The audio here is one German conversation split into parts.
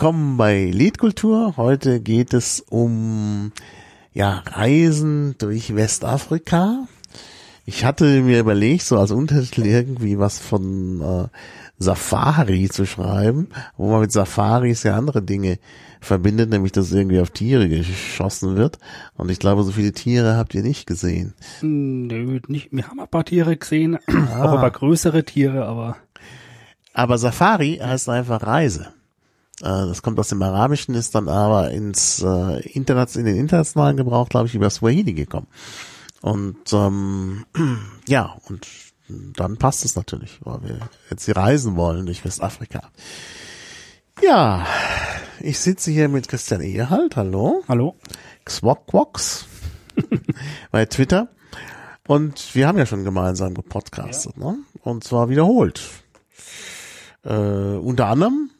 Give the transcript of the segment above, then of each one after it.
Willkommen bei Liedkultur. Heute geht es um ja, Reisen durch Westafrika. Ich hatte mir überlegt, so als Untertitel irgendwie was von äh, Safari zu schreiben, wo man mit Safaris ja andere Dinge verbindet, nämlich dass irgendwie auf Tiere geschossen wird. Und ich glaube, so viele Tiere habt ihr nicht gesehen. Nö, nicht. Wir haben ein paar Tiere gesehen, ah. auch ein paar größere Tiere, aber. Aber Safari heißt einfach Reise. Äh, das kommt aus dem Arabischen, ist dann aber ins äh, Internet, in den internationalen Gebrauch, glaube ich, über Swahili gekommen. Und ähm, ja, und dann passt es natürlich, weil wir jetzt hier reisen wollen durch Westafrika. Ja, ich sitze hier mit Christian Ehehalt, hallo. Hallo. Xwokwox bei Twitter. Und wir haben ja schon gemeinsam gepodcastet, ja. ne? Und zwar wiederholt. Äh, unter anderem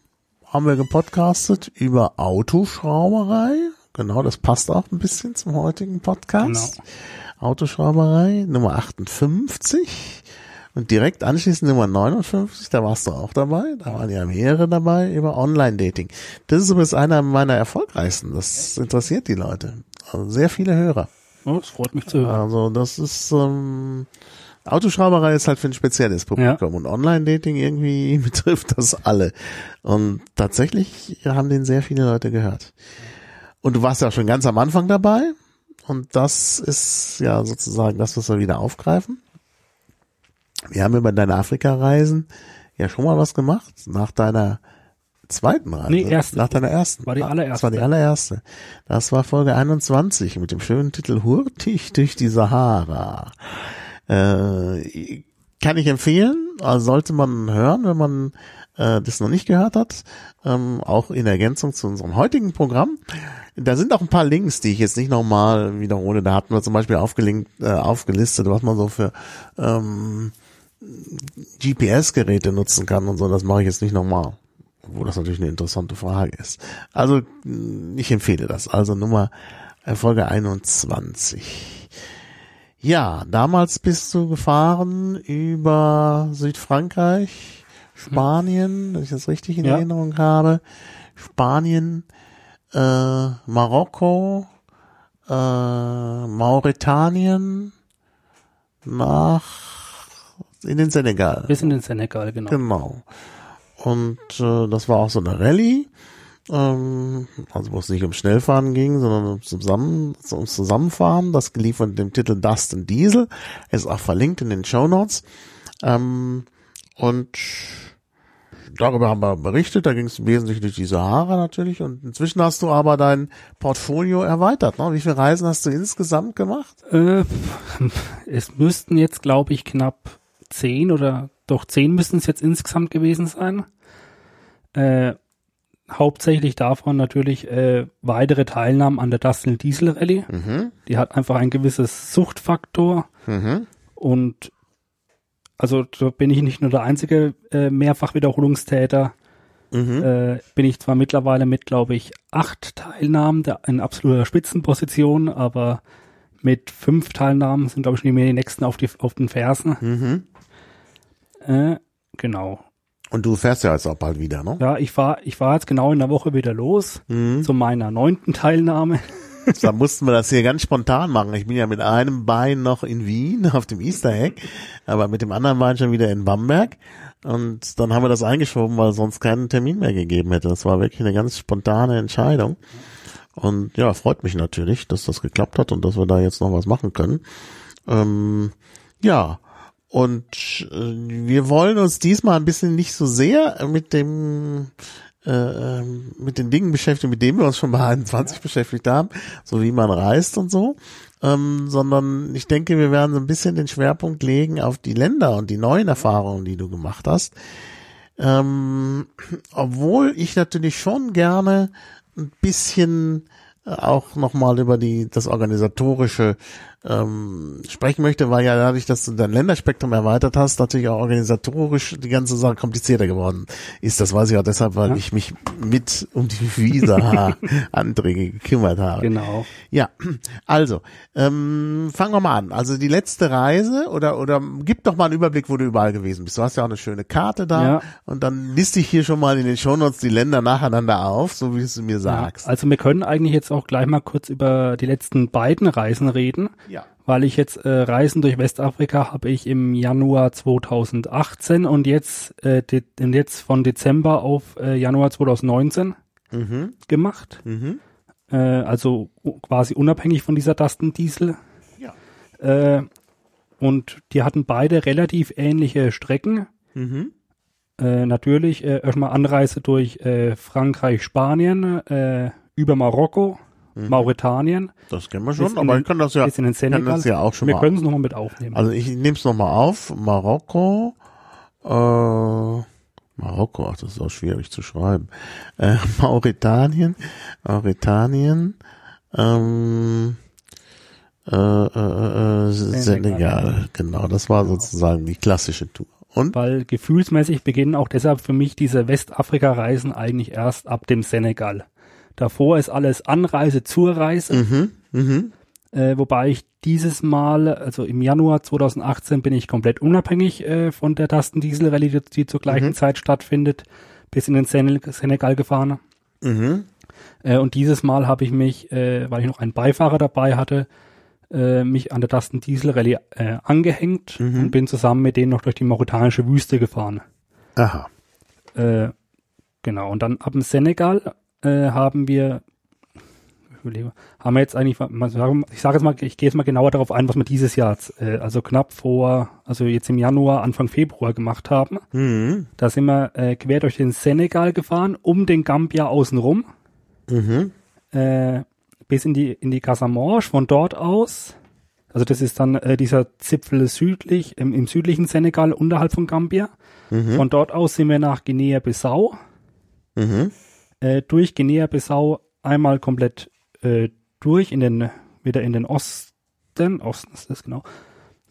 haben wir gepodcastet über Autoschrauberei. Genau, das passt auch ein bisschen zum heutigen Podcast. Genau. Autoschrauberei Nummer 58. Und direkt anschließend Nummer 59, da warst du auch dabei, da waren ja mehrere dabei über Online-Dating. Das ist übrigens einer meiner erfolgreichsten, das interessiert die Leute. Also sehr viele Hörer. Oh, das freut mich zu hören. Also das ist, ähm, Autoschrauberei ist halt für ein spezielles Publikum ja. und Online-Dating irgendwie betrifft das alle. Und tatsächlich haben den sehr viele Leute gehört. Und du warst ja schon ganz am Anfang dabei. Und das ist ja sozusagen das, was wir wieder aufgreifen. Wir haben über deine Afrika-Reisen ja schon mal was gemacht. Nach deiner zweiten Reise. Nee, erste. Nach deiner ersten. War die allererste. Das war die allererste. Das war Folge 21 mit dem schönen Titel Hurtig durch die Sahara. Äh, kann ich empfehlen, also sollte man hören, wenn man äh, das noch nicht gehört hat, ähm, auch in Ergänzung zu unserem heutigen Programm. Da sind auch ein paar Links, die ich jetzt nicht nochmal wiederhole. Da hatten wir zum Beispiel aufgelinkt, äh, aufgelistet, was man so für ähm, GPS-Geräte nutzen kann und so. Das mache ich jetzt nicht nochmal. Wo das natürlich eine interessante Frage ist. Also ich empfehle das. Also Nummer äh, Folge 21. Ja, damals bist du gefahren über Südfrankreich, Spanien, wenn ich das richtig in ja. Erinnerung habe. Spanien, äh, Marokko, äh, Mauretanien, nach in den Senegal. Bis in den Senegal, genau. Genau. Und äh, das war auch so eine Rallye. Ähm, also wo es nicht um Schnellfahren ging, sondern um Zusammen, ums Zusammenfahren. Das lief unter dem Titel Dust and Diesel. Ist auch verlinkt in den Show Notes. Ähm, und darüber haben wir berichtet. Da ging es wesentlich durch die Sahara natürlich. Und inzwischen hast du aber dein Portfolio erweitert. Ne? Wie viele Reisen hast du insgesamt gemacht? Äh, es müssten jetzt, glaube ich, knapp zehn oder doch zehn müssten es jetzt insgesamt gewesen sein. Äh, hauptsächlich davon natürlich äh, weitere Teilnahmen an der Dustin Diesel Rallye. Mhm. Die hat einfach ein gewisses Suchtfaktor mhm. und also da bin ich nicht nur der einzige äh, Mehrfachwiederholungstäter. Mhm. Äh, bin ich zwar mittlerweile mit, glaube ich, acht Teilnahmen der, in absoluter Spitzenposition, aber mit fünf Teilnahmen sind, glaube ich, schon die nächsten auf, die, auf den Fersen. Mhm. Äh, genau. Und du fährst ja jetzt auch bald wieder, ne? Ja, ich war, ich war jetzt genau in der Woche wieder los mhm. zu meiner neunten Teilnahme. da mussten wir das hier ganz spontan machen. Ich bin ja mit einem Bein noch in Wien auf dem Easter Egg, aber mit dem anderen Bein schon wieder in Bamberg. Und dann haben wir das eingeschoben, weil sonst keinen Termin mehr gegeben hätte. Das war wirklich eine ganz spontane Entscheidung. Und ja, freut mich natürlich, dass das geklappt hat und dass wir da jetzt noch was machen können. Ähm, ja, und äh, wir wollen uns diesmal ein bisschen nicht so sehr mit dem äh, ähm, mit den Dingen beschäftigen, mit denen wir uns schon bei 21 beschäftigt haben, so wie man reist und so, ähm, sondern ich denke, wir werden so ein bisschen den Schwerpunkt legen auf die Länder und die neuen Erfahrungen, die du gemacht hast. Ähm, obwohl ich natürlich schon gerne ein bisschen auch nochmal über die das organisatorische ähm, sprechen möchte, weil ja dadurch, dass du dein Länderspektrum erweitert hast, natürlich auch organisatorisch die ganze Sache komplizierter geworden ist. Das weiß ich auch deshalb, weil Ja. ich mich mit um die Visa-Anträge gekümmert habe. Genau. Ja, also, ähm, fangen wir mal an. Also die letzte Reise oder oder gib doch mal einen Überblick, wo du überall gewesen bist. Du hast ja auch eine schöne Karte da Ja. und dann liste ich hier schon mal in den Shownotes die Länder nacheinander auf, so wie du es mir sagst. Ja, also wir können eigentlich jetzt auch gleich mal kurz über die letzten beiden Reisen reden. Weil ich jetzt äh, Reisen durch Westafrika habe ich im Januar 2018 und jetzt äh, de jetzt von Dezember auf äh, Januar 2019 Mhm. gemacht. Mhm. Äh, also quasi unabhängig von dieser Dusten-Diesel. Ja. Äh, und die hatten beide relativ ähnliche Strecken. Mhm. Äh, natürlich äh, erstmal Anreise durch äh, Frankreich, Spanien, äh, über Marokko, Mauretanien, Das kennen wir schon, aber den- ich kann das ja, in den kann Senegal. das ja auch schon Wir können es nochmal mit aufnehmen. Also ich nehme es nochmal auf. Marokko, äh, Marokko, ach, das ist auch schwierig zu schreiben. Äh, Mauretanien, Mauretanien, ähm, äh, äh, äh, Senegal, genau, das war sozusagen die klassische Tour. Und? Weil gefühlsmäßig beginnen auch deshalb für mich diese Westafrika-Reisen eigentlich erst ab dem Senegal. Davor ist alles Anreise zur Reise, Mhm, mhm, äh, wobei ich dieses Mal, also im Januar 2018 bin ich komplett unabhängig äh, von der Tastendiesel-Rallye, die- die zur gleichen Mhm. Zeit stattfindet, bis in den Sen Senegal gefahren. mhm, Äh, und dieses Mal habe ich mich, äh, weil ich noch einen Beifahrer dabei hatte, äh, mich an der Tasten Diesel Rallye äh, angehängt Mhm. und bin zusammen mit denen noch durch die mauretanische Wüste gefahren. aha, genau, und dann ab dem Senegal äh, haben wir, überlege, haben wir jetzt eigentlich, ich sage jetzt mal, ich gehe jetzt mal genauer darauf ein, was wir dieses Jahr, äh, also knapp vor, also jetzt im Januar, Anfang Februar gemacht haben. mhm, Da sind wir äh, quer durch den Senegal gefahren, um den Gambia außenrum mhm, äh, bis in die in die Casamance von dort aus. Also das ist dann äh, dieser Zipfel südlich im, im südlichen Senegal unterhalb von Gambia. mhm, Von dort aus sind wir nach Guinea-Bissau. mhm, Äh, durch Guinea-Bissau einmal komplett äh, durch in den wieder in den Osten. Osten ist das genau.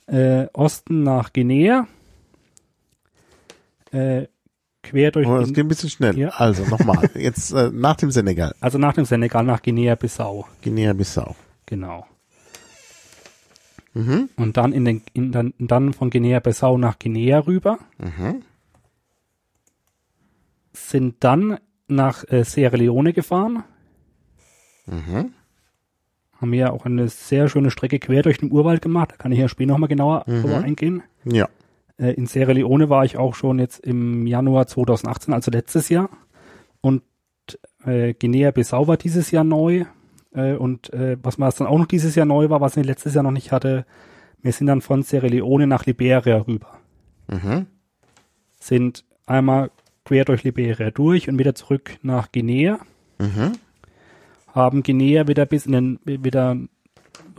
Äh, Osten nach Guinea. Äh, quer durch Oh, das geht ein bisschen schnell. Ja. Also nochmal, jetzt äh, nach dem Senegal, also nach dem Senegal nach Guinea-Bissau. Guinea-Bissau. Genau. Mhm, Und dann in den, in, dann, dann von Guinea-Bissau nach Guinea rüber, mhm, sind dann nach äh, Sierra Leone gefahren, mhm, haben ja auch eine sehr schöne Strecke quer durch den Urwald gemacht, da kann ich ja später nochmal genauer Mhm. drauf eingehen. ja, Äh, in Sierra Leone war ich auch schon jetzt im Januar 2018, also letztes Jahr. Und äh, Guinea-Bissau war dieses Jahr neu. Äh, und äh, was was dann auch noch dieses Jahr neu war, was ich letztes Jahr noch nicht hatte, wir sind dann von Sierra Leone nach Liberia rüber. mhm, sind einmal quer durch Liberia durch und wieder zurück nach Guinea, mhm, haben Guinea wieder bis in den, wieder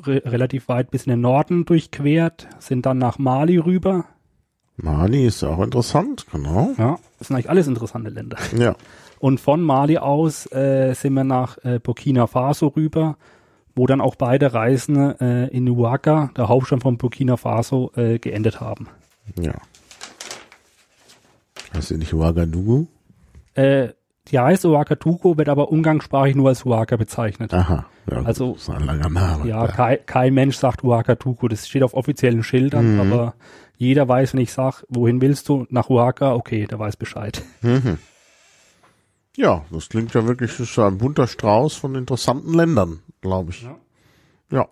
re relativ weit bis in den Norden durchquert, sind dann nach Mali rüber. Mali ist auch interessant, genau. Ja, das sind eigentlich alles interessante Länder. Ja, Und von Mali aus äh, sind wir nach äh, Burkina Faso rüber, wo dann auch beide Reisen äh, in Ouaga, der Hauptstadt von Burkina Faso, äh, geendet haben. ja. Heißt ihr nicht Ouagadougou? Äh, die heißt Ouagadougou, wird aber umgangssprachlich nur als Ouaga bezeichnet. Aha, ja, Also- das ist ein langer Name. Ja, kein, kein Mensch sagt Ouagadougou. Das steht auf offiziellen Schildern, Mhm. aber jeder weiß, wenn ich sage, wohin willst du? Nach Ouaga, okay, der weiß Bescheid. Mhm. Ja, das klingt ja wirklich das ist ja ein bunter Strauß von interessanten Ländern, glaube ich. Ja. Ja. Ja.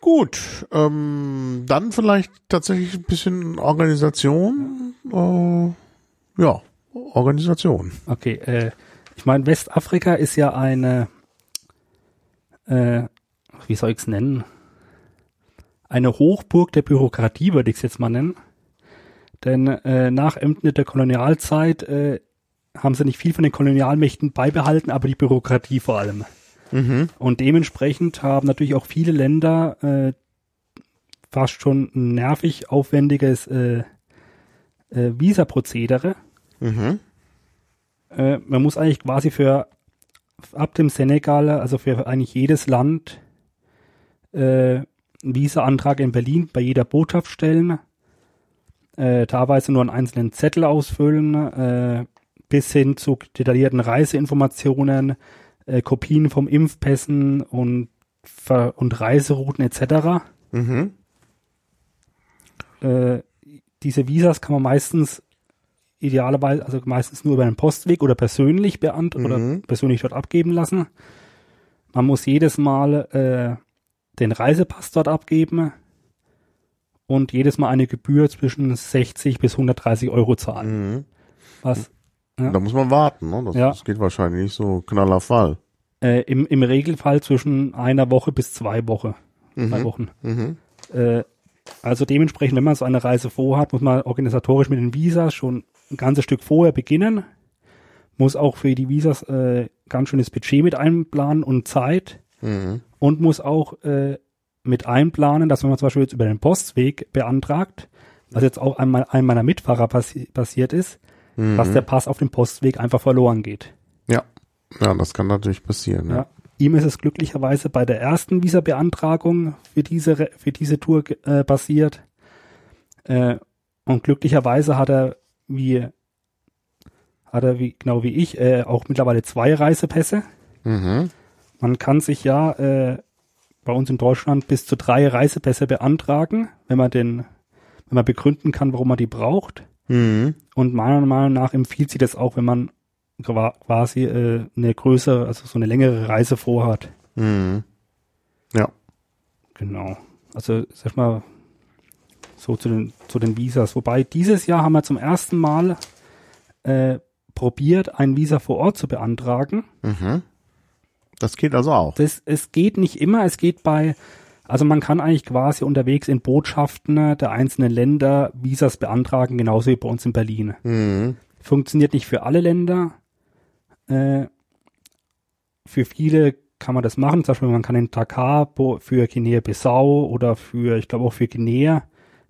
Gut, ähm, dann vielleicht tatsächlich ein bisschen Organisation. Äh, ja, Organisation. Okay, äh, ich meine, Westafrika ist ja eine, äh, wie soll ich es nennen? Eine Hochburg der Bürokratie, würde ich es jetzt mal nennen. Denn äh, nach Ende der Kolonialzeit äh, haben sie nicht viel von den Kolonialmächten beibehalten, aber die Bürokratie vor allem. Mhm. Und dementsprechend haben natürlich auch viele Länder äh, fast schon ein nervig aufwendiges äh, äh, Visa-Prozedere. Mhm. Äh, man muss eigentlich quasi für ab dem Senegal, also für eigentlich jedes Land, äh, Visa-Antrag in Berlin bei jeder Botschaft stellen, äh, teilweise nur einen einzelnen Zettel ausfüllen, äh, bis hin zu detaillierten Reiseinformationen, äh, Kopien vom Impfpässen und, Ver und Reiserouten etc. Mhm. Äh, diese Visas kann man meistens idealerweise, also meistens nur über den Postweg oder persönlich oder Mhm. persönlich dort abgeben lassen. Man muss jedes Mal äh, den Reisepass dort abgeben und jedes Mal eine Gebühr zwischen 60 bis 130 Euro zahlen. Mhm. Was Ja. Da muss man warten, ne? Das, Ja. das geht wahrscheinlich nicht so knaller Fall. äh, im, im Regelfall zwischen einer Woche bis zwei Wochen. Zwei Mhm. Wochen. Mhm. Äh, also dementsprechend, wenn man so eine Reise vorhat, muss man organisatorisch mit den Visas schon ein ganzes Stück vorher beginnen. Muss auch für die Visas äh, ganz schönes Budget mit einplanen und Zeit. Mhm. Und muss auch äh, mit einplanen, dass wenn man zum Beispiel jetzt über den Postweg beantragt, was jetzt auch einem, einem meiner Mitfahrer passi passiert ist, Mhm. dass der Pass auf dem Postweg einfach verloren geht. Ja. Ja, das kann natürlich passieren, ja. Ja. Ihm ist es glücklicherweise bei der ersten Visa-Beantragung für diese, für diese Tour äh, passiert. Äh, und glücklicherweise hat er, wie, hat er wie, genau wie ich, äh, auch mittlerweile zwei Reisepässe. Mhm. Man kann sich ja äh, bei uns in Deutschland bis zu drei Reisepässe beantragen, wenn man den, wenn man begründen kann, warum man die braucht. Mhm. Und meiner Meinung nach empfiehlt sich das auch, wenn man qua- quasi äh, eine größere, also so eine längere Reise vorhat. Mhm. Ja. Genau. Also sag mal so zu den zu den Visas. Wobei dieses Jahr haben wir zum ersten Mal äh, probiert, ein Visa vor Ort zu beantragen. Mhm. Das geht also auch. Das, es geht nicht immer. Es geht bei also man kann eigentlich quasi unterwegs in Botschaften der einzelnen Länder Visas beantragen, genauso wie bei uns in Berlin. Mhm. Funktioniert nicht für alle Länder. Äh, für viele kann man das machen. Zum Beispiel man kann in Dakar für Guinea-Bissau oder für, ich glaube auch für Guinea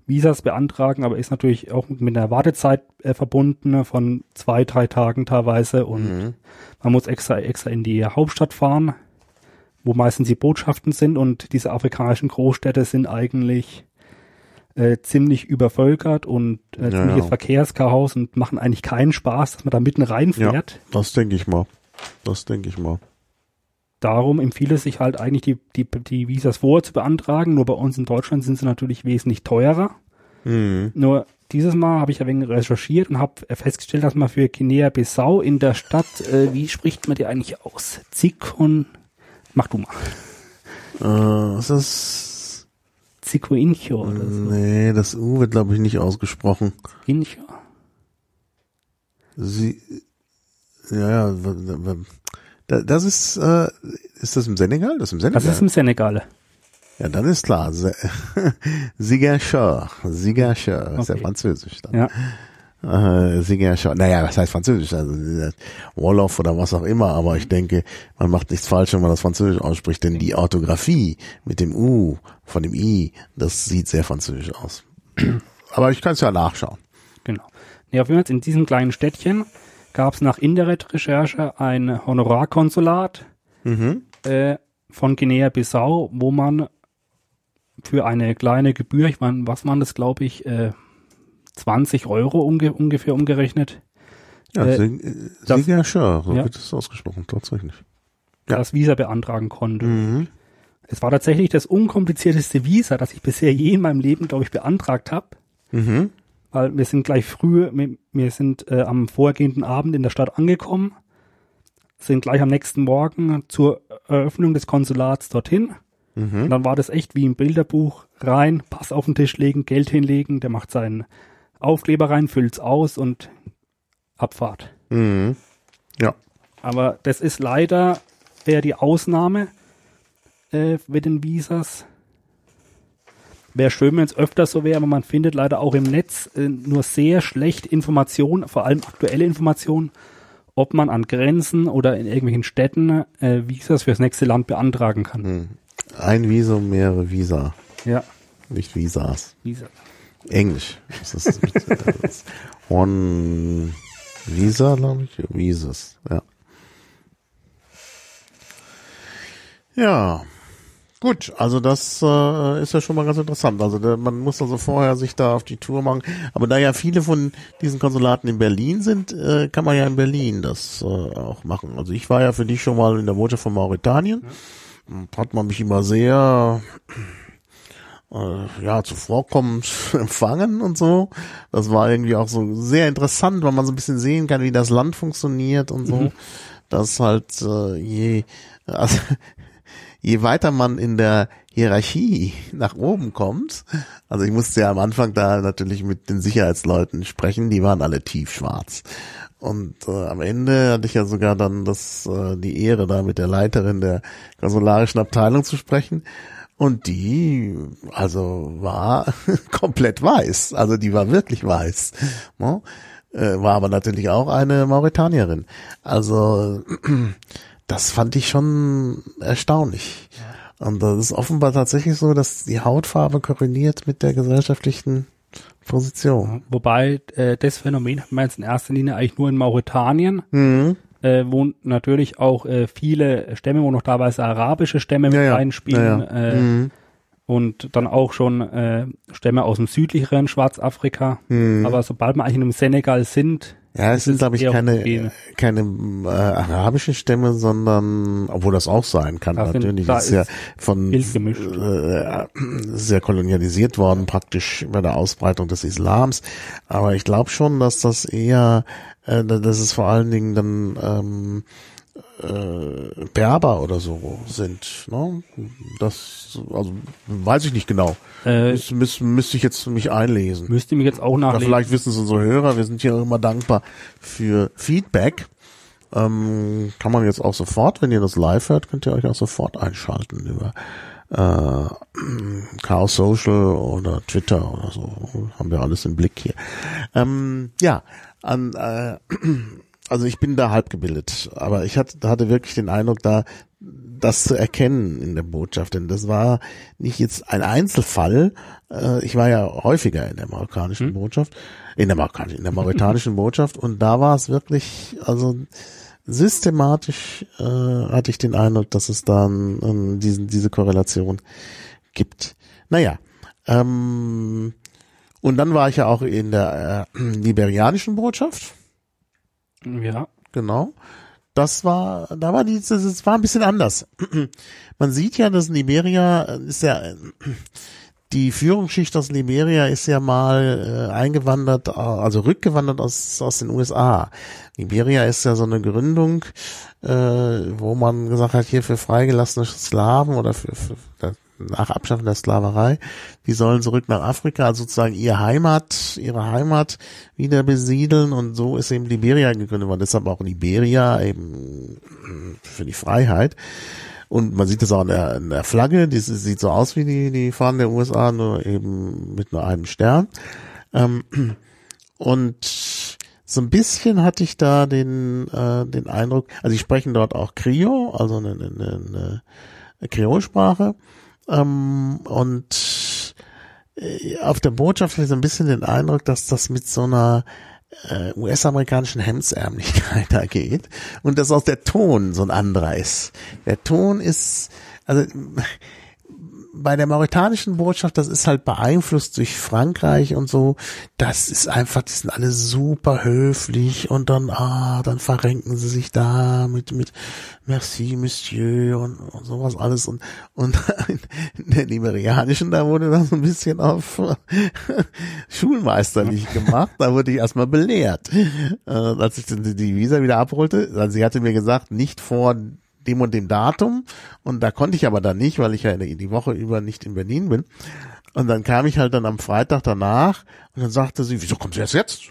Visas beantragen, aber ist natürlich auch mit einer Wartezeit äh, verbunden von zwei, drei Tagen teilweise und Mhm. man muss extra, extra in die Hauptstadt fahren, wo meistens die Botschaften sind und diese afrikanischen Großstädte sind eigentlich äh, ziemlich übervölkert und äh, Ja, ziemliches ja. Verkehrschaos und machen eigentlich keinen Spaß, dass man da mitten reinfährt. Das denke ich mal. Das denke ich mal. Darum empfiehlt es sich halt eigentlich, die, die, die Visas vorher zu beantragen. Nur bei uns in Deutschland sind sie natürlich wesentlich teurer. Mhm. Nur dieses Mal habe ich ein wenig recherchiert und habe festgestellt, dass man für Guinea-Bissau in der Stadt, äh, wie spricht man die eigentlich aus? Zikon, mach du mal. Äh, ist das. Zicoincho oder so. Nee, das U wird, glaube ich, nicht ausgesprochen. Incho. Sie. Ja, ja. Das ist, äh, ist das im Senegal? Das ist im Senegal. Das ist im Senegal. ja, dann ist klar. Se- Ziguinchor. Ziguinchor. Ist ja Okay. französisch dann. Ja. Äh, Ziguinchor. Naja, was heißt französisch? Also, Wolof oder was auch immer. Aber ich denke, man macht nichts falsch, wenn man das französisch ausspricht, denn die Orthographie mit dem U von dem I, das sieht sehr französisch aus. Aber ich kann es ja nachschauen. Genau. Nee, auf jeden Fall in diesem kleinen Städtchen gab es nach Internet-Recherche ein Honorarkonsulat Mhm. äh, von Guinea-Bissau, wo man für eine kleine Gebühr, ich meine, was waren das, glaube ich, äh, 20 Euro unge ungefähr umgerechnet, Ja, Äh, Sig- das- Ziguinchor, so Ja. wird es ausgesprochen, tatsächlich. Ja. das Visa beantragen konnte. Mhm. Es war tatsächlich das unkomplizierteste Visa, das ich bisher je in meinem Leben, glaube ich, beantragt habe. Mhm. weil wir sind gleich früh, wir, wir sind äh, am vorgehenden Abend in der Stadt angekommen, sind gleich am nächsten Morgen zur Eröffnung des Konsulats dorthin. Und Mhm. dann war das echt wie im Bilderbuch rein, Pass auf den Tisch legen, Geld hinlegen, der macht seinen Aufkleber rein, füllt's aus und Abfahrt. Mhm. Ja. Aber das ist leider eher die Ausnahme äh, mit den Visas. Wäre schön, wenn es öfter so wäre, aber man findet leider auch im Netz äh, nur sehr schlecht Informationen, vor allem aktuelle Informationen, ob man an Grenzen oder in irgendwelchen Städten äh, Visas fürs nächste Land beantragen kann. Mhm. Ein Visum, mehrere Visa. Ja, Nicht Visas. Visa. Englisch. Das ist, das ist One Visa, glaube ich. Visas, ja. Ja. Gut, also das äh, ist ja schon mal ganz interessant. Also der, man muss also vorher sich da auf die Tour machen. Aber da ja viele von diesen Konsulaten in Berlin sind, äh, kann man ja in Berlin das äh, auch machen. Also ich war ja für dich schon mal in der Botschaft von Mauretanien. Ja. Hat man mich immer sehr äh, ja zuvorkommend empfangen und so. Das war irgendwie auch so sehr interessant, weil man so ein bisschen sehen kann, wie das Land funktioniert und so. Mhm. Das halt äh, je also je weiter man in der Hierarchie nach oben kommt, also ich musste ja am Anfang da natürlich mit den Sicherheitsleuten sprechen, die waren alle tiefschwarz. Und äh, am Ende hatte ich ja sogar dann das äh, die Ehre, da mit der Leiterin der konsularischen Abteilung zu sprechen. Und die, also war komplett weiß. Also die war wirklich weiß. Ne? Äh, war aber natürlich auch eine Mauretanierin. Also das fand ich schon erstaunlich. Und das ist offenbar tatsächlich so, dass die Hautfarbe korreliert mit der gesellschaftlichen Position. Wobei äh, das Phänomen hat man jetzt in erster Linie eigentlich nur in Mauretanien, mhm. Äh, wo natürlich auch äh, viele Stämme, wo noch teilweise arabische Stämme ja, mit reinspielen. Ja, ja. Äh, mhm. Und dann auch schon äh, Stämme aus dem südlicheren Schwarzafrika. Mhm. Aber sobald man eigentlich in einem Senegal sind, ja, es sind, glaube ich, keine, keine äh, arabischen Stämme, sondern, obwohl das auch sein kann, da natürlich. Sind, da ist ja von äh, sehr kolonialisiert worden, praktisch bei der Ausbreitung des Islams. Aber ich glaube schon, dass das eher, äh, dass es vor allen Dingen dann ähm, äh, Berber oder so sind. Ne? Das, also weiß ich nicht genau. Äh, müsste, müsste, müsste ich jetzt mich einlesen. Müsste mich jetzt auch nachlesen. Oder vielleicht wissen es unsere Hörer. Wir sind hier immer dankbar für Feedback. Ähm, kann man jetzt auch sofort, wenn ihr das live hört, könnt ihr euch auch sofort einschalten über äh, Chaos Social oder Twitter oder so. Haben wir alles im Blick hier. Ähm, ja, an äh, also ich bin da halb gebildet, aber ich hatte, hatte wirklich den Eindruck, da das zu erkennen in der Botschaft, denn das war nicht jetzt ein Einzelfall. Äh, ich war ja häufiger in der marokkanischen hm. Botschaft, in der marokkanischen, in der mauretanischen Botschaft und da war es wirklich, also systematisch äh, hatte ich den Eindruck, dass es dann ähm, diesen, diese Korrelation gibt. Naja, ähm, und dann war ich ja auch in der äh, liberianischen Botschaft ja. Genau. Das war, da war die, das war ein bisschen anders. Man sieht ja, dass Liberia ist ja, die Führungsschicht aus Liberia ist ja mal äh, eingewandert, also rückgewandert aus, aus den USA. Liberia ist ja so eine Gründung, äh, wo man gesagt hat, hier für freigelassene Sklaven oder für, für nach Abschaffen der Sklaverei, die sollen zurück nach Afrika, also sozusagen ihr Heimat, ihre Heimat wieder besiedeln und so ist eben Liberia gegründet worden. Deshalb auch Liberia eben für die Freiheit. Und man sieht das auch in der, in der Flagge, die sieht so aus wie die, die Fahnen der USA, nur eben mit nur einem Stern. Ähm, und so ein bisschen hatte ich da den, äh, den Eindruck, also sie sprechen dort auch Krio, also eine, eine, eine Kreolsprache. Ähm, und äh, auf der Botschaft habe ich so ein bisschen den Eindruck, dass das mit so einer äh, US-amerikanischen Hemdsärmlichkeit da geht und dass auch der Ton so ein anderer ist. Der Ton ist, also bei der mauritanischen Botschaft, das ist halt beeinflusst durch Frankreich und so. Das ist einfach, die sind alle super höflich und dann, ah, dann verrenken sie sich da mit, mit Merci, Monsieur und, und sowas alles und, und in der liberianischen, da wurde das ein bisschen auf schulmeisterlich gemacht. Da wurde ich erstmal belehrt. Äh, als ich die Visa wieder abholte, also sie hatte mir gesagt, nicht vor dem und dem Datum und da konnte ich aber dann nicht, weil ich ja die Woche über nicht in Berlin bin. Und dann kam ich halt dann am Freitag danach und dann sagte sie, wieso kommst du erst jetzt?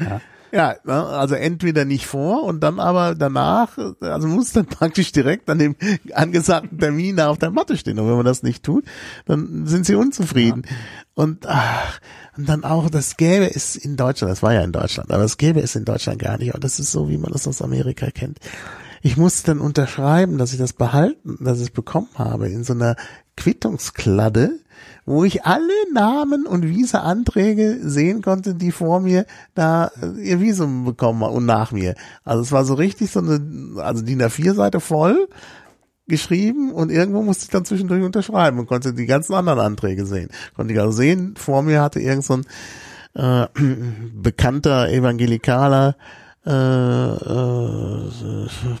ja. Ja, ne, also entweder nicht vor und dann aber danach, also muss dann praktisch direkt an dem angesagten Termin da auf der Matte stehen. Und wenn man das nicht tut, dann sind sie unzufrieden. Ja. Und, ach, und dann auch, das gäbe es in Deutschland, das war ja in Deutschland, aber das gäbe es in Deutschland gar nicht. Und das ist so, wie man das aus Amerika kennt ich musste dann unterschreiben, dass ich das behalten, dass ich es bekommen habe in so einer Quittungskladde, wo ich alle Namen und Visa-Anträge sehen konnte, die vor mir da äh, ihr Visum bekommen und nach mir. Also es war so richtig so eine, also die DIN A4-Seite voll geschrieben und irgendwo musste ich dann zwischendurch unterschreiben und konnte die ganzen anderen Anträge sehen. Konnte ich also sehen, vor mir hatte irgend so ein äh, bekannter evangelikaler äh, äh,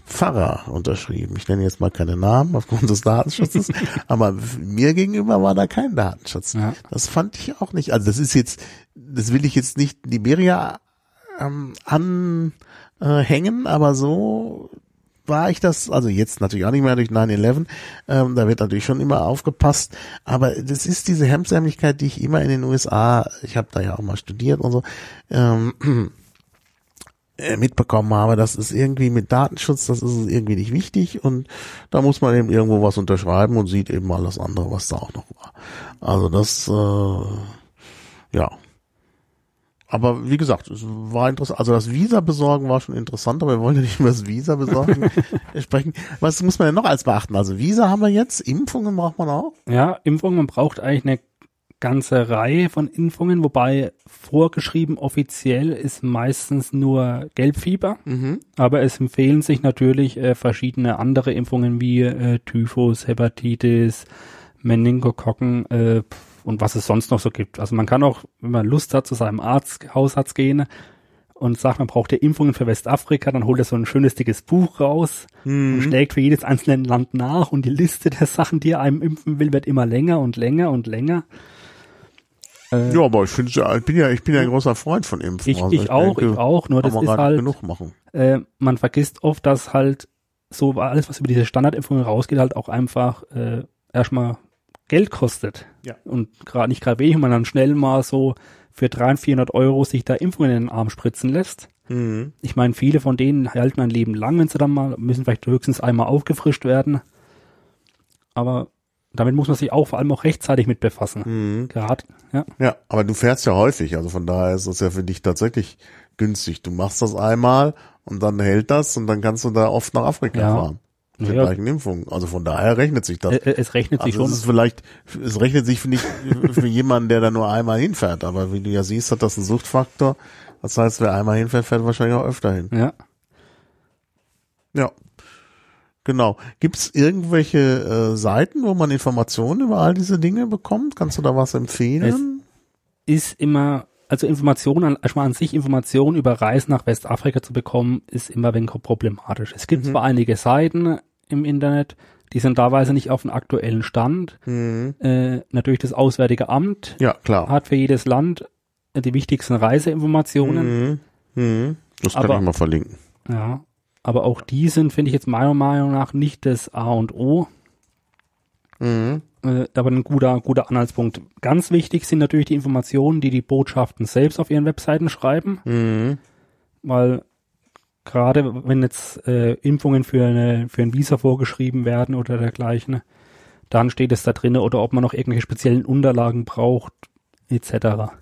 Pfarrer unterschrieben. Ich nenne jetzt mal keine Namen aufgrund des Datenschutzes, aber mir gegenüber war da kein Datenschutz. Ja. Das fand ich auch nicht. Also das ist jetzt, das will ich jetzt nicht Liberia ähm, anhängen, aber so war ich das, also jetzt natürlich auch nicht mehr durch 9-11, ähm, da wird natürlich schon immer aufgepasst, aber das ist diese Hemmsärmlichkeit, die ich immer in den USA, ich habe da ja auch mal studiert und so, ähm, äh, mitbekommen habe, das ist irgendwie mit Datenschutz, das ist irgendwie nicht wichtig und da muss man eben irgendwo was unterschreiben und sieht eben alles andere, was da auch noch war. Also das, äh, ja. Aber wie gesagt, es war interessant. Also das Visa besorgen war schon interessant, aber wir wollen ja nicht über das Visa besorgen sprechen. Was muss man denn noch als beachten? Also Visa haben wir jetzt, Impfungen braucht man auch. Ja, Impfungen, man braucht eigentlich eine ganze Reihe von Impfungen, wobei vorgeschrieben offiziell ist meistens nur Gelbfieber, Mhm. aber es empfehlen sich natürlich äh, verschiedene andere Impfungen wie äh, Typhus, Hepatitis, Meningokokken äh, und was es sonst noch so gibt. Also man kann auch, wenn man Lust hat, zu seinem Arzt, Hausarzt gehen und sagt, man braucht ja Impfungen für Westafrika, dann holt er so ein schönes dickes Buch raus und Mhm. schlägt für jedes einzelne Land nach und die Liste der Sachen, die er einem impfen will, wird immer länger und länger und länger. Äh, Ja, aber ich finde, ich bin ja, ich bin ja ein großer Freund von Impfen. ich, Also ich auch, denke, ich auch, nur das ist halt, genug machen. äh, man vergisst oft, dass halt so alles, was über diese Standardimpfungen rausgeht, halt auch einfach äh, erstmal Geld kostet. Ja. Und gerade nicht gerade wenig, wenn man dann schnell mal so für 300, 400 Euro sich da Impfungen in den Arm spritzen lässt. Mhm. Ich meine, viele von denen halten ein Leben lang, wenn sie dann mal, müssen vielleicht höchstens einmal aufgefrischt werden. Aber damit muss man sich auch vor allem auch rechtzeitig mit befassen. Mhm. Gerade, ja. Ja, aber du fährst ja häufig, also von daher ist das ja für dich tatsächlich günstig. Du machst das einmal und dann hält das und dann kannst du da oft nach Afrika Ja. fahren. Mit der Ja. gleichen Impfung. Also von daher rechnet sich das. Äh, äh, Es rechnet sich Also es schon. ist vielleicht, es rechnet sich nicht für jemanden, der da nur einmal hinfährt, aber wie du ja siehst, hat das einen Suchtfaktor. Das heißt, wer einmal hinfährt, fährt wahrscheinlich auch öfter hin. Ja. Ja. Genau. Gibt es irgendwelche äh, Seiten, wo man Informationen über all diese Dinge bekommt? Kannst du da was empfehlen? ist immer, also Informationen, erstmal an sich Informationen über Reisen nach Westafrika zu bekommen, ist immer ein wenig problematisch. Es gibt Mhm. zwar einige Seiten im Internet, die sind teilweise nicht auf dem aktuellen Stand. Mhm. Äh, natürlich das Auswärtige Amt Ja, klar. hat für jedes Land äh, die wichtigsten Reiseinformationen. Mhm. Mhm. Das kann Aber- ich mal verlinken. Ja. Aber auch die sind, finde ich jetzt meiner Meinung nach, nicht das A und O. Mhm. äh, aber ein guter, guter Anhaltspunkt. Ganz wichtig sind natürlich die Informationen, die die Botschaften selbst auf ihren Webseiten schreiben. Mhm. weil gerade wenn jetzt äh, Impfungen für eine für ein Visa vorgeschrieben werden oder dergleichen, dann steht es da drin oder ob man noch irgendwelche speziellen Unterlagen braucht etc.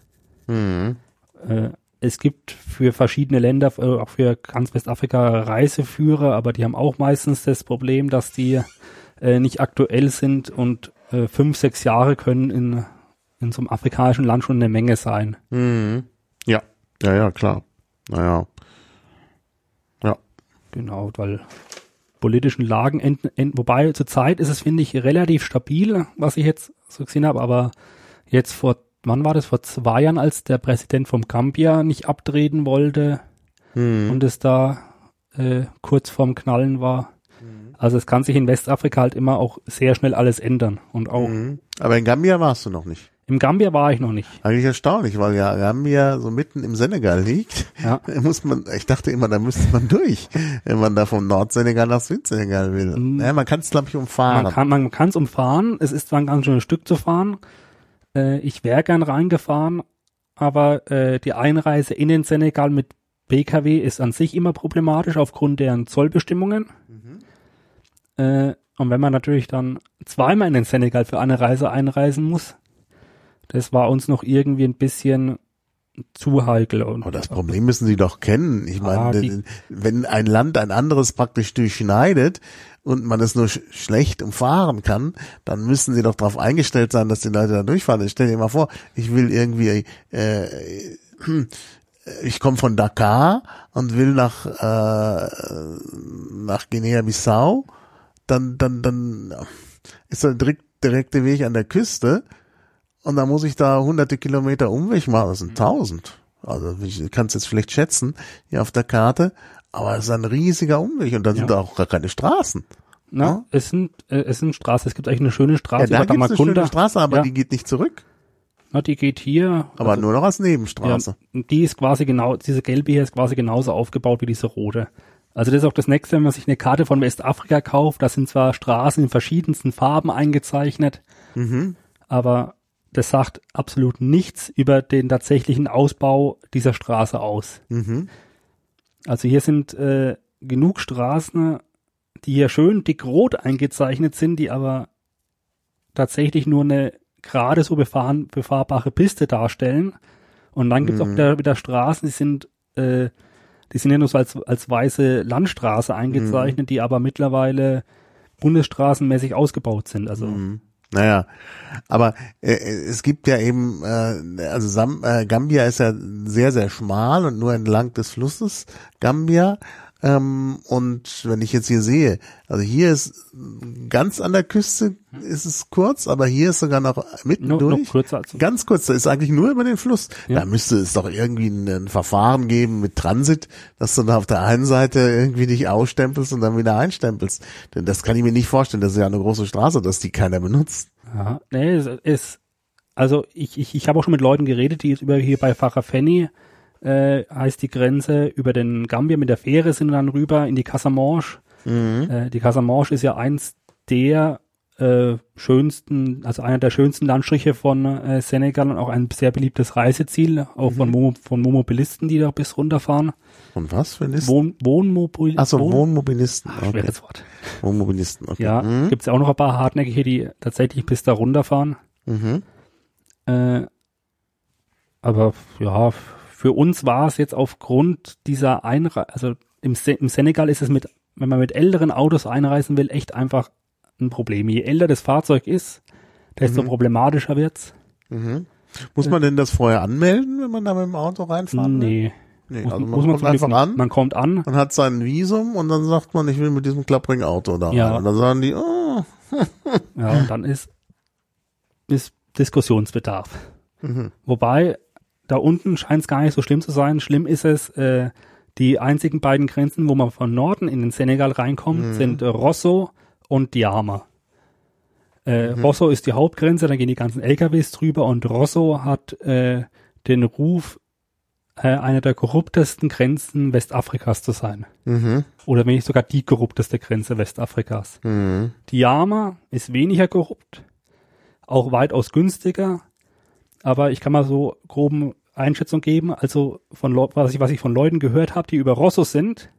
Mhm. Äh, es gibt für verschiedene Länder, äh, auch für ganz Westafrika Reiseführer, aber die haben auch meistens das Problem, dass die äh, nicht aktuell sind und äh, fünf, sechs Jahre können in, in so einem afrikanischen Land schon eine Menge sein. Mhm. Ja. Ja, ja, klar. Naja. Genau, weil politischen Lagen enden, enden wobei zurzeit ist es, finde ich, relativ stabil, was ich jetzt so gesehen habe, aber jetzt vor, wann war das, vor zwei Jahren, als der Präsident vom Gambia nicht abtreten wollte Mhm. und es da äh, kurz vorm Knallen war. Also es kann sich in Westafrika halt immer auch sehr schnell alles ändern und auch Mhm. Aber in Gambia warst du noch nicht. im Gambia war ich noch nicht. Eigentlich erstaunlich, weil ja Gambia so mitten im Senegal liegt. Ja. Muss man, ich dachte immer, da müsste man durch, wenn man da vom Nordsenegal nach Südsenegal will. Mhm. Ja, man kann es, glaube ich, umfahren. Man kann man kann es umfahren. Es ist zwar ein ganz schönes Stück zu fahren. Äh, ich wäre gern reingefahren, aber äh, die Einreise in den Senegal mit PKW ist an sich immer problematisch aufgrund deren Zollbestimmungen. Äh, und wenn man natürlich dann zweimal in den Senegal für eine Reise einreisen muss, das war uns noch irgendwie ein bisschen zu heikel. Und Aber das Problem müssen Sie doch kennen. Ich meine, Ah, die- wenn ein Land ein anderes praktisch durchschneidet und man es nur sch schlecht umfahren kann, dann müssen Sie doch darauf eingestellt sein, dass die Leute da durchfahren. Ich stell dir mal vor, ich will irgendwie, äh, ich komme von Dakar und will nach, äh, nach Guinea-Bissau, dann, dann, dann ist der direkt, direkte Weg an der Küste und dann muss ich da hunderte Kilometer Umweg machen. Das sind tausend. Also ich kann es jetzt vielleicht schätzen hier auf der Karte, aber es ist ein riesiger Umweg und da sind Ja. auch gar keine Straßen. Na, Ja. es sind, äh, es sind Straßen. Es gibt eigentlich eine schöne Ja, Straße da über gibt's eine schöne Straße, aber Ja. die geht nicht zurück. Na, die geht hier. Aber also, nur noch als ja, Nebenstraße. die ist quasi genau, diese gelbe hier ist quasi genauso aufgebaut wie diese rote. Also das ist auch das nächste, wenn man sich eine Karte von Westafrika kauft. Da sind zwar Straßen in verschiedensten Farben eingezeichnet, Mhm. aber das sagt absolut nichts über den tatsächlichen Ausbau dieser Straße aus. Mhm. Also hier sind äh, genug Straßen, die hier schön dick rot eingezeichnet sind, die aber tatsächlich nur eine gerade so befahren, befahrbare Piste darstellen. Und dann gibt es auch Mhm. wieder, wieder Straßen, die sind, äh, die sind ja nur so als, als weiße Landstraße eingezeichnet, Mhm. die aber mittlerweile bundesstraßenmäßig ausgebaut sind. Also Mhm. Naja, aber äh, es gibt ja eben, äh, also Sam, äh, Gambia ist ja sehr, sehr schmal und nur entlang des Flusses Gambia. Ähm, und wenn ich jetzt hier sehe, also hier ist ganz an der Küste ist es kurz, aber hier ist sogar noch nur, mittendurch. noch kürzer als Ganz kurz, da ist eigentlich nur über den Fluss. Ja. Da müsste es doch irgendwie ein, ein Verfahren geben mit Transit, dass du da auf der einen Seite irgendwie dich ausstempelst und dann wieder einstempelst. Denn das kann ich mir nicht vorstellen. Das ist ja eine große Straße, dass die keiner benutzt. Ja, nee, es ist, also ich, ich, ich habe auch schon mit Leuten geredet, die jetzt über hier bei Farafenni, äh, heißt die Grenze, über den Gambia mit der Fähre sind dann rüber in die Casamance. Äh, die Casamance ist ja eins der äh, schönsten, also einer der schönsten Landstriche von äh, Senegal und auch ein sehr beliebtes Reiseziel, auch von, Momo, von Wohnmobilisten, die da bis runterfahren. Und was für Listen? Wohn, Wohnmobil, Achso, Wohn- Wohnmobilisten. Ach, Okay. schweres Wort. Wohnmobilisten, okay. Ja, Mhm. gibt's ja auch noch ein paar Hartnäckige, die tatsächlich bis da runterfahren. Mhm. Äh, aber ja, für uns war es jetzt aufgrund dieser Einreise, also im, Se im Senegal ist es mit, wenn man mit älteren Autos einreisen will, echt einfach ein Problem. Je älter das Fahrzeug ist, desto Mhm. problematischer wird's. Mhm. Muss man denn das vorher anmelden, wenn man da mit dem Auto reinfahren will? Nee, Nee, muss, also man muss man kommt einfach an, Man kommt an, man hat sein Visum und dann sagt man, ich will mit diesem klapprigen Auto da Ja. rein. Und dann sagen die, oh, ja, und dann ist, ist Diskussionsbedarf. mhm. Wobei, da unten scheint es gar nicht so schlimm zu sein. Schlimm ist es, äh, die einzigen beiden Grenzen, wo man von Norden in den Senegal reinkommt, Mhm. sind äh, Rosso und Diama. Äh, Mhm. Rosso ist die Hauptgrenze, da gehen die ganzen LKWs drüber und Rosso hat äh, den Ruf, äh, eine der korruptesten Grenzen Westafrikas zu sein. Mhm. Oder wenn nicht sogar die korrupteste Grenze Westafrikas. Mhm. Diama ist weniger korrupt, auch weitaus günstiger, aber ich kann mal so groben Einschätzung geben, also von was ich, was ich von Leuten gehört habe, die über Rosso sind,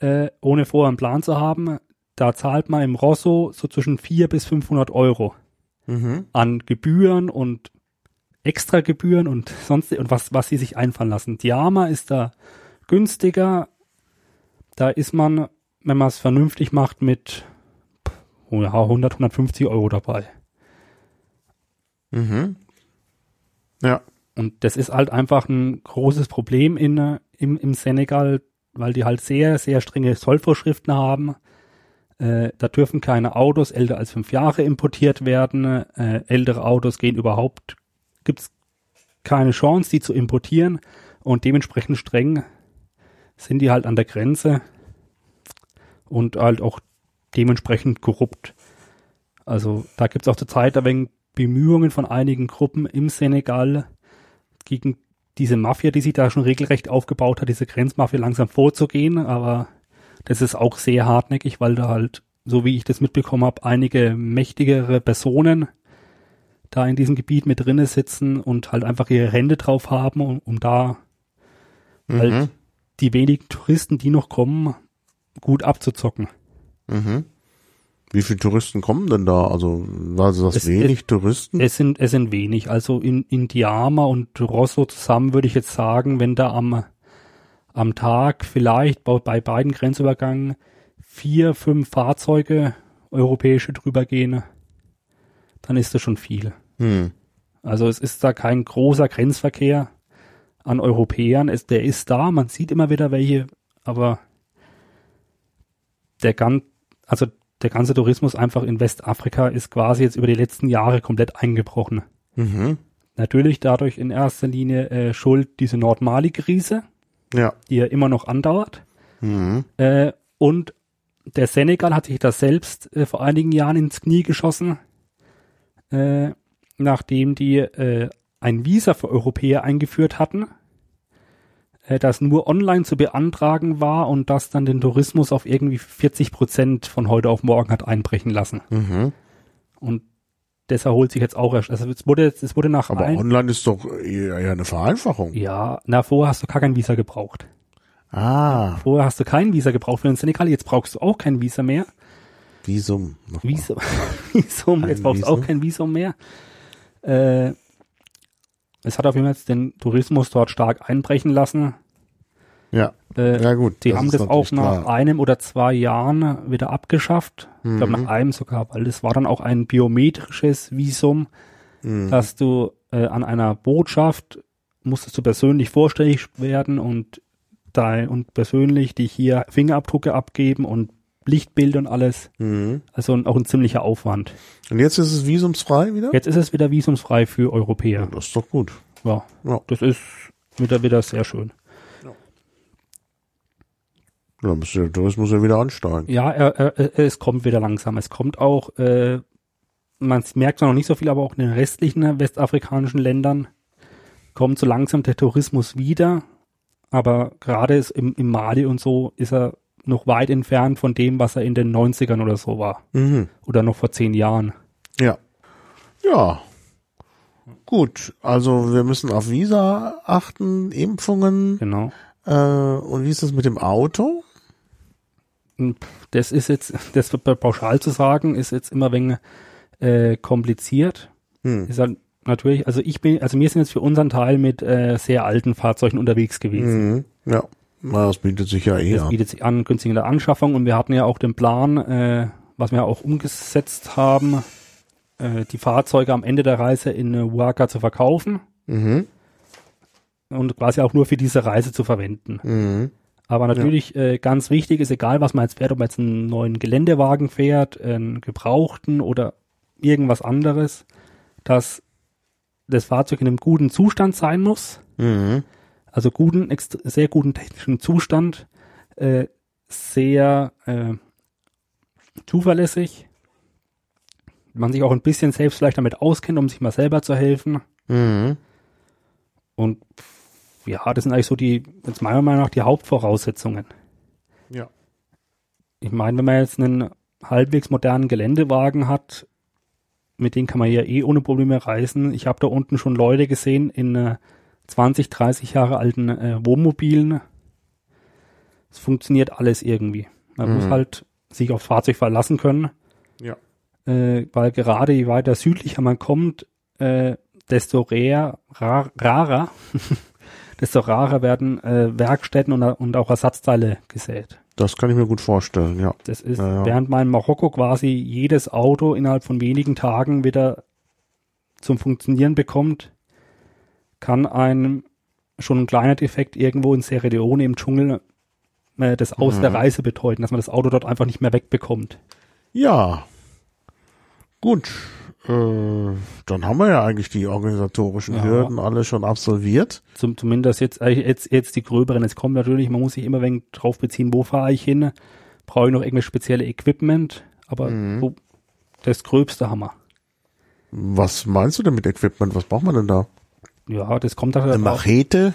äh, ohne vorher einen Plan zu haben, da zahlt man im Rosso so zwischen 400 bis 500 Euro Mhm. an Gebühren und extra Gebühren und sonst und was, was sie sich einfallen lassen. Diama ist da günstiger. Da ist man, wenn man es vernünftig macht, mit oh ja, 100, 150 Euro dabei. Mhm. Ja. Und das ist halt einfach ein großes Problem in, äh, im, im Senegal, weil die halt sehr, sehr strenge Zollvorschriften haben. Äh, da dürfen keine Autos älter als fünf Jahre importiert werden. Äh, ältere Autos gehen überhaupt, gibt's keine Chance, die zu importieren. Und dementsprechend streng sind die halt an der Grenze und halt auch dementsprechend korrupt. Also da gibt's auch zur Zeit ein wenig Bemühungen von einigen Gruppen im Senegal gegen diese Mafia, die sich da schon regelrecht aufgebaut hat, diese Grenzmafia langsam vorzugehen, aber das ist auch sehr hartnäckig, weil da halt, so wie ich das mitbekommen habe, einige mächtigere Personen da in diesem Gebiet mit drinne sitzen und halt einfach ihre Hände drauf haben, um, um da Mhm. halt die wenigen Touristen, die noch kommen, gut abzuzocken. Mhm. Wie viele Touristen kommen denn da? Also war das Es- wenig Touristen? Es sind, es sind wenig. Also in, in Diama und Rosso zusammen würde ich jetzt sagen, wenn da am, am Tag vielleicht bei, bei beiden Grenzübergängen vier, fünf Fahrzeuge europäische drüber gehen, dann ist das schon viel. Hm. Also es ist da kein großer Grenzverkehr an Europäern. Es, der ist da, man sieht immer wieder welche, aber der ganz, also der ganze Tourismus einfach in Westafrika ist quasi jetzt über die letzten Jahre komplett eingebrochen. Mhm. Natürlich dadurch in erster Linie äh, schuld diese Nordmali-Krise, Ja. die ja immer noch andauert. Mhm. Äh, und der Senegal hat sich das selbst äh, vor einigen Jahren ins Knie geschossen, äh, nachdem die äh, ein Visa für Europäer eingeführt hatten, äh, das nur online zu beantragen war und das dann den Tourismus auf irgendwie 40 Prozent von heute auf morgen hat einbrechen lassen. Mhm. Und das erholt sich jetzt auch erst. Also es wurde, es wurde nach Aber ein, online ist doch eher eher eine Vereinfachung. ja, na vorher hast du gar kein Visa gebraucht. Ah, Vorher hast du kein Visa gebraucht für den Senegal, jetzt brauchst du auch kein Visa mehr. Visum. Visum, Visum jetzt brauchst du auch kein Visum mehr. Äh, es hat auf jeden Fall jetzt den Tourismus dort stark einbrechen lassen. Ja, Äh, ja gut. die haben ist das auch nach klar. einem oder zwei Jahren wieder abgeschafft. Ich glaube Mhm. nach einem sogar, weil das war dann auch ein biometrisches Visum, Mhm. dass du äh, an einer Botschaft musstest du persönlich vorstellig werden und dein und persönlich dich hier Fingerabdrücke abgeben und Lichtbilder und alles. Mhm. Also ein- auch ein ziemlicher Aufwand. Und jetzt ist es visumsfrei wieder? Jetzt ist es wieder visumsfrei für Europäer. Das ist doch gut. Ja, Ja. das ist wieder wieder sehr schön. Dann müsste der Tourismus ja wieder ansteigen. Ja, er, er, es kommt wieder langsam. Es kommt auch, äh, man merkt noch nicht so viel, aber auch in den restlichen westafrikanischen Ländern kommt so langsam der Tourismus wieder. Aber gerade im, im Mali und so ist er noch weit entfernt von dem, was er in den 90ern oder so war. Mhm. Oder noch vor zehn Jahren. Ja. Ja. Gut, also wir müssen auf Visa achten, Impfungen. Genau. Äh, und wie ist das mit dem Auto? Und Das ist jetzt, das pauschal zu sagen, ist jetzt immer wenig äh, kompliziert. Hm. Ist halt natürlich, also ich bin, also wir sind jetzt für unseren Teil mit äh, sehr alten Fahrzeugen unterwegs gewesen. Mhm. Ja. Na, das bietet sich ja eh Das an. bietet sich an, günstig in der Anschaffung und wir hatten ja auch den Plan, äh, was wir auch umgesetzt haben, äh, die Fahrzeuge am Ende der Reise in äh, Huaca zu verkaufen Mhm. und quasi auch nur für diese Reise zu verwenden. Mhm. Aber natürlich äh, ganz wichtig ist, egal was man jetzt fährt, ob man jetzt einen neuen Geländewagen fährt, einen gebrauchten oder irgendwas anderes, dass das Fahrzeug in einem guten Zustand sein muss. Mhm. Also guten, sehr guten technischen Zustand, äh, sehr äh, zuverlässig. Man sich auch ein bisschen selbst vielleicht damit auskennt, um sich mal selber zu helfen. Mhm. Und ja, das sind eigentlich so die, jetzt meiner Meinung nach, die Hauptvoraussetzungen. Ja. Ich meine, wenn man jetzt einen halbwegs modernen Geländewagen hat, mit denen kann man ja eh ohne Probleme reisen. Ich habe da unten schon Leute gesehen in äh, 20, 30 Jahre alten äh, Wohnmobilen. Es funktioniert alles irgendwie. Man muss Mhm. halt sich aufs Fahrzeug verlassen können, Ja. äh, weil gerade je weiter südlicher man kommt, äh, desto rar, rar, rarer, desto rarer werden äh, Werkstätten und, und auch Ersatzteile gesät. Das kann ich mir gut vorstellen, ja. Das ist Ja, ja. während man in Marokko quasi jedes Auto innerhalb von wenigen Tagen wieder zum Funktionieren bekommt, kann ein schon ein kleiner Defekt irgendwo in Sierra Leone im Dschungel äh, das Aus Mhm. der Reise bedeuten, dass man das Auto dort einfach nicht mehr wegbekommt. Ja. Gut. Äh, dann haben wir ja eigentlich die organisatorischen Ja. Hürden alle schon absolviert. Zum, zumindest jetzt, äh, jetzt, jetzt die gröberen. Es kommt natürlich, man muss sich immer wenig drauf beziehen, wo fahre ich hin, brauche ich noch irgendwelches spezielle Equipment, aber Mhm. so das Gröbste haben wir. Was meinst du denn mit Equipment? Was braucht man denn da? Ja, das kommt halt Eine Machete?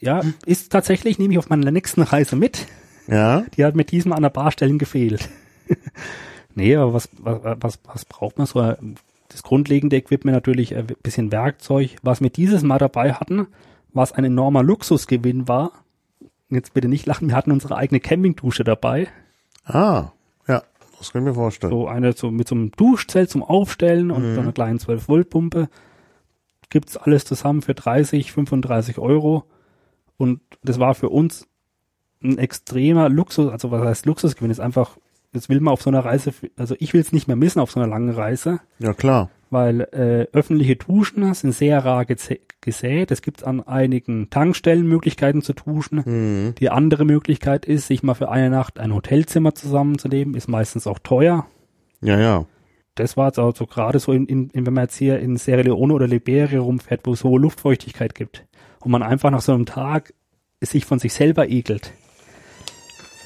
ja, ist tatsächlich, nehme ich auf meiner nächsten Reise mit. Ja. Die hat mit diesem an der Barstellen gefehlt. nee, aber was, was, was, was braucht man so? Das grundlegende Equipment natürlich ein bisschen Werkzeug. Was wir dieses Mal dabei hatten, was ein enormer Luxusgewinn war. Jetzt bitte nicht lachen, wir hatten unsere eigene Campingdusche dabei. Ah. Ja. Das kann ich mir vorstellen. So eine so mit so einem Duschzelt zum Aufstellen und Mhm. so einer kleinen 12-Volt-Pumpe. Gibt's alles zusammen für 30, 35 Euro. Und das war für uns ein extremer Luxus, also was heißt Luxusgewinn, ist einfach das will man auf so einer Reise, also ich will es nicht mehr missen auf so einer langen Reise, Ja, klar. weil äh, öffentliche Duschen sind sehr rar gesät. Es gibt an einigen Tankstellen Möglichkeiten zu duschen. Mhm. Die andere Möglichkeit ist, sich mal für eine Nacht ein Hotelzimmer zusammenzunehmen, ist meistens auch teuer. Ja, ja. Das war jetzt auch so gerade so, in, in, wenn man jetzt hier in Sierra Leone oder Liberia rumfährt, wo es hohe Luftfeuchtigkeit gibt und man einfach nach so einem Tag sich von sich selber ekelt,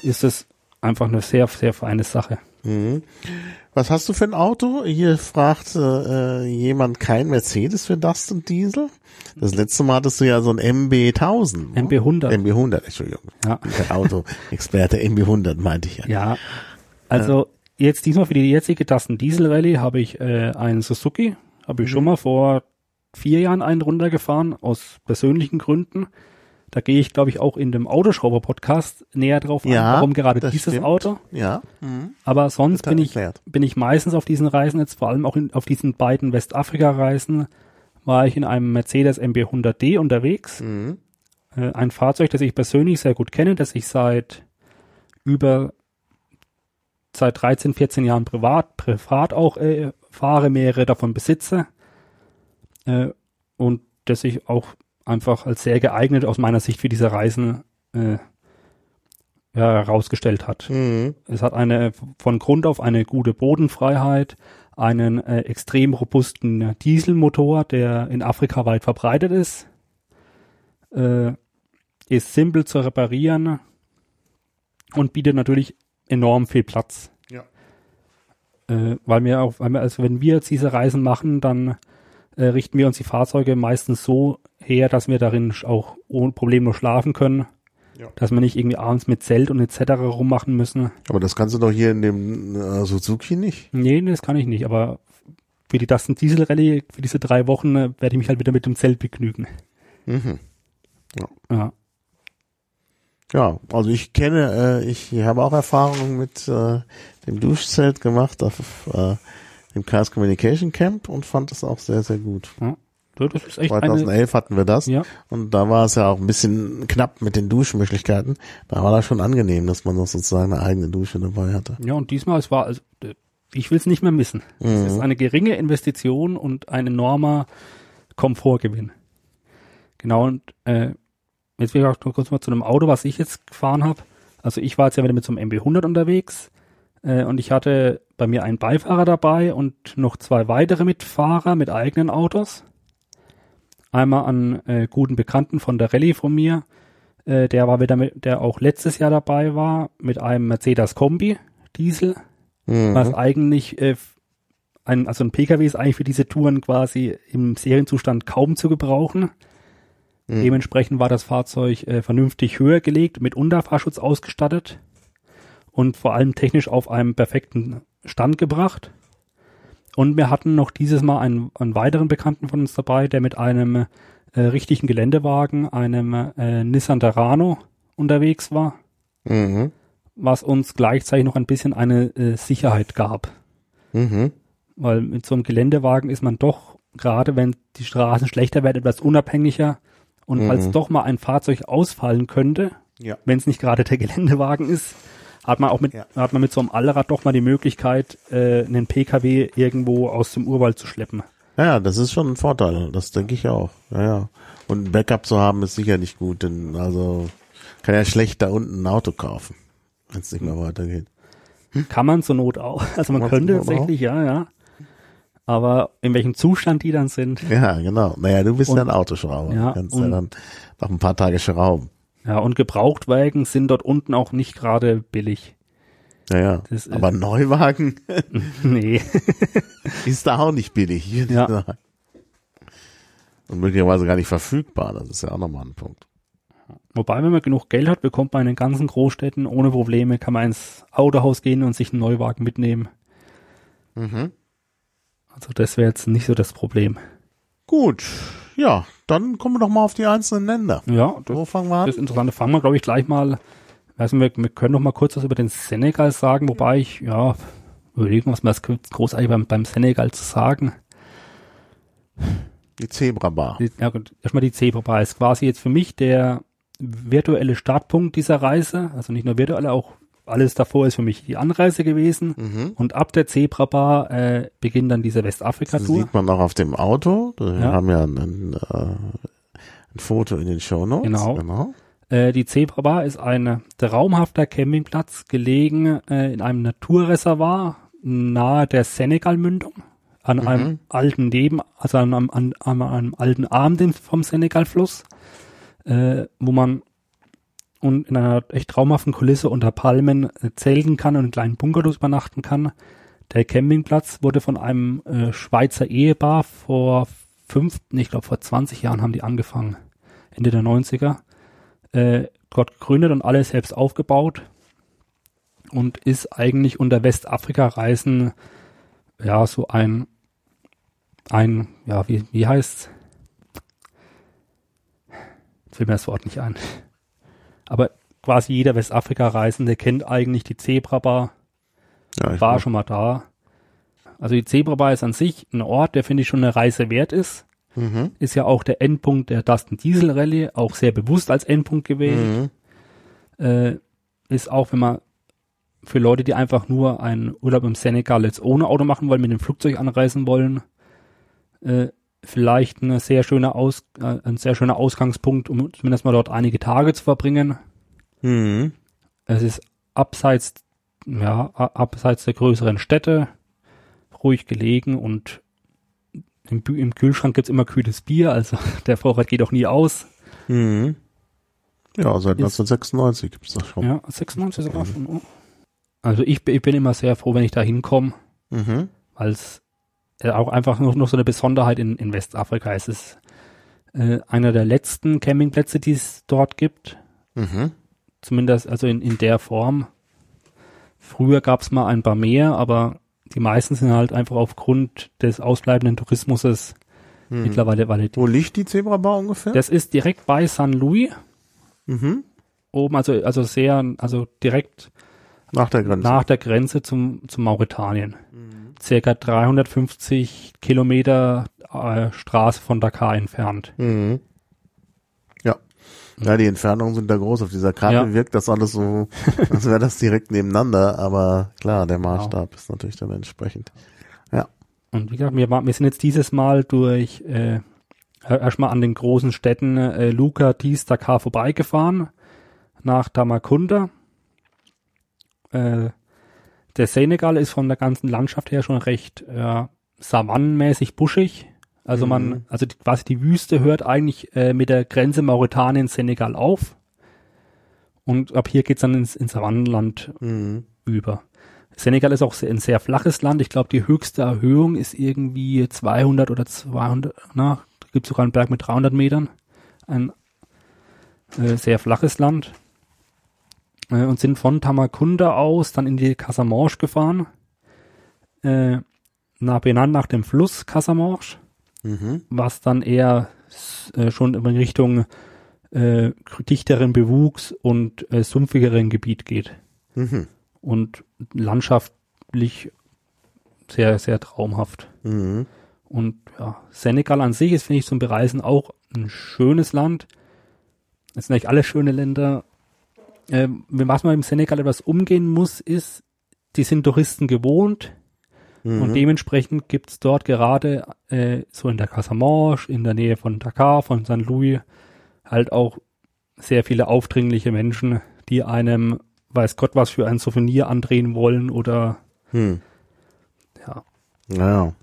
ist das einfach eine sehr, sehr feine Sache. Mhm. Was hast du für ein Auto? Hier fragt äh, jemand kein Mercedes für Dustin Diesel. Das letzte Mal hattest du ja so ein MB1000. ne? MB100. MB100, Entschuldigung. Ja. Kein Auto-Experte, MB100 meinte ich ja. Ja, also jetzt diesmal für die jetzige Tasten Diesel Rallye habe ich äh, einen Suzuki, habe ich schon mal vor vier Jahren einen runtergefahren, aus persönlichen Gründen. Da gehe ich, glaube ich, auch in dem Autoschrauber-Podcast näher drauf Ja, ein, warum gerade das dieses stimmt. Auto. Ja. Mhm. Aber sonst bin ich, erklärt. bin ich meistens auf diesen Reisen, jetzt vor allem auch in, auf diesen beiden Westafrika-Reisen, war ich in einem Mercedes MB100D unterwegs. Mhm. Äh, ein Fahrzeug, das ich persönlich sehr gut kenne, das ich seit über seit 13, 14 Jahren privat, privat auch äh, fahre, mehrere davon besitze äh, und das ich auch einfach als sehr geeignet aus meiner Sicht für diese Reisen äh, ja, herausgestellt hat. Mhm. Es hat eine von Grund auf eine gute Bodenfreiheit, einen äh, extrem robusten Dieselmotor, der in Afrika weit verbreitet ist, äh, ist simpel zu reparieren und bietet natürlich enorm viel Platz. Ja. Äh, weil wir auch, weil wir, also wenn wir jetzt diese Reisen machen, dann äh, richten wir uns die Fahrzeuge meistens so her, dass wir darin auch ohne problemlos schlafen können, Ja. dass wir nicht irgendwie abends mit Zelt und etc. rummachen müssen. Aber das kannst du doch hier in dem äh, Suzuki nicht. Nee, das kann ich nicht, aber für die Dustin Diesel Rallye, für diese drei Wochen, äh, werde ich mich halt wieder mit dem Zelt begnügen. Mhm. Ja. Ja, also ich kenne, äh, ich habe auch Erfahrungen mit äh, dem Duschzelt gemacht auf äh, dem Chaos Communication Camp und fand es auch sehr, sehr gut. ja. Das ist echt eine, 2011 hatten wir das ja, und da war es ja auch ein bisschen knapp mit den Duschmöglichkeiten. Da war das schon angenehm, dass man noch sozusagen eine eigene Dusche dabei hatte. ja, und diesmal, es war, also, ich will es nicht mehr missen. Es Mhm. ist eine geringe Investition und ein enormer Komfortgewinn. Genau, und äh, jetzt will ich auch kurz mal zu einem Auto, was ich jetzt gefahren habe. Also ich war jetzt ja wieder mit so einem MB100 unterwegs äh, und ich hatte bei mir einen Beifahrer dabei und noch zwei weitere Mitfahrer mit eigenen Autos. Einmal an äh, guten Bekannten von der Rallye von mir, äh, der war wieder mit, der auch letztes Jahr dabei war, mit einem Mercedes Kombi Diesel, was Mhm. eigentlich äh, ein, also ein PKW ist eigentlich für diese Touren quasi im Serienzustand kaum zu gebrauchen. Mhm. Dementsprechend war das Fahrzeug äh, vernünftig höher gelegt, mit Unterfahrschutz ausgestattet und vor allem technisch auf einem perfekten Stand gebracht. Und wir hatten noch dieses Mal einen, einen weiteren Bekannten von uns dabei, der mit einem äh, richtigen Geländewagen, einem äh, Nissan Terrano unterwegs war, Mhm. was uns gleichzeitig noch ein bisschen eine äh, Sicherheit gab. Mhm. Weil mit so einem Geländewagen ist man doch, gerade wenn die Straßen schlechter werden, etwas unabhängiger. Und Mhm. falls doch mal ein Fahrzeug ausfallen könnte, Ja. wenn es nicht gerade der Geländewagen ist, hat man auch mit, Ja. hat man mit so einem Allrad doch mal die Möglichkeit, äh, einen PKW irgendwo aus dem Urwald zu schleppen. Ja, das ist schon ein Vorteil. Das denke ich auch. Ja, ja. Und ein Backup zu haben ist sicher nicht gut, denn also kann ja schlecht da unten ein Auto kaufen, wenn es nicht mehr weitergeht. Kann man zur Not auch. Also man man könnte tatsächlich, ja, ja. Aber in welchem Zustand die dann sind, Ja, genau. Naja, du bist Und- ja ein Autoschrauber. Ja, du kannst ja und- dann noch ein paar Tage schrauben. ja, und Gebrauchtwagen sind dort unten auch nicht gerade billig. Ja, ja. Das Aber ein Neuwagen nee. ist da auch nicht billig. würde ich Ja. sagen. Und möglicherweise gar nicht verfügbar. Das ist ja auch nochmal ein Punkt. Wobei, wenn man genug Geld hat, bekommt man in den ganzen Großstädten ohne Probleme, kann man ins Autohaus gehen und sich einen Neuwagen mitnehmen. Mhm. Also das wäre jetzt nicht so das Problem. Gut. Ja, dann kommen wir doch mal auf die einzelnen Länder. Ja, das, Wo fangen wir an? das Interessante fangen wir, glaube ich, gleich mal. Nicht, wir, wir können noch mal kurz was über den Senegal sagen, wobei ich, ja, überlegen, was man das großartig beim, beim Senegal zu sagen. Die Zebra Bar. Die- Ja, gut, erstmal die Zebra Bar ist quasi jetzt für mich der virtuelle Startpunkt dieser Reise. Also nicht nur virtuelle, auch alles davor ist für mich die Anreise gewesen. Mhm. Und ab der Zebra-Bar äh, beginnt dann diese Das Westafrika-Tour. sieht man auch auf dem Auto. Wir Ja. haben ja ein, äh, ein Foto in den Shownotes. Genau. genau. Äh, die Zebra-Bar ist ein traumhafter Campingplatz, gelegen äh, in einem Naturreservoir nahe der Senegal-Mündung, an Mhm. einem alten Neben, also an einem, an, an einem alten Arm vom Senegal-Fluss, äh, wo man und in einer echt traumhaften Kulisse unter Palmen äh, zelten kann und in kleinen Bunkerlos übernachten kann. Der Campingplatz wurde von einem äh, Schweizer Ehepaar vor fünf, ich glaube vor 20 Jahren haben die angefangen, Ende der 90er, äh, dort gegründet und alles selbst aufgebaut und ist eigentlich unter Westafrika-Reisen ja so ein ein, ja, wie, wie heißt's? Jetzt fällt mir das Wort nicht ein. Aber quasi jeder Westafrika-Reisende kennt eigentlich die Zebra-Bar, Ja, war schon mal da. Also die Zebra-Bar ist an sich ein Ort, der finde ich schon eine Reise wert ist. Mhm. Ist ja auch der Endpunkt der Dustin Diesel Rallye, auch sehr bewusst als Endpunkt gewählt. Mhm. Äh, ist auch, wenn man für Leute, die einfach nur einen Urlaub im Senegal jetzt ohne Auto machen wollen, mit dem Flugzeug anreisen wollen, äh, vielleicht eine sehr schöne Aus, äh, ein sehr schöner Ausgangspunkt, um zumindest mal dort einige Tage zu verbringen. Mhm. Es ist abseits, ja, abseits der größeren Städte, ruhig gelegen und im, im Kühlschrank gibt's immer kühles Bier, also der Vorrat geht auch nie aus. Mhm. Ja, seit Ist- 1996 gibt's das schon. Ja, 96 sogar schon. oh. Also ich, bin- ich bin immer sehr froh, wenn ich da hinkomme, Mhm. weil es äh, auch einfach noch, noch so eine Besonderheit in, in Westafrika ist. Es ist äh, einer der letzten Campingplätze, die es dort gibt. Mhm. Zumindest also in, in der Form. Früher gab es mal ein paar mehr, aber die meisten sind halt einfach aufgrund des ausbleibenden Tourismuses Mhm. mittlerweile valid. Wo liegt die Zebrabar ungefähr? Das ist direkt bei San Luis mhm. oben, also also sehr, also direkt Nach der Grenze. nach der Grenze zum, zum Mauretanien. Circa 350 Kilometer äh, Straße von Dakar entfernt. Mhm. Ja. Ja, die Entfernungen sind da groß. Auf dieser Karte Ja. wirkt das alles so, als wäre das direkt nebeneinander. Aber klar, der Maßstab ist natürlich dann entsprechend. Und wie gesagt, wir, wir sind jetzt dieses Mal durch äh, erstmal an den großen Städten äh, Luca, Tis, Dakar vorbeigefahren nach Tamakunda. Äh, der Senegal ist von der ganzen Landschaft her schon recht äh, savannenmäßig buschig. Also man, Mhm. also die, quasi die Wüste hört eigentlich äh, mit der Grenze Mauretanien-Senegal auf. Und ab hier geht's dann ins, ins Savannenland Mhm. über. Senegal ist auch sehr, ein sehr flaches Land. Ich glaube, die höchste Erhöhung ist irgendwie 200 oder 200, na, da gibt sogar einen Berg mit 300 Metern. Ein äh, sehr flaches Land. Äh, und sind von Tamakunda aus dann in die Casamance gefahren. Äh, nach, benannt nach dem Fluss Casamance, Mhm. was dann eher äh, schon in Richtung äh, dichteren Bewuchs und äh, sumpfigeren Gebiet geht Mhm. und landschaftlich sehr, sehr traumhaft. Mhm. Und ja, Senegal an sich ist, finde ich, zum Bereisen auch ein schönes Land. Es sind eigentlich alle schöne Länder. Ähm, was man im Senegal etwas umgehen muss, ist, die sind Touristen gewohnt Mhm. und dementsprechend gibt's dort gerade äh, so in der Casamance, in der Nähe von Dakar, von St. Louis, halt auch sehr viele aufdringliche Menschen, die einem weiß Gott was für ein Souvenir andrehen wollen oder Hm. ja, Naja.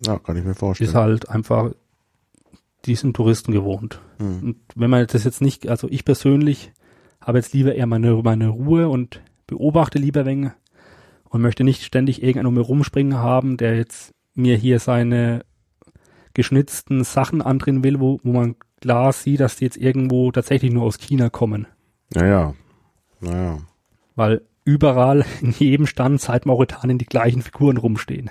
Ja, kann ich mir vorstellen. ist halt einfach, die sind Touristen gewohnt. Hm. Und wenn man das jetzt nicht, also ich persönlich habe jetzt lieber eher meine, meine Ruhe und beobachte lieber wegen und möchte nicht ständig irgendeinen um mir rumspringen haben, der jetzt mir hier seine geschnitzten Sachen andrehen will, wo, wo man klar sieht, dass die jetzt irgendwo tatsächlich nur aus China kommen. Naja. Naja. Weil überall in jedem Stand seit Mauretanien die gleichen Figuren rumstehen.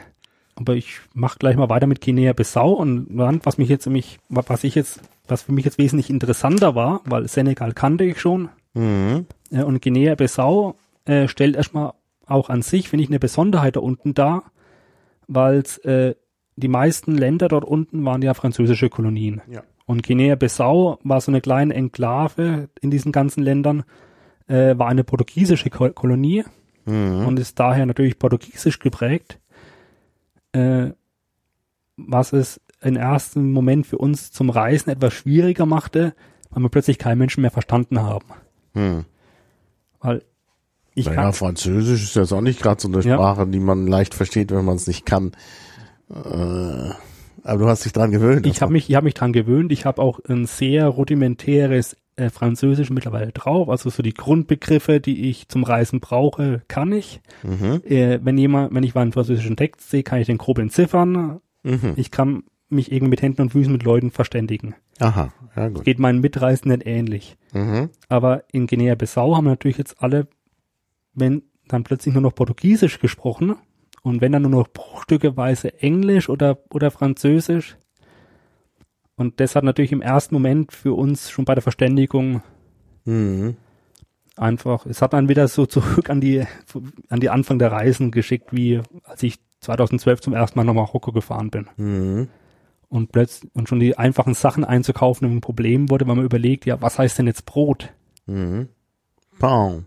Aber ich mache gleich mal weiter mit Guinea-Bissau und dann, was mich jetzt nämlich, was ich jetzt, was für mich jetzt wesentlich interessanter war, weil Senegal kannte ich schon, Mhm. äh, und Guinea-Bissau äh, stellt erstmal auch an sich, finde ich, eine Besonderheit da unten dar, weil äh, die meisten Länder dort unten waren ja französische Kolonien. Ja. Und Guinea-Bissau war so eine kleine Enklave in diesen ganzen Ländern, äh, war eine portugiesische Ko Kolonie Mhm. und ist daher natürlich portugiesisch geprägt, äh, was es im ersten Moment für uns zum Reisen etwas schwieriger machte, weil wir plötzlich keinen Menschen mehr verstanden haben. Hm. Weil ich naja, kann, Französisch ist jetzt auch nicht gerade so eine Ja. Sprache, die man leicht versteht, wenn man es nicht kann. Äh, aber du hast dich dran gewöhnt. ich habe mich, ich habe mich dran gewöhnt. Ich habe auch ein sehr rudimentäres äh, Französisch mittlerweile drauf. Also so die Grundbegriffe, die ich zum Reisen brauche, kann ich. Mhm. Äh, wenn jemand, wenn ich mal einen französischen Text sehe, kann ich den grob entziffern. Mhm. Ich kann mich irgendwie mit Händen und Füßen mit Leuten verständigen. Aha, ja gut. Geht meinen Mitreisenden ähnlich. Mhm. Aber in Guinea-Bissau haben natürlich jetzt alle, wenn dann plötzlich nur noch Portugiesisch gesprochen und wenn dann nur noch bruchstückeweise Englisch oder, oder Französisch. Und das hat natürlich im ersten Moment für uns schon bei der Verständigung Mhm. einfach, es hat dann wieder so zurück an die, an die Anfang der Reisen geschickt, wie als ich 2012 zum ersten Mal nach Marokko gefahren bin. Mhm. Und plötzlich, und schon die einfachen Sachen einzukaufen ein Problem wurde, weil man überlegt, ja, was heißt denn jetzt Brot? Mhm. Pain.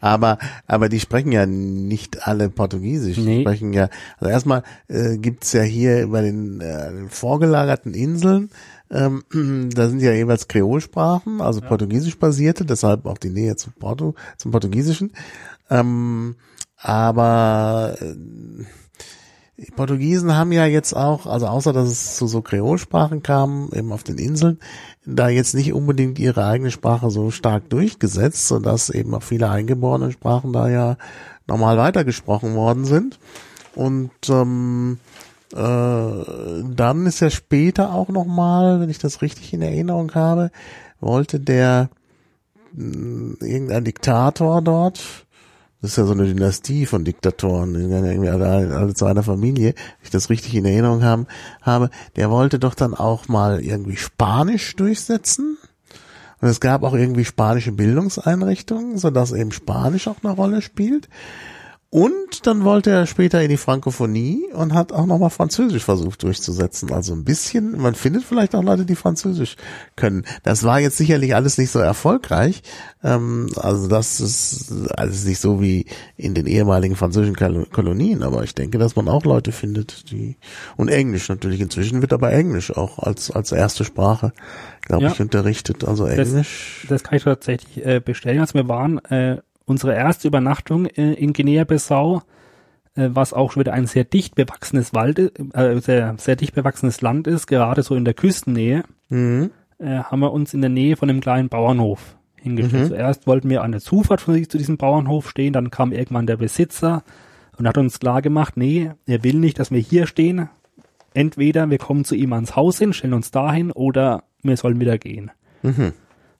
Aber, aber die sprechen ja nicht alle Portugiesisch. Die Nee. sprechen ja, also erstmal äh, gibt's ja hier bei den, äh, den vorgelagerten Inseln, ähm, da sind ja jeweils Kreolsprachen, also portugiesisch basierte, deshalb auch die Nähe zum Porto, zum Portugiesischen. Ähm, aber äh, die Portugiesen haben ja jetzt auch, also außer dass es zu so Kreolsprachen kam, eben auf den Inseln, da jetzt nicht unbedingt ihre eigene Sprache so stark durchgesetzt, sodass eben auch viele eingeborene Sprachen da ja normal weitergesprochen worden sind. Und ähm, äh, dann ist ja später auch nochmal, wenn ich das richtig in Erinnerung habe, wollte der mh, irgendein Diktator dort, das ist ja so eine Dynastie von Diktatoren, irgendwie alle, alle zu einer Familie, wenn ich das richtig in Erinnerung haben, habe, der wollte doch dann auch mal irgendwie Spanisch durchsetzen. Und es gab auch irgendwie spanische Bildungseinrichtungen, sodass eben Spanisch auch eine Rolle spielt. Und dann wollte er später in die Frankophonie und hat auch nochmal Französisch versucht durchzusetzen. Also ein bisschen, man findet vielleicht auch Leute, die Französisch können. Das war jetzt sicherlich alles nicht so erfolgreich. Ähm, also das ist alles nicht so wie in den ehemaligen französischen Kol- Kolonien. Aber ich denke, dass man auch Leute findet, die, und Englisch natürlich. Inzwischen wird aber Englisch auch als, als erste Sprache, glaube Ja. ich, unterrichtet. Also Das- Englisch. Das kann ich tatsächlich äh, bestellen. Also wir waren äh, unsere erste Übernachtung äh, in Guinea-Bissau, äh, was auch schon wieder ein sehr dicht bewachsenes Wald, äh, sehr, sehr dicht bewachsenes Land ist, gerade so in der Küstennähe, Mhm. äh, haben wir uns in der Nähe von einem kleinen Bauernhof hingestellt. Mhm. Zuerst wollten wir an der Zufahrt von zu diesem Bauernhof stehen, dann kam irgendwann der Besitzer und hat uns klar gemacht, nee, er will nicht, dass wir hier stehen. Entweder wir kommen zu ihm ans Haus hin, stellen uns dahin oder wir sollen wieder gehen. Mhm.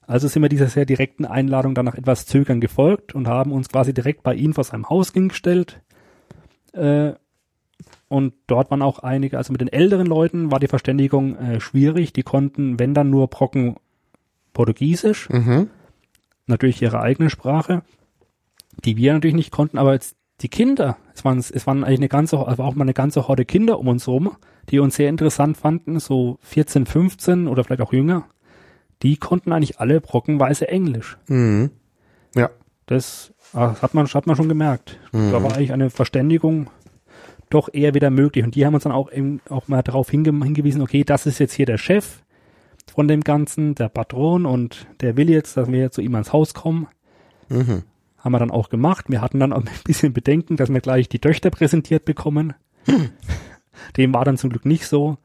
Also sind wir dieser sehr direkten Einladung dann nach etwas Zögern gefolgt und haben uns quasi direkt bei ihm vor seinem Haus hingestellt. Äh, und dort waren auch einige, also mit den älteren Leuten war die Verständigung äh, schwierig. Die konnten, wenn dann nur Brocken Portugiesisch, Mhm. natürlich ihre eigene Sprache, die wir natürlich nicht konnten, aber jetzt die Kinder, es waren, es waren eigentlich eine ganze, also auch mal eine ganze Horde Kinder um uns rum, die uns sehr interessant fanden, so 14, 15 oder vielleicht auch jünger, die konnten eigentlich alle brockenweise Englisch. Mhm. Ja. Das ah, hat man, hat man schon gemerkt. Mhm. Da war eigentlich eine Verständigung doch eher wieder möglich. Und die haben uns dann auch eben auch mal darauf hinge hingewiesen, okay, das ist jetzt hier der Chef von dem Ganzen, der Patron und der will jetzt, dass wir zu ihm ans Haus kommen. Mhm. Haben wir dann auch gemacht. Wir hatten dann auch ein bisschen Bedenken, dass wir gleich die Töchter präsentiert bekommen. Dem war dann zum Glück nicht so.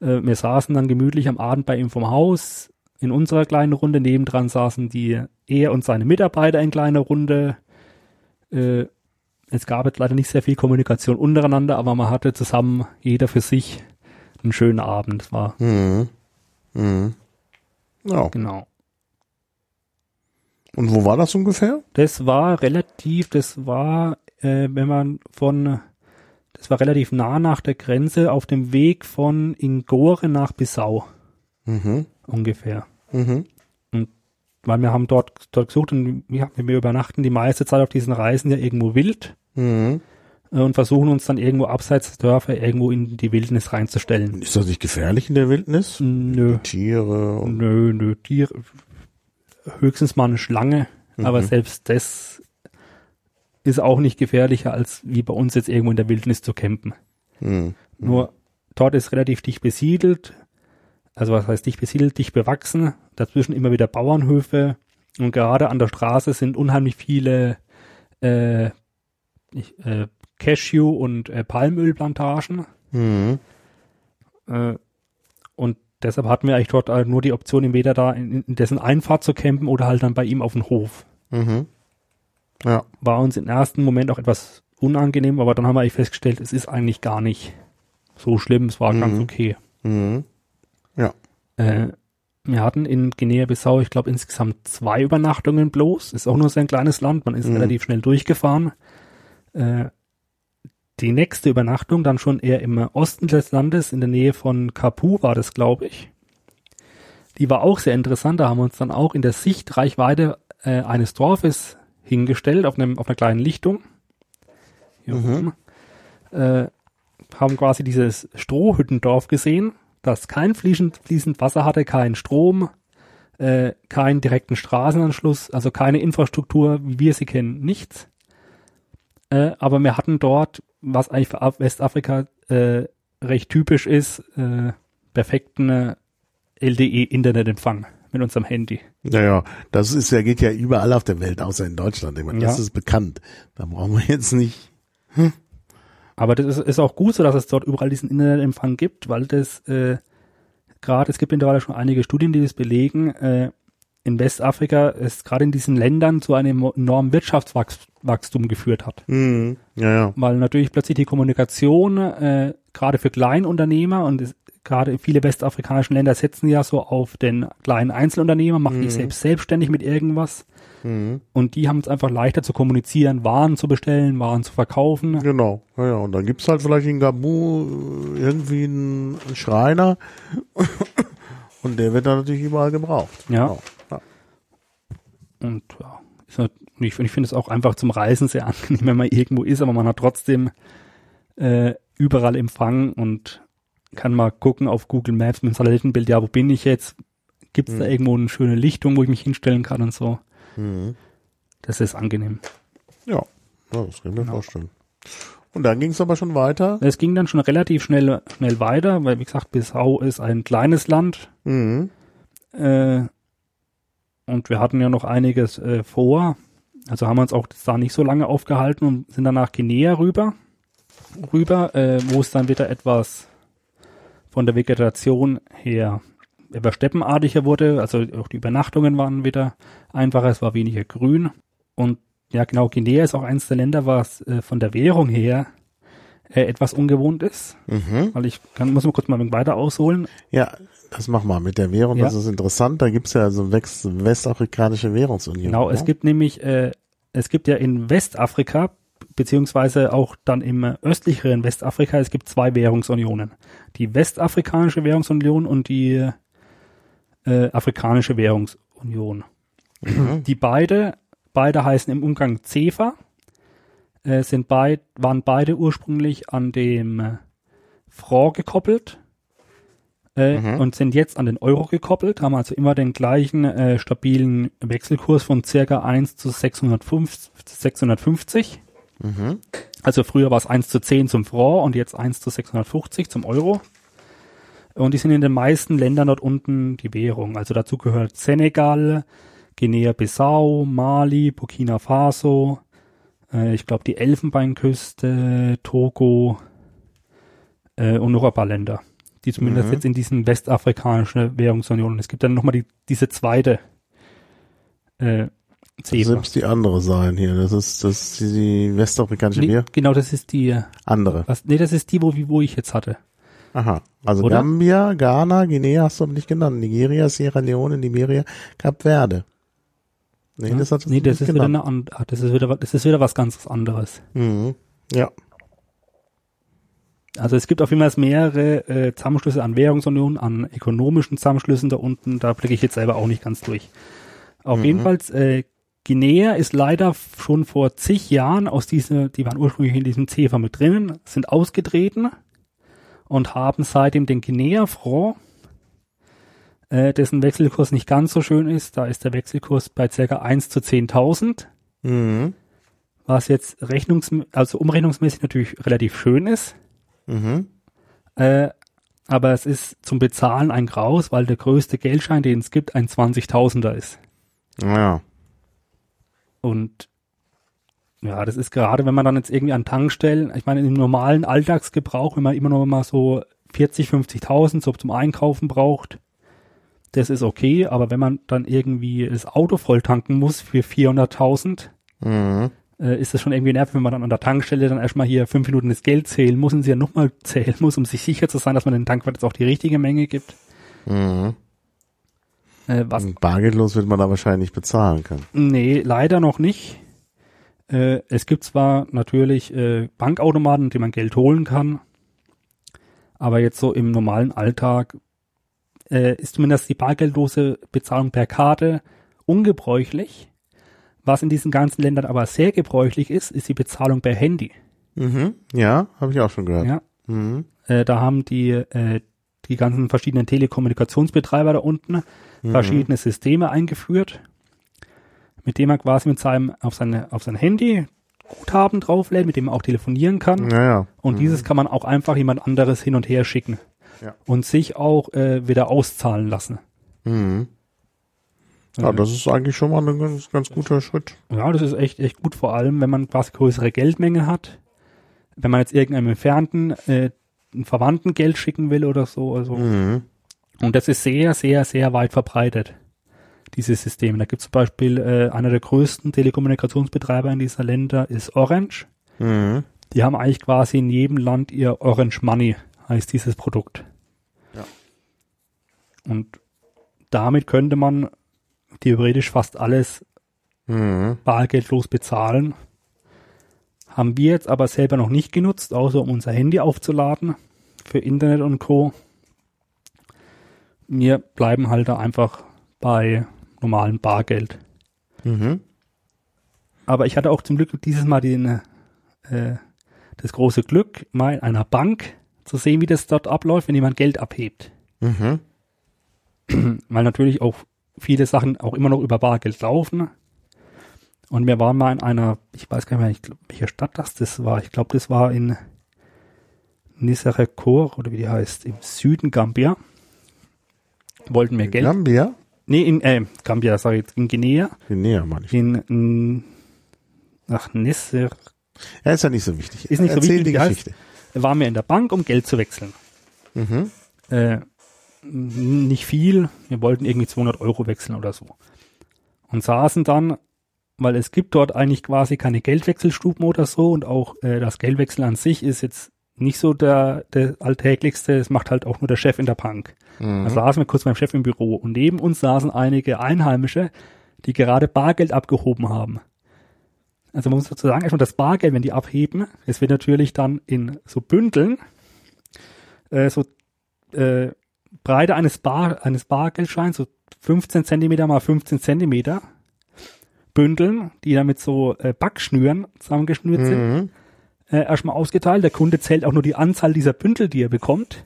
Äh, wir saßen dann gemütlich am Abend bei ihm vom Haus. In unserer kleinen Runde nebendran saßen die er und seine Mitarbeiter in kleiner Runde. Äh, es gab jetzt leider nicht sehr viel Kommunikation untereinander, aber man hatte zusammen jeder für sich einen schönen Abend. War Mhm. Mhm. Ja. genau. Und wo war das ungefähr? Das war relativ, das war, äh, wenn man von, das war relativ nah nach der Grenze auf dem Weg von Ingore nach Bissau Mhm. ungefähr. Mhm. Weil wir haben dort, dort gesucht und wir, wir übernachten die meiste Zeit auf diesen Reisen ja irgendwo wild Mhm. und versuchen uns dann irgendwo abseits der Dörfer irgendwo in die Wildnis reinzustellen. Ist das nicht gefährlich in der Wildnis? Nö, Tiere und nö, nö, Tiere. höchstens mal eine Schlange, aber selbst das ist auch nicht gefährlicher, als wie bei uns jetzt irgendwo in der Wildnis zu campen. Mhm. Nur dort ist relativ dicht besiedelt, also was heißt dicht besiedelt, dicht bewachsen, dazwischen immer wieder Bauernhöfe und gerade an der Straße sind unheimlich viele äh, äh, Cashew- und äh, Palmölplantagen. Mhm. Äh, und deshalb hatten wir eigentlich dort äh, nur die Option, entweder da in, in dessen Einfahrt zu campen oder halt dann bei ihm auf dem Hof. Mhm. Ja. War uns im ersten Moment auch etwas unangenehm, aber dann haben wir eigentlich festgestellt, es ist eigentlich gar nicht so schlimm, es war ganz Mhm. okay. Mhm. Äh, wir hatten in Guinea-Bissau, ich glaube, insgesamt zwei Übernachtungen bloß. Ist auch nur so ein kleines Land, man ist Mhm. relativ schnell durchgefahren. Äh, die nächste Übernachtung dann schon eher im Osten des Landes, in der Nähe von Capu war das, glaube ich. Die war auch sehr interessant. Da haben wir uns dann auch in der Sichtreichweite äh, eines Dorfes hingestellt, auf, einem, auf einer kleinen Lichtung. Hier Mhm. oben. Äh, haben quasi dieses Strohhüttendorf gesehen, das kein fließend, fließend Wasser hatte, keinen Strom, äh, keinen direkten Straßenanschluss, also keine Infrastruktur, wie wir sie kennen, nichts. Äh, aber wir hatten dort, was eigentlich für Af- Westafrika äh, recht typisch ist, äh, perfekten äh, LTE-Internetempfang mit unserem Handy. Ja, ja, das ist ja, geht ja überall auf der Welt, außer in Deutschland. Ich meine, Das Ja. ist bekannt. Da brauchen wir jetzt nicht. Aber das ist, ist auch gut so, dass es dort überall diesen Internetempfang gibt, weil das äh, gerade, es gibt mittlerweile schon einige Studien, die das belegen, äh, in Westafrika es gerade in diesen Ländern zu einem enormen Wirtschaftswachstum geführt hat. Mhm. Ja, ja. Weil natürlich plötzlich die Kommunikation, äh, gerade für Kleinunternehmer und es, gerade viele westafrikanische Länder setzen ja so auf den kleinen Einzelunternehmer, machen sich selbst selbstständig mit irgendwas Mhm. und die haben es einfach leichter zu kommunizieren, Waren zu bestellen, Waren zu verkaufen. Genau. Ja, ja. Und dann gibt's halt vielleicht in Gabu äh, irgendwie einen Schreiner. Und der wird dann natürlich überall gebraucht. Ja. Genau. ja. Und ja, ist halt, ich, ich finde es auch einfach zum Reisen sehr angenehm, wenn man irgendwo ist, aber man hat trotzdem äh, überall Empfang und kann mal gucken auf Google Maps mit dem Satellitenbild, ja, wo bin ich jetzt? Gibt es da Mhm. irgendwo eine schöne Lichtung, wo ich mich hinstellen kann und so? Mhm. Das ist angenehm. Ja. ja, das kann ich mir Genau. vorstellen. Und dann ging's aber schon weiter. Es ging dann schon relativ schnell, schnell weiter, weil wie gesagt, Bissau ist ein kleines Land Mhm. äh, und wir hatten ja noch einiges äh, vor. Also haben wir uns auch da nicht so lange aufgehalten und sind dann nach Guinea rüber, rüber, äh, wo es dann wieder etwas von der Vegetation her etwas steppenartiger wurde. Also auch die Übernachtungen waren wieder einfacher, es war weniger grün. Und ja, genau, Guinea ist auch eines der Länder, was äh, von der Währung her äh, etwas ungewohnt ist. Mhm. Weil ich kann, muss mal kurz mal weiter ausholen. Ja, das mach mal mit der Währung. Ja. Das ist interessant. Da gibt's ja so eine West westafrikanische Währungsunion. Genau, es ne? gibt nämlich, äh, es gibt ja in Westafrika, beziehungsweise auch dann im östlicheren Westafrika, es gibt zwei Währungsunionen. Die Westafrikanische Währungsunion und die äh, Afrikanische Währungsunion. Mhm. Die beide, beide heißen im Umgang CEFA, äh, sind beid, waren beide ursprünglich an dem äh, Franc gekoppelt äh, Mhm. und sind jetzt an den Euro gekoppelt, haben also immer den gleichen äh, stabilen Wechselkurs von circa 1 zu 650, 650. Mhm. Also früher war es 1 zu 10 zum Franc und jetzt 1 zu 650 zum Euro. Und die sind in den meisten Ländern dort unten die Währung. Also dazu gehört Senegal, Guinea-Bissau, Mali, Burkina Faso, äh, ich glaube die Elfenbeinküste, Togo äh, und noch ein paar Länder, die zumindest Mhm. jetzt in diesen westafrikanischen Währungsunion. Es gibt dann nochmal die, diese zweite äh, Das CEPA. selbst die andere sein hier. Das ist, das ist die, die westafrikanische Nee, Währung. genau, das ist die, Andere. was, nee, das ist die, wo, wo ich jetzt hatte. Aha. Also Oder? Gambia, Ghana, Guinea hast du nicht genannt. Nigeria, Sierra Leone, Liberia, Kap Verde. Nee, das hat nee, das nicht ist wieder genannt. eine andere, ah, das ist wieder, das ist wieder was ganz anderes. Mhm. Ja. Also es gibt auf jeden Fall mehrere äh, Zusammenschlüsse an Währungsunionen, an ökonomischen Zusammenschlüssen da unten, da blicke ich jetzt selber auch nicht ganz durch. Auf Mhm. jeden Fall, äh, Guinea ist leider schon vor zig Jahren aus dieser, die waren ursprünglich in diesem CEFA mit drinnen, sind ausgetreten und haben seitdem den Guinea-Franc äh, dessen Wechselkurs nicht ganz so schön ist. Da ist der Wechselkurs bei circa 1 zu 10.000, Mhm. was jetzt rechnungs also umrechnungsmäßig natürlich relativ schön ist. Mhm. Äh, aber es ist zum Bezahlen ein Graus, weil der größte Geldschein, den es gibt, ein 20.000er ist. Ja. Und ja, das ist gerade, wenn man dann jetzt irgendwie an Tankstellen, ich meine, im normalen Alltagsgebrauch, wenn man immer noch mal so 40, 50.000 so zum Einkaufen braucht, das ist okay, aber wenn man dann irgendwie das Auto voll tanken muss für 400.000, Mhm. äh, ist das schon irgendwie nervig, wenn man dann an der Tankstelle dann erstmal hier fünf Minuten das Geld zählen muss und sie ja nochmal zählen muss, um sich sicher zu sein, dass man den Tankwart jetzt auch die richtige Menge gibt. Mhm. Äh, was Bargeldlos wird man da wahrscheinlich bezahlen können. Nee, leider noch nicht. Äh, es gibt zwar natürlich äh, Bankautomaten, denen man Geld holen kann, aber jetzt so im normalen Alltag äh, ist zumindest die bargeldlose Bezahlung per Karte ungebräuchlich. Was in diesen ganzen Ländern aber sehr gebräuchlich ist, ist die Bezahlung per Handy. Mhm. Ja, habe ich auch schon gehört. Ja. Mhm. Äh, da haben die, äh, die ganzen verschiedenen Telekommunikationsbetreiber da unten verschiedene Systeme eingeführt, mit dem man quasi mit seinem, auf seine, auf sein Handy Guthaben drauflädt, mit dem man auch telefonieren kann. Ja, ja. Und dieses kann man auch einfach jemand anderes hin und her schicken. Ja. Und sich auch äh, wieder auszahlen lassen. Mhm. Ja, das ist eigentlich schon mal ein ganz, ganz guter Schritt. Ja, das ist echt, echt gut, vor allem, wenn man quasi größere Geldmenge hat. Wenn man jetzt irgendeinem Entfernten äh, einen Verwandten Geld schicken will oder so. Also. Mhm. Und das ist sehr, sehr, sehr weit verbreitet, dieses System. Da gibt es zum Beispiel äh, einer der größten Telekommunikationsbetreiber in dieser Länder ist Orange. Mhm. Die haben eigentlich quasi in jedem Land ihr Orange Money, heißt dieses Produkt. Ja. Und damit könnte man theoretisch fast alles Mhm. bargeldlos bezahlen. Haben wir jetzt aber selber noch nicht genutzt, außer um unser Handy aufzuladen für Internet und Co. Wir bleiben halt da einfach bei normalem Bargeld. Mhm. Aber ich hatte auch zum Glück dieses Mal den, äh, das große Glück, mal in einer Bank zu sehen, wie das dort abläuft, wenn jemand Geld abhebt. Mhm. Weil natürlich auch viele Sachen auch immer noch über Bargeld laufen. Und wir waren mal in einer, ich weiß gar nicht mehr, welche Stadt das, das war. Ich glaube, das war in Niserekor oder wie die heißt, im Süden Gambia. Wollten wir Geld. Gambia? Nee, in äh, Gambia, sag ich jetzt, in Guinea. Guinea, meine ich. In, in ach, Nisser, Ja, ist ja nicht so wichtig. Ist nicht so Erzähl wichtig, die wie heißt- Geschichte. waren wir in der Bank, um Geld zu wechseln. Mhm. Äh, nicht viel, wir wollten irgendwie 200 Euro wechseln oder so. Und saßen dann, weil es gibt dort eigentlich quasi keine Geldwechselstuben oder so und auch äh, das Geldwechsel an sich ist jetzt nicht so der, der alltäglichste, es macht halt auch nur der Chef in der Bank. Mhm. Da saßen wir kurz beim Chef im Büro und neben uns saßen einige Einheimische, die gerade Bargeld abgehoben haben. Also man muss dazu sagen, erstmal das Bargeld, wenn die abheben, es wird natürlich dann in so Bündeln, äh, so äh, Breite eines, Bar, eines Bargeldscheins, so 15 Zentimeter mal 15 Zentimeter, Bündeln, die dann mit so äh, Backschnüren zusammengeschnürt sind, Mhm. äh, erstmal ausgeteilt. Der Kunde zählt auch nur die Anzahl dieser Bündel, die er bekommt.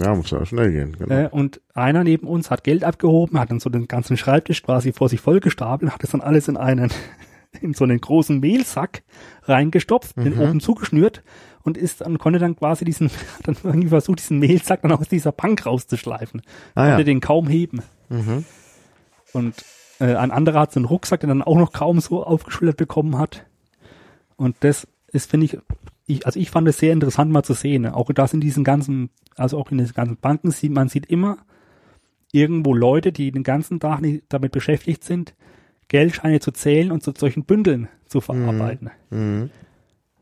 Ja, muss ja schnell gehen. Genau. Äh, und einer neben uns hat Geld abgehoben, hat dann so den ganzen Schreibtisch quasi vor sich vollgestapelt, hat es dann alles in einen, in so einen großen Mehlsack reingestopft, den oben zugeschnürt und ist dann, konnte dann quasi diesen, hat dann irgendwie versucht, diesen Mehlsack dann aus dieser Bank rauszuschleifen. Ah, ja. Konnte den kaum heben. Mhm. Und äh, ein anderer hat so einen Rucksack, den dann auch noch kaum so aufgeschultert bekommen hat. Und das ist, finde ich, ich, also ich fand es sehr interessant mal zu sehen. Auch das in diesen ganzen, also auch in diesen ganzen Banken sieht man sieht immer irgendwo Leute, die den ganzen Tag nicht damit beschäftigt sind, Geldscheine zu zählen und zu solchen Bündeln zu verarbeiten. Mhm.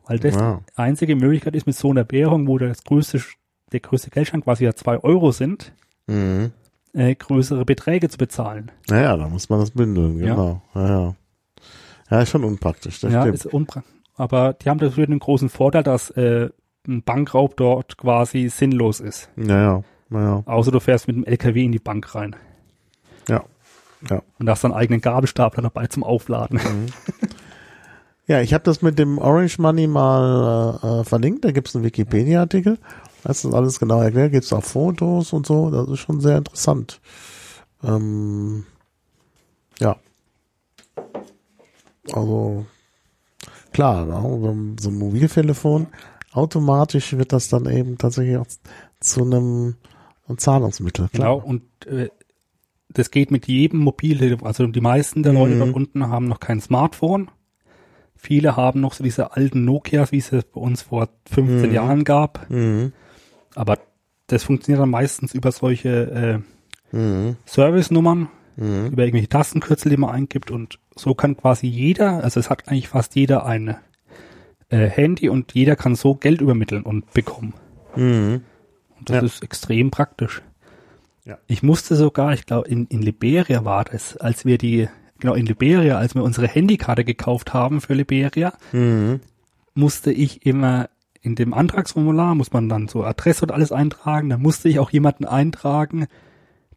Weil das Wow. die einzige Möglichkeit ist mit so einer Währung, wo das größte, der größte Geldschein quasi ja zwei Euro sind, Mhm. äh, größere Beträge zu bezahlen. Naja, da muss man das bündeln, Ja. genau. Ja, ja. Ja, ist schon unpraktisch, ja, stimmt. ist unpra aber die haben natürlich den großen Vorteil, dass äh, ein Bankraub dort quasi sinnlos ist. Naja, naja, Außer du fährst mit dem LKW in die Bank rein ja. Ja. und hast dann einen eigenen Gabelstapler dabei zum Aufladen. Ja, ich habe das mit dem Orange Money mal äh, äh, verlinkt. Da gibt's einen Wikipedia-Artikel. Da ist das alles genau erklärt. Gibt's auch Fotos und so. Das ist schon sehr interessant. Ähm, ja. Also klar, ne, so ein Mobiltelefon, automatisch wird das dann eben tatsächlich auch zu einem Zahlungsmittel. Klar. Genau, und äh, das geht mit jedem Mobiltelefon. Also die meisten der Leute mhm. dort unten haben noch kein Smartphone. Viele haben noch so diese alten Nokias, wie es es bei uns vor 15 mhm. Jahren gab. Mhm. Aber das funktioniert dann meistens über solche äh, mhm. Service-Nummern, mhm. über irgendwelche Tastenkürzel, die man eingibt. Und so kann quasi jeder, also es hat eigentlich fast jeder ein äh, Handy und jeder kann so Geld übermitteln und bekommen. Mhm. Und das ja. ist extrem praktisch. Ja. Ich musste sogar, ich glaube, in, in Liberia war das, als wir die, genau in Liberia, als wir unsere Handykarte gekauft haben für Liberia, mhm. musste ich immer in dem Antragsformular muss man dann so Adresse und alles eintragen. Da musste ich auch jemanden eintragen,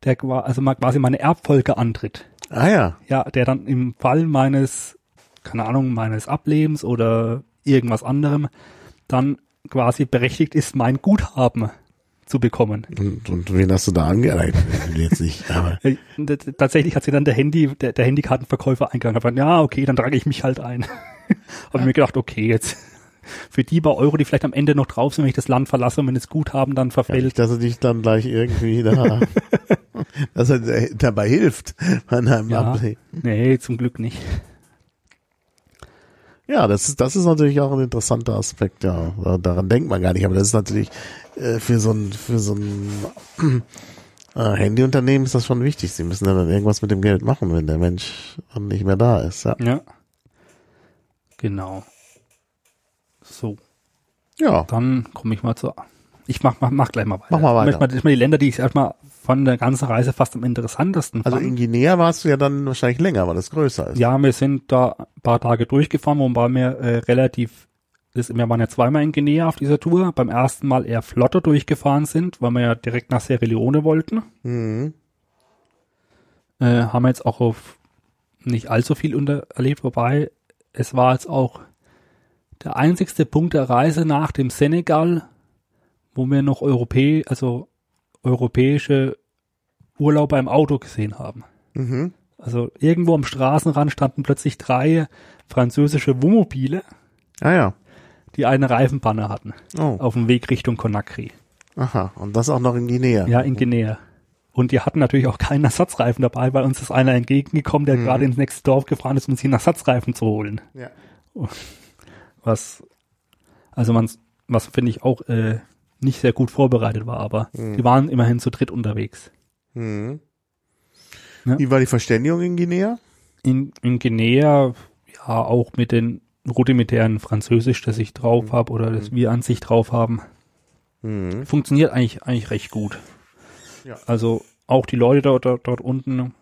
der also quasi meine Erbfolge antritt. Ah ja. Ja, der dann im Fall meines, keine Ahnung, meines Ablebens oder irgendwas anderem dann quasi berechtigt ist, mein Guthaben zu bekommen. Und, und wen hast du da angereicht? Jetzt nicht, aber. Tatsächlich hat sie dann der Handy, der, der Handykartenverkäufer eingegangen. Hat ja, okay, dann trage ich mich halt ein. Habe ja. mir gedacht, okay, jetzt für die paar Euro, die vielleicht am Ende noch drauf sind, wenn ich das Land verlasse und wenn das Guthaben dann verfällt. Ja, nicht, dass er dich dann gleich irgendwie da, dass er dabei hilft an einem ja, Ablegen. Nee, zum Glück nicht. Ja, das ist, das ist natürlich auch ein interessanter Aspekt, ja. Daran denkt man gar nicht, aber das ist natürlich äh, für so ein, für so ein äh, Handyunternehmen ist das schon wichtig. Sie müssen dann irgendwas mit dem Geld machen, wenn der Mensch nicht mehr da ist, ja. Ja. Genau. So. Ja. Dann komme ich mal zu. Ich mach, mach, mach gleich mal weiter. Mach mal weiter. Ich möchte mal, die Länder, die ich erstmal von der ganzen Reise fast am interessantesten fand. Also in Guinea warst du ja dann wahrscheinlich länger, weil das größer ist. Ja, wir sind da ein paar Tage durchgefahren, wobei wir äh, relativ, das, wir waren ja zweimal in Guinea auf dieser Tour. Beim ersten Mal eher flotter durchgefahren sind, weil wir ja direkt nach Sierra Leone wollten. Mhm. Äh, haben wir jetzt auch auf nicht allzu viel unter erlebt, wobei es war jetzt auch der einzigste Punkt der Reise nach dem Senegal, wo wir noch Europä also europäische Urlauber im Auto gesehen haben. Mhm. Also irgendwo am Straßenrand standen plötzlich drei französische Wohnmobile. Ah ja. Die eine Reifenbanne hatten. Oh. Auf dem Weg Richtung Conakry. Aha, und das auch noch in Guinea. Ja, in Guinea. Und die hatten natürlich auch keinen Ersatzreifen dabei, weil uns ist einer entgegengekommen, der mhm. gerade ins nächste Dorf gefahren ist, um sich einen Ersatzreifen zu holen. Ja was, also man, was finde ich auch äh, nicht sehr gut vorbereitet war, aber mhm. die waren immerhin zu dritt unterwegs. Mhm. Ja? Wie war die Verständigung in Guinea? In, in Guinea, ja, auch mit den rudimentären Französisch, das ich drauf mhm. habe oder das wir an sich drauf haben. Mhm. Funktioniert eigentlich, eigentlich recht gut. Ja. Also auch die Leute dort, dort, dort unten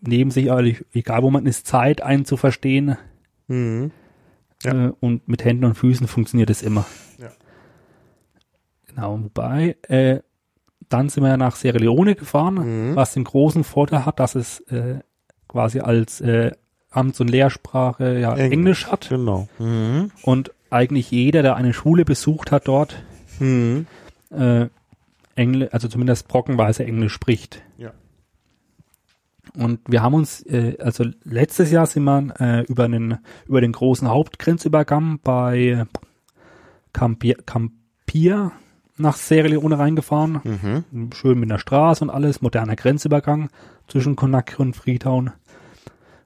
nehmen sich eigentlich, egal wo man ist, Zeit, einen zu verstehen. Mhm. Ja. Äh, und mit Händen und Füßen funktioniert es immer. Ja. Genau, wobei, äh, dann sind wir nach Sierra Leone gefahren, mhm. was den großen Vorteil hat, dass es äh, quasi als äh, Amts- und Lehrsprache ja Englisch, Englisch hat. Genau. Mhm. Und eigentlich jeder, der eine Schule besucht hat dort, mhm. äh, Englisch, also zumindest brockenweise Englisch spricht. Ja. Und wir haben uns, äh, also letztes Jahr sind wir äh, über, einen, über den großen Hauptgrenzübergang bei Campia, Campia nach Sierra Leone reingefahren. Mhm. Schön mit einer Straße und alles, moderner Grenzübergang zwischen Conakry und Freetown.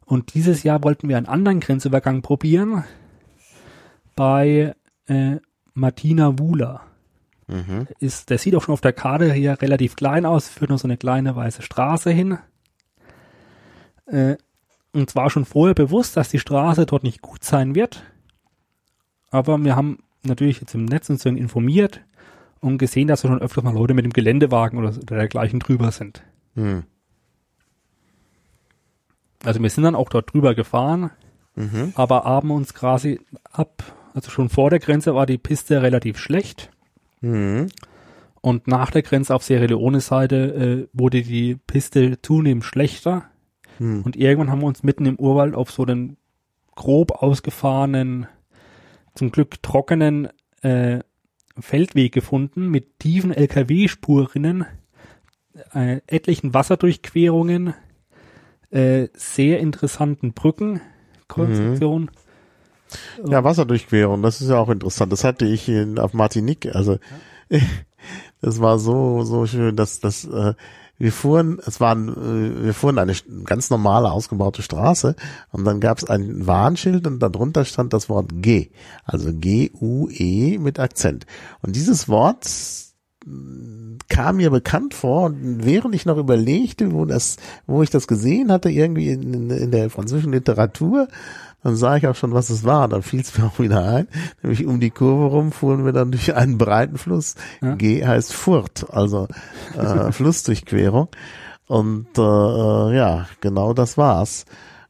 Und dieses Jahr wollten wir einen anderen Grenzübergang probieren bei äh, Martina Wula. Mhm. Ist, der sieht auch schon auf der Karte hier relativ klein aus, führt nur so eine kleine weiße Straße hin. Äh, und zwar schon vorher bewusst, dass die Straße dort nicht gut sein wird. Aber wir haben natürlich jetzt im Netz uns informiert und gesehen, dass da schon öfters mal Leute mit dem Geländewagen oder, oder dergleichen drüber sind. Hm. Also wir sind dann auch dort drüber gefahren, mhm. aber haben uns quasi ab, also schon vor der Grenze war die Piste relativ schlecht. Mhm. Und nach der Grenze auf Sierra Leone Seite äh, wurde die Piste zunehmend schlechter. Hm. Und irgendwann haben wir uns mitten im Urwald auf so einen grob ausgefahrenen, zum Glück trockenen äh, Feldweg gefunden mit tiefen LKW-Spurinnen, äh, etlichen Wasserdurchquerungen, äh, sehr interessanten Brückenkonstruktionen. Ja, Wasserdurchquerung, das ist ja auch interessant. Das hatte ich in, auf Martinique. Also das war so so schön, dass das äh, wir fuhren, es waren, äh, wir fuhren eine ganz normale ausgebaute Straße und dann gab es ein Warnschild und darunter stand das Wort G, also G-U-E mit Akzent. Und dieses Wort mh, kam mir bekannt vor und während ich noch überlegte, wo das, wo ich das gesehen hatte, irgendwie in, in der französischen Literatur, dann sah ich auch schon, was es war. Dann fiel es mir auch wieder ein. Nämlich um die Kurve rum fuhren wir dann durch einen breiten Fluss. Ja. G heißt Furt, also äh, Flussdurchquerung. Und äh, äh, ja, genau das war's.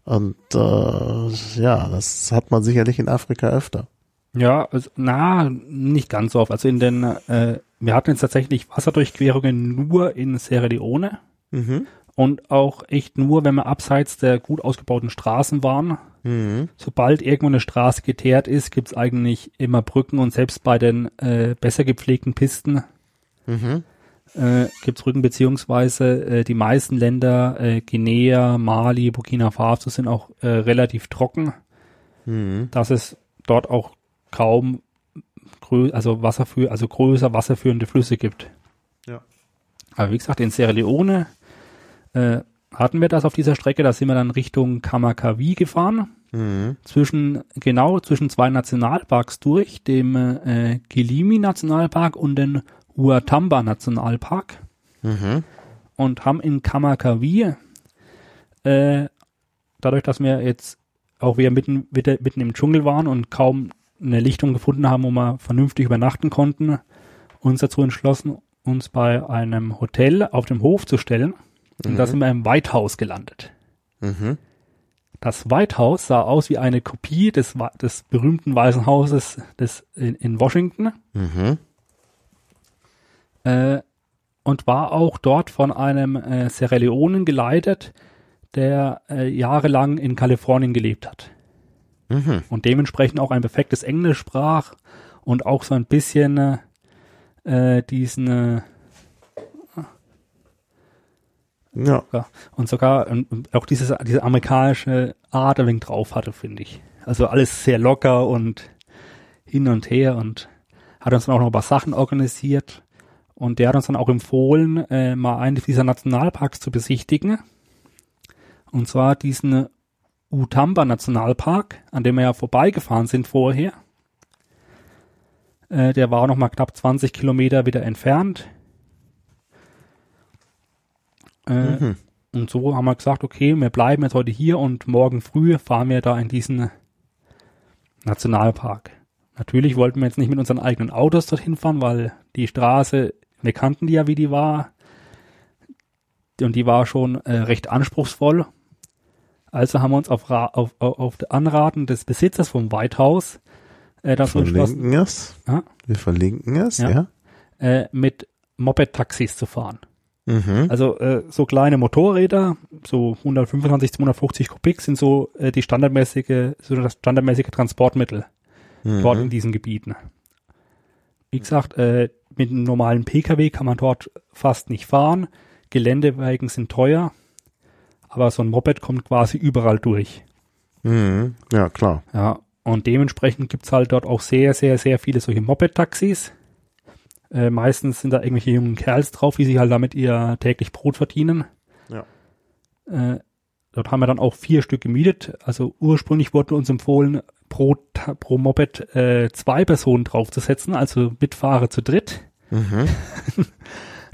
Und äh, ja, das hat man sicherlich in Afrika öfter. Ja, also, na, nicht ganz so oft. Also in den, äh, wir hatten jetzt tatsächlich Wasserdurchquerungen nur in Sierra Leone Mhm. und auch echt nur, wenn wir abseits der gut ausgebauten Straßen waren. Mhm. Sobald irgendwo eine Straße geteert ist, gibt's eigentlich immer Brücken und selbst bei den äh, besser gepflegten Pisten Mhm. äh, gibt's Brücken, beziehungsweise äh, die meisten Länder, äh, Guinea, Mali, Burkina Faso sind auch äh, relativ trocken, Mhm. dass es dort auch kaum also Wasser für, also größer wasserführende Flüsse gibt. Ja. Aber wie gesagt, in Sierra Leone äh, hatten wir das auf dieser Strecke, da sind wir dann Richtung Kamakawi gefahren, Mhm. zwischen, genau zwischen zwei Nationalparks durch, dem äh, Gilimi Nationalpark und den Uatamba Nationalpark Mhm. und haben in Kamakawi, äh, dadurch, dass wir jetzt auch wieder mitten, wieder mitten im Dschungel waren und kaum eine Lichtung gefunden haben, wo wir vernünftig übernachten konnten, uns dazu entschlossen, uns bei einem Hotel auf dem Hof zu stellen. Und da sind wir im White House gelandet. Mhm. Das White House sah aus wie eine Kopie des, des berühmten Weißen Hauses des, in, in Washington Mhm. äh, und war auch dort von einem äh, Sierra Leonen geleitet, der äh, jahrelang in Kalifornien gelebt hat Mhm. und dementsprechend auch ein perfektes Englisch sprach und auch so ein bisschen äh, äh, diesen äh, Ja. ja, und sogar ähm, auch dieses diese amerikanische Art ein wenig drauf hatte, finde ich. Also alles sehr locker und hin und her und hat uns dann auch noch ein paar Sachen organisiert und der hat uns dann auch empfohlen, äh, mal einen dieser Nationalparks zu besichtigen. Und zwar diesen Utamba Nationalpark, an dem wir ja vorbeigefahren sind vorher. Äh, der war noch mal knapp 20 Kilometer wieder entfernt. Äh, Mhm. und so haben wir gesagt, okay, wir bleiben jetzt heute hier und morgen früh fahren wir da in diesen Nationalpark. Natürlich wollten wir jetzt nicht mit unseren eigenen Autos dorthin fahren, weil die Straße, wir kannten die ja, wie die war. Und die war schon äh, recht anspruchsvoll. Also haben wir uns auf, Ra auf, auf, auf Anraten des Besitzers vom White House äh, dazu entschlossen, Verlinken es. Ja. Wir verlinken es, Ja. ja. äh, mit Moped-Taxis zu fahren. Mhm. Also äh, so kleine Motorräder, so 125, 250 Kubik sind so äh, die standardmäßige, so das standardmäßige Transportmittel dort in Mhm. diesen Gebieten. Wie gesagt, äh, mit einem normalen Pkw kann man dort fast nicht fahren. Geländewagen sind teuer, aber so ein Moped kommt quasi überall durch. Mhm. Ja, klar. Ja, und dementsprechend gibt's halt dort auch sehr, sehr, sehr viele solche Moped-Taxis. Äh, meistens sind da irgendwelche jungen Kerls drauf, die sich halt damit ihr täglich Brot verdienen. Ja. Äh, dort haben wir dann auch vier Stück gemietet. Also ursprünglich wurde uns empfohlen, pro, pro Moped äh, zwei Personen draufzusetzen, also Mitfahrer zu dritt. Mhm.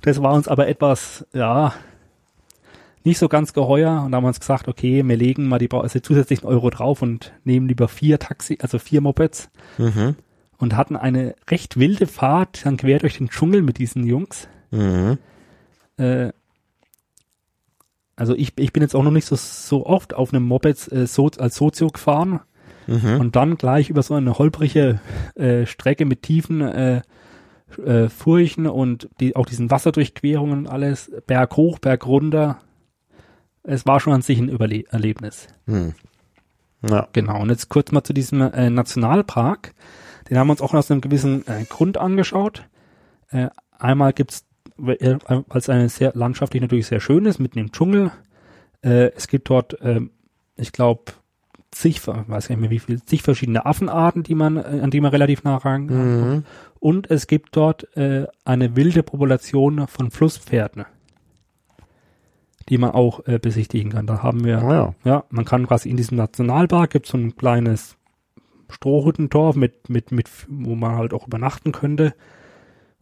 Das war uns aber etwas, ja, nicht so ganz geheuer. Und da haben wir uns gesagt, okay, wir legen mal die also zusätzlichen Euro drauf und nehmen lieber vier Taxi, also vier Mopeds Mhm. Und hatten eine recht wilde Fahrt dann quer durch den Dschungel mit diesen Jungs. Mhm. Äh, also ich, ich bin jetzt auch noch nicht so, so oft auf einem Moped äh, so, als Sozio gefahren Mhm. und dann gleich über so eine holprige äh, Strecke mit tiefen äh, äh, Furchen und die, auch diesen Wasserdurchquerungen und alles, Berg hoch, Berg runter. Es war schon an sich ein Überle Erlebnis. Mhm. Ja. Genau, und jetzt kurz mal zu diesem äh, Nationalpark. Den haben wir uns auch aus einem gewissen äh, Grund angeschaut. Äh, einmal gibt's weil es eine sehr landschaftlich natürlich sehr schön ist, mitten im Dschungel. Äh, es gibt dort, ähm, ich glaube, zig, weiß nicht mehr wie viel, zig verschiedene Affenarten, die man, äh, an die man relativ nah ran kann. Mhm. Und es gibt dort äh, eine wilde Population von Flusspferden, die man auch äh, besichtigen kann. Da haben wir, Ah, ja. ja, man kann quasi in diesem Nationalpark gibt so ein kleines Strohhüttentor mit, mit, mit, wo man halt auch übernachten könnte.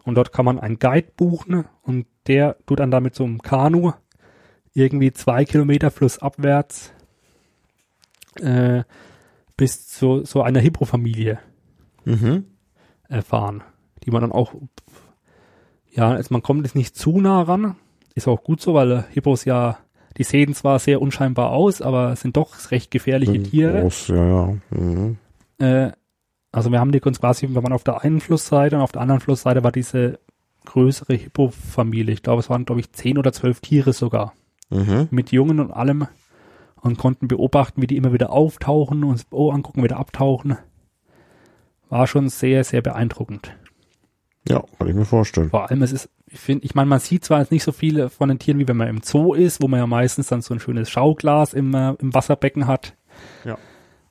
Und dort kann man einen Guide buchen und der tut dann da mit so einem Kanu irgendwie zwei Kilometer flussabwärts äh, bis zu so einer Hippo-Familie Mhm. erfahren, die man dann auch, ja, also man kommt jetzt nicht zu nah ran, ist auch gut so, weil Hippos ja, die sehen zwar sehr unscheinbar aus, aber sind doch recht gefährliche Sind Tiere. Groß, ja, ja. Mhm. Äh, also wir haben die uns quasi, wenn man auf der einen Flussseite und auf der anderen Flussseite war diese größere Hippo-Familie. Ich glaube, es waren, glaube ich, zehn oder zwölf Tiere sogar. Mhm. Mit Jungen und allem. Und konnten beobachten, wie die immer wieder auftauchen, uns oh, angucken, wieder abtauchen. War schon sehr, sehr beeindruckend. Ja, kann ich mir vorstellen. Vor allem, es ist, ich finde, ich meine, man sieht zwar jetzt nicht so viele von den Tieren, wie wenn man im Zoo ist, wo man ja meistens dann so ein schönes Schauglas im, äh, im Wasserbecken hat. Ja.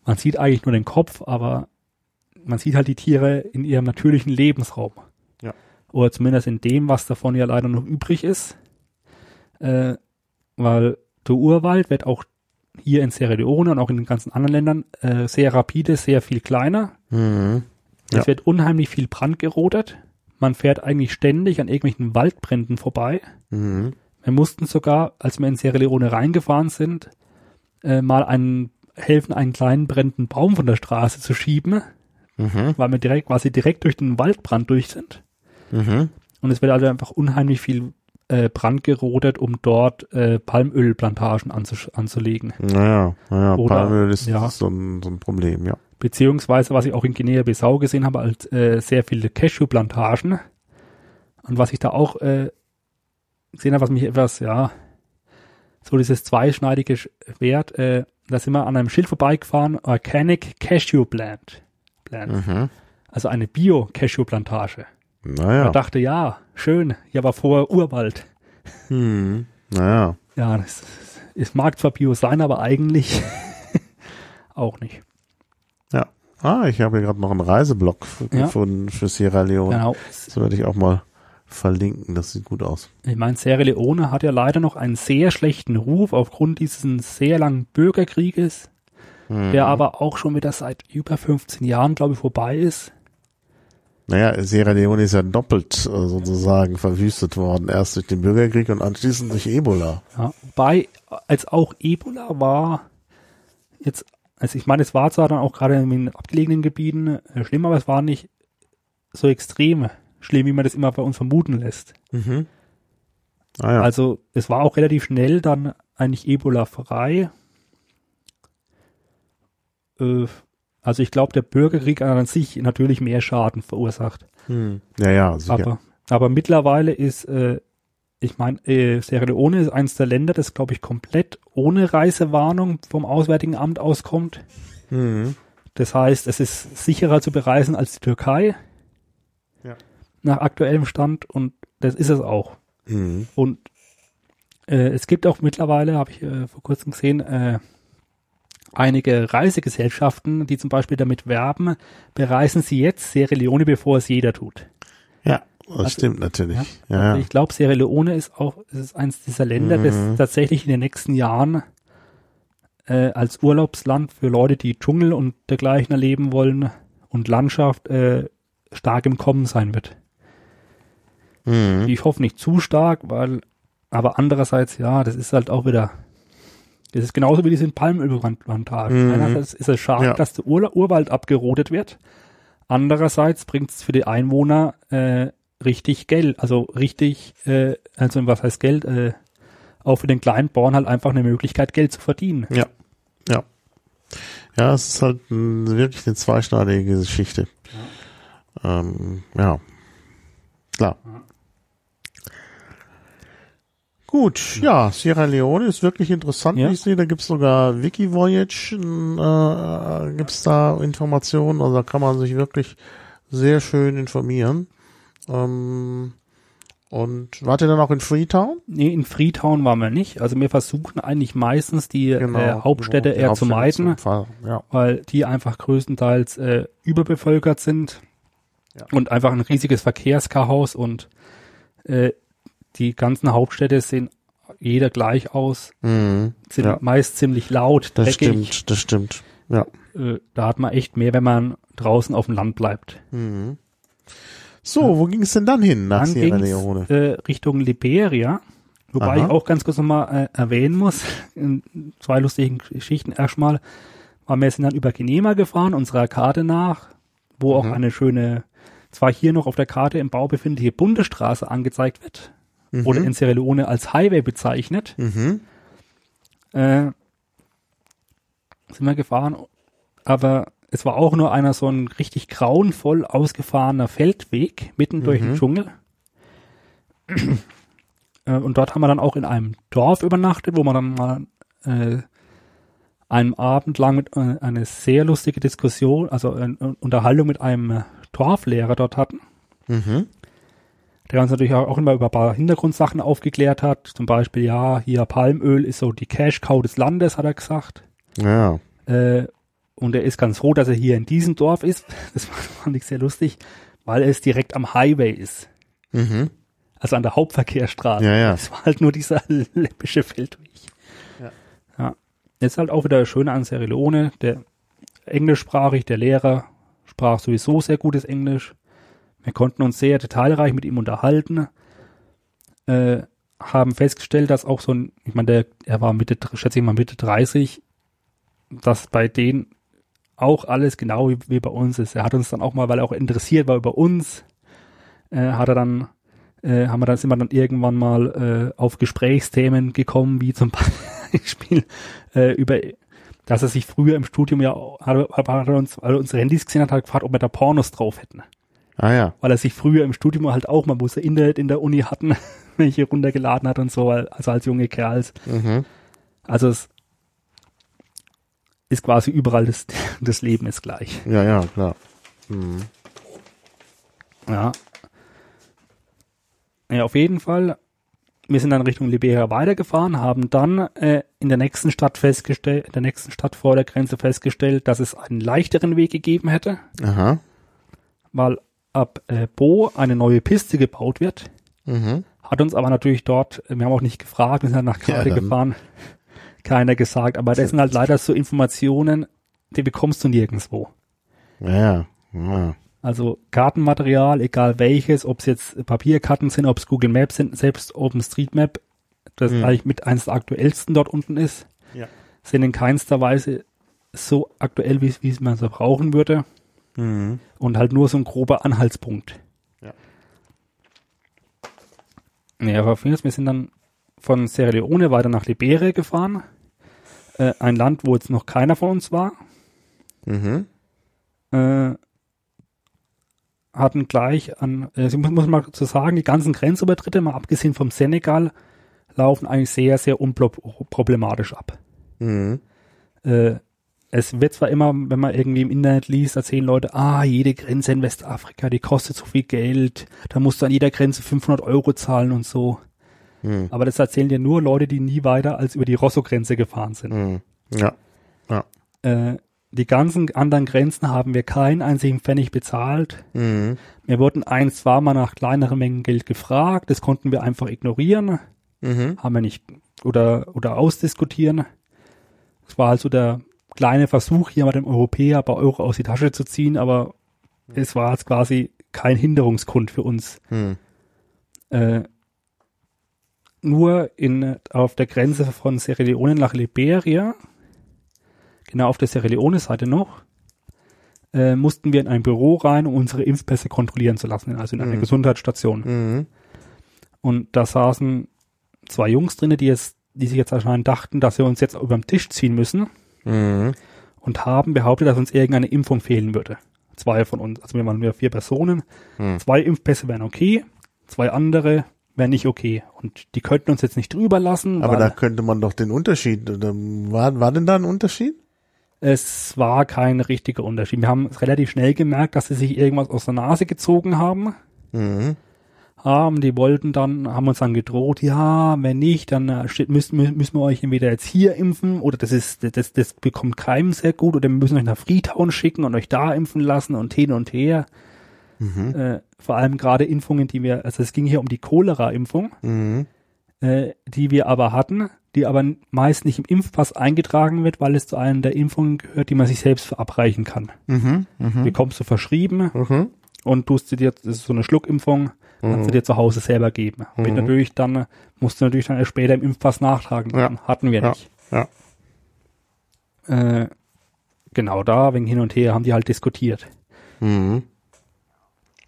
Man sieht eigentlich nur den Kopf, aber man sieht halt die Tiere in ihrem natürlichen Lebensraum. Ja. Oder zumindest in dem, was davon ja leider noch übrig ist. Äh, weil der Urwald wird auch hier in Sierra Leone und auch in den ganzen anderen Ländern äh, sehr rapide, sehr viel kleiner. Mhm. Es Ja. wird unheimlich viel Brand gerodet. Man fährt eigentlich ständig an irgendwelchen Waldbränden vorbei. Mhm. Wir mussten sogar, als wir in Sierra Leone reingefahren sind, äh, mal einen, helfen, einen kleinen brennenden Baum von der Straße zu schieben, Mhm. weil wir direkt, quasi direkt durch den Waldbrand durch sind. Mhm. Und es wird also einfach unheimlich viel äh, Brand gerodet, um dort äh, Palmölplantagen anzulegen. Naja, naja, Oder- Palmöl ist ja. so, ein, so ein Problem, ja. Beziehungsweise, was ich auch in Guinea-Bissau gesehen habe, als äh, sehr viele Cashew-Plantagen. Und was ich da auch äh, gesehen habe, was mich etwas, ja, so dieses zweischneidige Schwert, äh, da sind wir an einem Schild vorbeigefahren, Organic Cashew Plant. Plant. Mhm. Also eine Bio-Cashew-Plantage. Naja. Man dachte, ja, schön, hier war vorher Urwald. Mhm. Naja. Ja, das, es mag zwar Bio sein, aber eigentlich auch nicht. Ja. Ah, ich habe hier gerade noch einen Reiseblock f- Ja. gefunden für Sierra Leone. Genau. Das werde ich auch mal verlinken. Das sieht gut aus. Ich meine, Sierra Leone hat ja leider noch einen sehr schlechten Ruf aufgrund dieses sehr langen Bürgerkrieges, Mhm. der aber auch schon wieder seit über 15 Jahren, glaube ich, vorbei ist. Naja, Sierra Leone ist ja doppelt äh, sozusagen verwüstet worden. Erst durch den Bürgerkrieg und anschließend durch Ebola. Ja, wobei, als auch Ebola war, jetzt, also ich meine, es war zwar dann auch gerade in den abgelegenen Gebieten äh, schlimm, aber es war nicht so extrem schlimm, wie man das immer bei uns vermuten lässt. Mhm. Ah ja. Also es war auch relativ schnell dann eigentlich Ebola frei. Äh, also ich glaube, der Bürgerkrieg hat an sich natürlich mehr Schaden verursacht. Hm. Ja, ja, sicher. Aber, aber mittlerweile ist, äh, ich meine, äh, Sierra Leone ist eines der Länder, das glaube ich komplett ohne Reisewarnung vom Auswärtigen Amt auskommt. Mhm. Das heißt, es ist sicherer zu bereisen als die Türkei. Nach aktuellem Stand und das ist es auch. Mhm. Und äh, es gibt auch mittlerweile, habe ich äh, vor kurzem gesehen, äh, einige Reisegesellschaften, die zum Beispiel damit werben, bereisen sie jetzt Sierra Leone, bevor es jeder tut. Ja, das stimmt natürlich. Ja, Also ja. ich glaube, Sierra Leone ist auch ist eines dieser Länder, das Mhm. tatsächlich in den nächsten Jahren äh, als Urlaubsland für Leute, die Dschungel und dergleichen erleben wollen und Landschaft äh, stark im Kommen sein wird. Mhm. Ich hoffe nicht zu stark, weil, aber andererseits, ja, das ist halt auch wieder, das ist genauso wie diese Palmölplantagen. Mhm. Einerseits ist es schade, Ja. dass der Ur Urwald abgerodet wird. Andererseits bringt es für die Einwohner äh, richtig Geld, also richtig, äh, also was heißt Geld, äh, auch für den kleinen Bauern halt einfach eine Möglichkeit, Geld zu verdienen. Ja, ja. Ja, es ist halt ein, wirklich eine zweischneidige Geschichte. Ja, ähm, ja. klar. Gut, ja, Sierra Leone ist wirklich interessant, Ja. wie ich sehe. Da gibt's sogar Wikivoyage, äh, gibt's da Informationen, also da kann man sich wirklich sehr schön informieren. Ähm, Und wart ihr dann auch in Freetown? Nee, in Freetown waren wir nicht. Also wir versuchen eigentlich meistens die Genau, äh, Hauptstädte die eher Hauptstädte zu meiden, Ja. weil die einfach größtenteils äh, überbevölkert sind Ja. und einfach ein riesiges Verkehrschaos und äh, die ganzen Hauptstädte sehen jeder gleich aus, Mhm. sind Ja. meist ziemlich laut, Das dreckig. stimmt, das stimmt. Ja. Äh, da hat man echt mehr, wenn man draußen auf dem Land bleibt. Mhm. So, wo ging es denn dann hin nach Dann Sierra Leone? äh, Richtung Liberia, wobei Aha. ich auch ganz kurz nochmal äh, erwähnen muss, in zwei lustigen Geschichten. Erstmal waren wir sind dann über Genema gefahren, unserer Karte nach, wo auch Mhm. eine schöne, zwar hier noch auf der Karte im Bau befindliche Bundesstraße angezeigt wird, wurde in Sierra Leone als Highway bezeichnet. Mhm. Äh, sind wir gefahren, aber es war auch nur einer so ein richtig grauenvoll ausgefahrener Feldweg mitten durch den Dschungel. Äh, Und dort haben wir dann auch in einem Dorf übernachtet, wo wir dann mal äh, einen Abend lang mit äh, eine sehr lustige Diskussion, also eine Unterhaltung mit einem äh, Dorflehrer dort hatten, Mhm. Der uns natürlich auch immer über ein paar Hintergrundsachen aufgeklärt hat. Zum Beispiel, ja, hier Palmöl ist so die Cash-Cow des Landes, hat er gesagt. Ja. Äh, und er ist ganz froh, dass er hier in diesem Dorf ist. Das fand ich sehr lustig, weil es direkt am Highway ist. Mhm. Also an der Hauptverkehrsstraße. Ja, ja. Es war halt nur dieser läppische Feldweg. Ja. ja. Jetzt halt auch wieder das Schöne an Sierra Leone, der englischsprachig, der Lehrer sprach sowieso sehr gutes Englisch. Wir konnten uns sehr detailreich mit ihm unterhalten. Äh, haben festgestellt, dass auch so ein, ich meine, der, er war Mitte, schätze ich mal Mitte 30, dass bei denen auch alles genau wie, wie bei uns ist. Er hat uns dann auch mal, weil er auch interessiert war über uns, äh, hat er dann, äh, haben wir dann, sind wir dann irgendwann mal äh, auf Gesprächsthemen gekommen, wie zum Beispiel äh, über, dass er sich früher im Studium ja, hat, hat er uns, weil er unsere Handys gesehen hat, hat gefragt, ob wir da Pornos drauf hätten Ah ja. weil er sich früher im Studium halt auch mal, wo sie Internet in der Uni hatten, welche runtergeladen hat und so, also als junge Kerls. Mhm. Also es ist quasi überall das, das Leben ist gleich. Ja, ja, klar. Mhm. Ja. Ja, auf jeden Fall. Wir sind dann Richtung Liberia weitergefahren, haben dann äh, in der nächsten Stadt festgestellt, in der nächsten Stadt vor der Grenze festgestellt, dass es einen leichteren Weg gegeben hätte, Aha. weil ab äh, Bo eine neue Piste gebaut wird. Mhm. Hat uns aber natürlich dort, wir haben auch nicht gefragt, wir sind dann nach Karte dann. gefahren, keiner gesagt. Aber das sind halt leider so Informationen, die bekommst du nirgendwo. Ja, ja. ja. Also Kartenmaterial, egal welches, ob es jetzt Papierkarten sind, ob es Google Maps sind, selbst OpenStreetMap, das Mhm. eigentlich mit eines der aktuellsten dort unten ist, Ja. sind in keinster Weise so aktuell, wie, wie man so brauchen würde. Mhm. Und halt nur so ein grober Anhaltspunkt. Ja. Ja, aber wir sind dann von Sierra Leone weiter nach Liberia gefahren. Äh, ein Land, wo jetzt noch keiner von uns war. Mhm. Äh, hatten gleich an, äh, ich muss, muss mal zu sagen, die ganzen Grenzübertritte, mal abgesehen vom Senegal, laufen eigentlich sehr, sehr unproblematisch ab. Mhm. Äh, es wird zwar immer, wenn man irgendwie im Internet liest, erzählen Leute, ah, jede Grenze in Westafrika, die kostet so viel Geld, da musst du an jeder Grenze 500 Euro zahlen und so. Mhm. Aber das erzählen dir nur Leute, die nie weiter als über die Rosso-Grenze gefahren sind. Mhm. Ja. Äh, die ganzen anderen Grenzen haben wir keinen einzigen Pfennig bezahlt. Mhm. Wir wurden ein, zwei Mal nach kleineren Mengen Geld gefragt, das konnten wir einfach ignorieren, Mhm. haben wir nicht oder, oder ausdiskutieren. Es war also der kleine Versuch, hier mal dem Europäer ein paar Euro aus die Tasche zu ziehen, aber es war jetzt quasi kein Hinderungsgrund für uns. Mhm. Äh, nur in, auf der Grenze von Sierra Leone nach Liberia, genau auf der Sierra Leone-Seite noch, äh, mussten wir in ein Büro rein, um unsere Impfpässe kontrollieren zu lassen, also in einer Mhm. Gesundheitsstation. Mhm. Und da saßen zwei Jungs drinne, die jetzt, die sich jetzt anscheinend dachten, dass wir uns jetzt über den Tisch ziehen müssen Mhm. und haben behauptet, dass uns irgendeine Impfung fehlen würde. Zwei von uns, also wir waren nur vier Personen. Mhm. Zwei Impfpässe wären okay, zwei andere wären nicht okay. Und die könnten uns jetzt nicht drüber lassen. Aber da könnte man doch den Unterschied, oder war, war denn da ein Unterschied? es war kein richtiger Unterschied. Wir haben relativ schnell gemerkt, dass sie sich irgendwas aus der Nase gezogen haben. Mhm. Haben, die wollten dann, haben uns dann gedroht, ja, wenn nicht, dann äh, steht, müssen, müssen wir euch entweder jetzt hier impfen oder das ist, das, das bekommt keinem sehr gut oder wir müssen euch nach Freetown schicken und euch da impfen lassen und hin und her. Mhm. Äh, vor allem gerade Impfungen, die wir, also es ging hier um die Cholera-Impfung, Mhm. äh, die wir aber hatten, die aber meist nicht im Impfpass eingetragen wird, weil es zu einer der Impfungen gehört, die man sich selbst verabreichen kann. Mhm. Mhm. Bekommst du verschrieben Mhm. Und tust du dir, das ist so eine Schluckimpfung, kannst du dir zu Hause selber geben. Mhm. natürlich dann, musst du natürlich dann erst später im Impfpass nachtragen. Ja. Hatten wir nicht. Ja. Äh, genau da, wegen hin und her, haben die halt diskutiert. Mhm.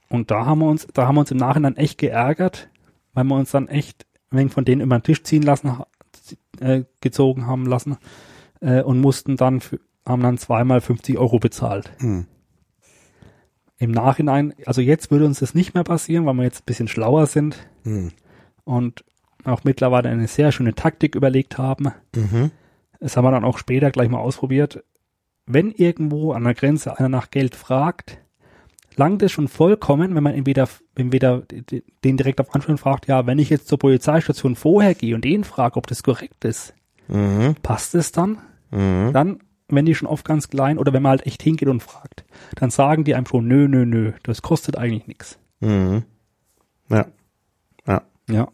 Und da haben wir uns, da haben wir uns im Nachhinein echt geärgert, weil wir uns dann echt wenig von denen über den Tisch ziehen lassen, äh, gezogen haben lassen äh, und mussten dann, für, haben dann zweimal 50 Euro bezahlt. Mhm. Im Nachhinein, also jetzt würde uns das nicht mehr passieren, weil wir jetzt ein bisschen schlauer sind Mhm. und auch mittlerweile eine sehr schöne Taktik überlegt haben. Mhm. Das haben wir dann auch später gleich mal ausprobiert. Wenn irgendwo an der Grenze einer nach Geld fragt, langt es schon vollkommen, wenn man entweder, entweder den direkt auf Ansprache fragt, ja, wenn ich jetzt zur Polizeistation vorher gehe und den frage, ob das korrekt ist, Mhm. passt es dann? Mhm. Dann, wenn die schon oft ganz klein oder wenn man halt echt hingeht und fragt, dann sagen die einem schon, nö, nö, nö, das kostet eigentlich nichts. Mhm. Ja. Ja. Ja.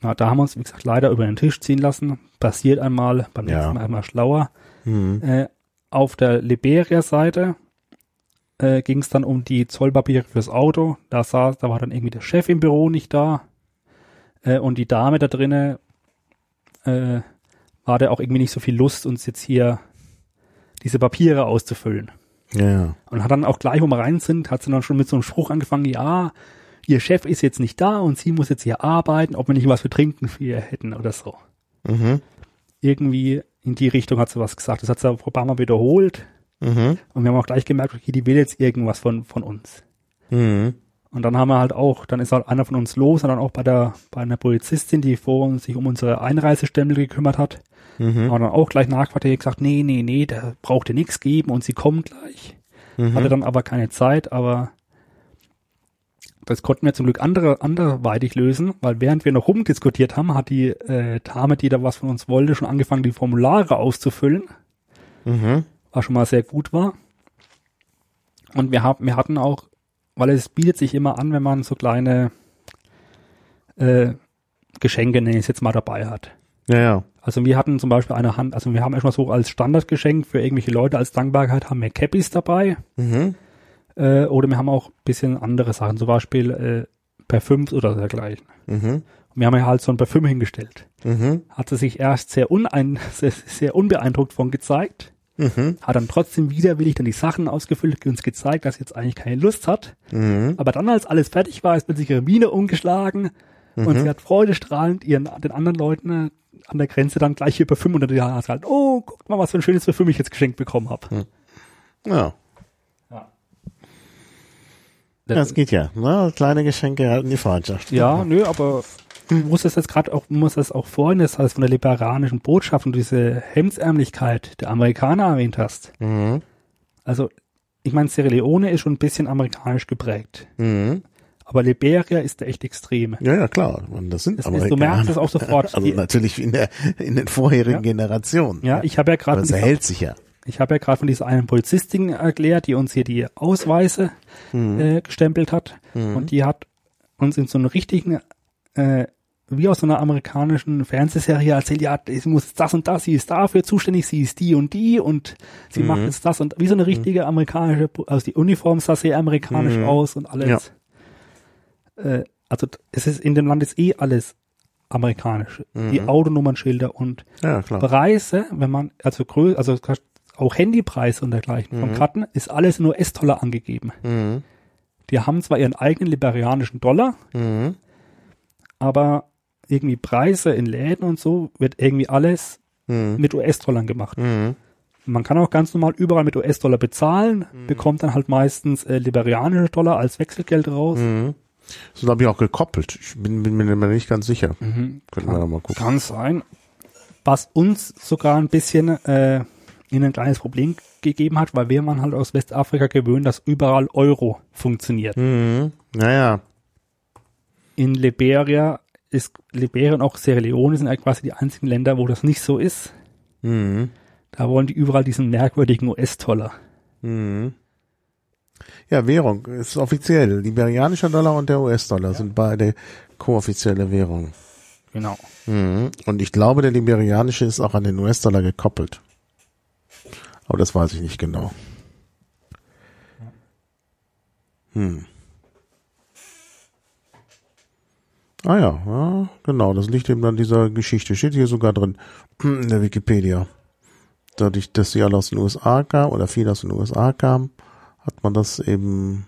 Na, da haben wir uns, wie gesagt, leider über den Tisch ziehen lassen. Passiert einmal, beim Ja. nächsten Mal einmal schlauer. Mhm. Äh, auf der Liberia-Seite äh, ging es dann um die Zollpapiere fürs Auto. Da saß, da war dann irgendwie der Chef im Büro nicht da. Äh, und die Dame da drinnen äh, war da auch irgendwie nicht so viel Lust, uns jetzt hier diese Papiere auszufüllen. Ja. Und hat dann auch gleich, wo wir rein sind, hat sie dann schon mit so einem Spruch angefangen, ja, ihr Chef ist jetzt nicht da und sie muss jetzt hier arbeiten, ob wir nicht was für Trinken für ihr hätten oder so. Mhm. Irgendwie in die Richtung hat sie was gesagt. Das hat sie Frau Barmer wiederholt. Mhm. Und wir haben auch gleich gemerkt, okay, die will jetzt irgendwas von, von uns. Mhm. Und dann haben wir halt auch, dann ist halt einer von uns los und dann auch bei der, bei einer Polizistin, die vor uns sich um unsere Einreisestempel gekümmert hat, Mhm. haben dann auch gleich die hat gesagt, nee, nee, nee, da braucht ihr nichts geben und sie kommen gleich. Mhm. Hatte dann aber keine Zeit, aber das konnten wir zum Glück andere, anderweitig lösen, weil während wir noch rumdiskutiert haben, hat die äh, Dame, die da was von uns wollte, schon angefangen, die Formulare auszufüllen, Mhm. was schon mal sehr gut war. Und wir haben, wir hatten auch, weil es bietet sich immer an, wenn man so kleine äh, Geschenke, nenne ich es jetzt mal, dabei hat. Ja, ja. Also wir hatten zum Beispiel eine Hand, also wir haben erstmal so als Standardgeschenk für irgendwelche Leute als Dankbarkeit haben wir Cappies dabei. Mhm. Äh, oder wir haben auch ein bisschen andere Sachen, zum Beispiel äh, Parfüms oder dergleichen. Mhm. Und wir haben ja halt so ein Parfüm hingestellt. Mhm. Hat sie sich erst sehr, unein, sehr, sehr unbeeindruckt von gezeigt, Mhm. hat dann trotzdem widerwillig dann die Sachen ausgefüllt, uns gezeigt, dass sie jetzt eigentlich keine Lust hat. Mhm. Aber dann, als alles fertig war, ist mit sich ihre Miene umgeschlagen und sie hat freudestrahlend ihren, den anderen Leuten äh, an der Grenze dann gleich unter die Nase halt, oh, guckt mal, was für ein schönes Parfüm ich jetzt geschenkt bekommen habe. Ja. Das geht ja. Ne? Kleine Geschenke halten die Freundschaft. Ja, nö, aber du musst es jetzt gerade auch, muss es auch vorhin, das heißt von der liberanischen Botschaft und diese Hemdsärmlichkeit der Amerikaner erwähnt hast. Mhm. Also, ich meine, Sierra Leone ist schon ein bisschen amerikanisch geprägt. Mhm. Aber Liberia ist echt extrem. Ja, ja, klar. Und das sind Das ist, du merkst es auch sofort. Also natürlich in der in den vorherigen Ja. Generationen. ja, ich habe ja gerade Aber dieser- erhält sich ja. Ich habe ja gerade von dieser einen Polizistin erklärt, die uns hier die Ausweise äh, gestempelt hat. Und die hat uns in so einem richtigen, äh, wie aus so einer amerikanischen Fernsehserie erzählt, ja, sie muss das und das, sie ist dafür zuständig, sie ist die und die und sie macht jetzt das und wie so eine richtige amerikanische, also die Uniform sah sehr amerikanisch aus und alles. Äh, also es ist in dem Land ist eh alles amerikanisch. Die Autonummernschilder und Ja. Preise, wenn man, also grö also auch Handypreise und dergleichen von Karten, ist alles in US-Dollar angegeben. Mhm. Die haben zwar ihren eigenen liberianischen Dollar, Mhm. aber irgendwie Preise in Läden und so wird irgendwie alles Mhm. mit US-Dollar gemacht. Mhm. Man kann auch ganz normal überall mit US-Dollar bezahlen, bekommt dann halt meistens äh, liberianische Dollar als Wechselgeld raus. Mhm. So habe ich auch gekoppelt. Ich bin, bin mir nicht ganz sicher. Können wir mal gucken. Kann sein. Was uns sogar ein bisschen äh, in ein kleines Problem gegeben hat, weil wir waren halt aus Westafrika gewöhnt, dass überall Euro funktioniert. Mhm. Naja. in Liberia ist Liberia und auch Sierra Leone sind eigentlich quasi die einzigen Länder, wo das nicht so ist. Mhm. Da wollen die überall diesen merkwürdigen US-Dollar. Mhm. Ja, Währung ist offiziell. Liberianischer Dollar und der US-Dollar sind beide kooffizielle Währungen. Genau. Mhm. Und ich glaube, der liberianische ist auch an den US-Dollar gekoppelt. Aber das weiß ich nicht genau. Hm. Ah ja, ja, genau, das liegt eben an dieser Geschichte. Steht hier sogar drin in der Wikipedia. Dadurch, dass sie alle aus den USA kamen oder viele aus den USA kamen, hat man das eben,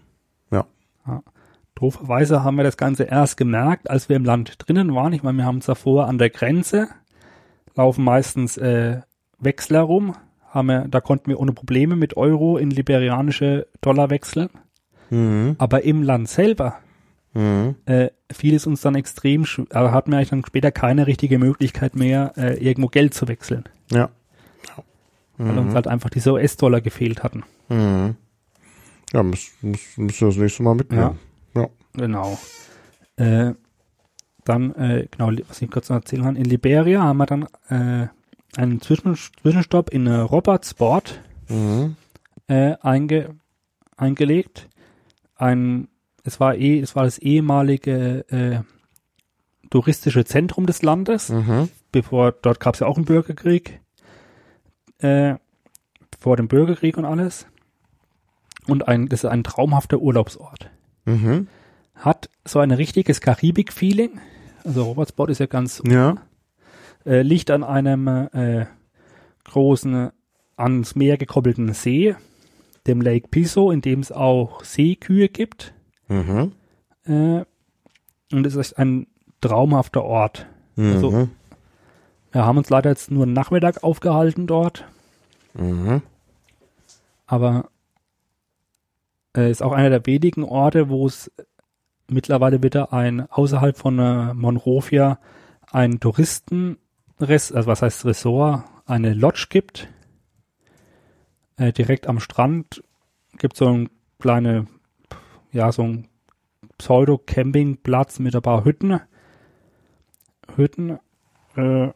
ja. Dooferweise haben wir das Ganze erst gemerkt, als wir im Land drinnen waren. Ich meine, wir haben es davor an der Grenze, laufen meistens äh, Wechsler rum. Haben wir, da konnten wir ohne Probleme mit Euro in liberianische Dollar wechseln. Mhm. Aber im Land selber Mhm. äh, fiel es uns dann extrem schwer, aber hatten wir eigentlich dann später keine richtige Möglichkeit mehr, äh, irgendwo Geld zu wechseln, Ja. weil uns halt einfach diese US-Dollar gefehlt hatten. Mhm. Ja, müsst, müsst, müsst ihr das nächste Mal mitnehmen. Ja. Genau. Äh, dann, äh, genau, was ich kurz noch erzählen kann, in Liberia haben wir dann äh, einen Zwischen Zwischenstopp in äh, Robertsport Mhm. äh, einge eingelegt. Ein, es war eh, es war das ehemalige äh, touristische Zentrum des Landes, Mhm. bevor dort gab es ja auch einen Bürgerkrieg, äh, vor dem Bürgerkrieg und alles. Und ein, das ist ein traumhafter Urlaubsort. Mhm. Hat so ein richtiges Karibik-Feeling. Also Robertsport ist ja ganz Ja. äh, liegt an einem äh, großen, ans Meer gekoppelten See, dem Lake Piso, in dem es auch Seekühe gibt. Mhm. Äh, und es ist ein traumhafter Ort. Mhm. Also- Wir haben uns leider jetzt nur einen Nachmittag aufgehalten dort, mhm. aber äh, ist auch einer der wenigen Orte, wo es mittlerweile wieder ein, außerhalb von äh, Monrovia, ein Touristen, also was heißt Resort, eine Lodge gibt. Äh, direkt am Strand gibt so ein kleine, ja, so ein Pseudo-Campingplatz mit ein paar Hütten. Hütten. Äh,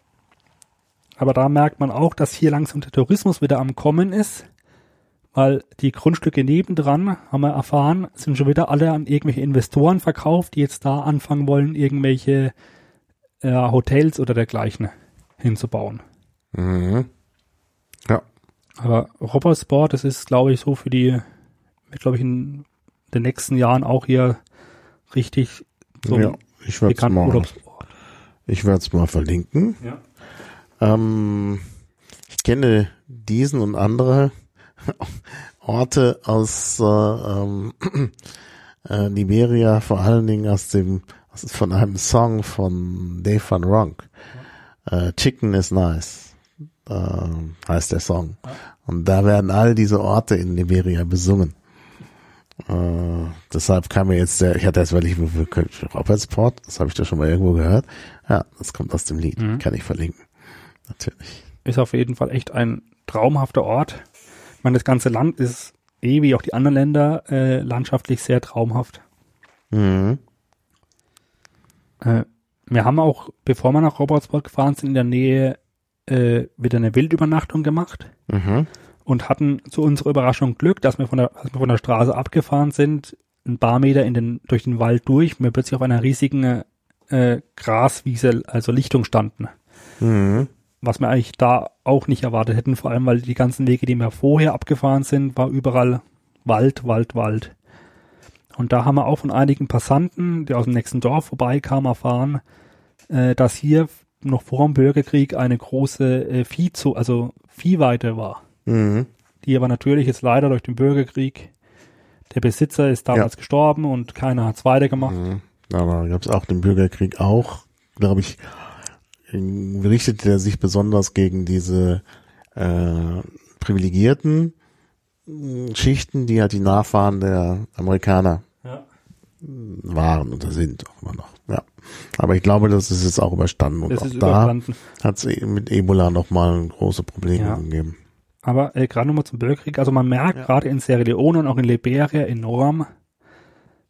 aber da merkt man auch, dass hier langsam der Tourismus wieder am Kommen ist, weil die Grundstücke nebendran, haben wir erfahren, sind schon wieder alle an irgendwelche Investoren verkauft, die jetzt da anfangen wollen, irgendwelche äh, Hotels oder dergleichen hinzubauen. Mhm. Ja. Aber Robbersport, das ist, glaube ich, so für die, glaube ich, in den nächsten Jahren auch hier richtig so ja. Ich werde es mal, Urlaubsort. ich werd's mal verlinken. Ja. Ähm, ich kenne diesen und andere Orte aus äh, ähm, äh, Liberia, vor allen Dingen aus dem aus, von einem Song von Dave Van Ronk. Äh, Chicken is nice äh, heißt der Song. Und da werden all diese Orte in Liberia besungen. Äh, deshalb kam mir jetzt der, ich hatte erst, weil ich Robertsport, das habe ich da schon mal irgendwo gehört. Ja, das kommt aus dem Lied, Mhm. kann ich verlinken. Natürlich. Ist auf jeden Fall echt ein traumhafter Ort. Ich meine, das ganze Land ist, eh wie auch die anderen Länder, äh, landschaftlich sehr traumhaft. Mhm. Äh, wir haben auch, bevor wir nach Robertsport gefahren sind, in der Nähe äh, wieder eine Wildübernachtung gemacht Mhm. und hatten zu unserer Überraschung Glück, dass wir von der, als wir von der Straße abgefahren sind, ein paar Meter in den, durch den Wald durch, wir plötzlich auf einer riesigen äh, Graswiese, also Lichtung standen. Mhm. Was wir eigentlich da auch nicht erwartet hätten, vor allem weil die ganzen Wege, die wir vorher abgefahren sind, war überall Wald, Wald, Wald. Und da haben wir auch von einigen Passanten, die aus dem nächsten Dorf vorbeikamen, erfahren, äh, dass hier noch vor dem Bürgerkrieg eine große äh, Viehzo also Viehweide war. Mhm. Die aber natürlich jetzt leider durch den Bürgerkrieg, der Besitzer ist damals gestorben und keiner hat's weitergemacht. Mhm. Aber gab es auch den Bürgerkrieg auch, glaube ich, richtete er sich besonders gegen diese äh, privilegierten mh, Schichten, die halt die Nachfahren der Amerikaner Ja. waren oder sind auch immer noch. Ja. Aber ich glaube, das ist jetzt auch überstanden und Das auch da hat es mit Ebola nochmal große Probleme Ja. gegeben. Aber äh, gerade nochmal zum Bürgerkrieg, also man merkt Ja. gerade in Sierra Leone und auch in Liberia enorm,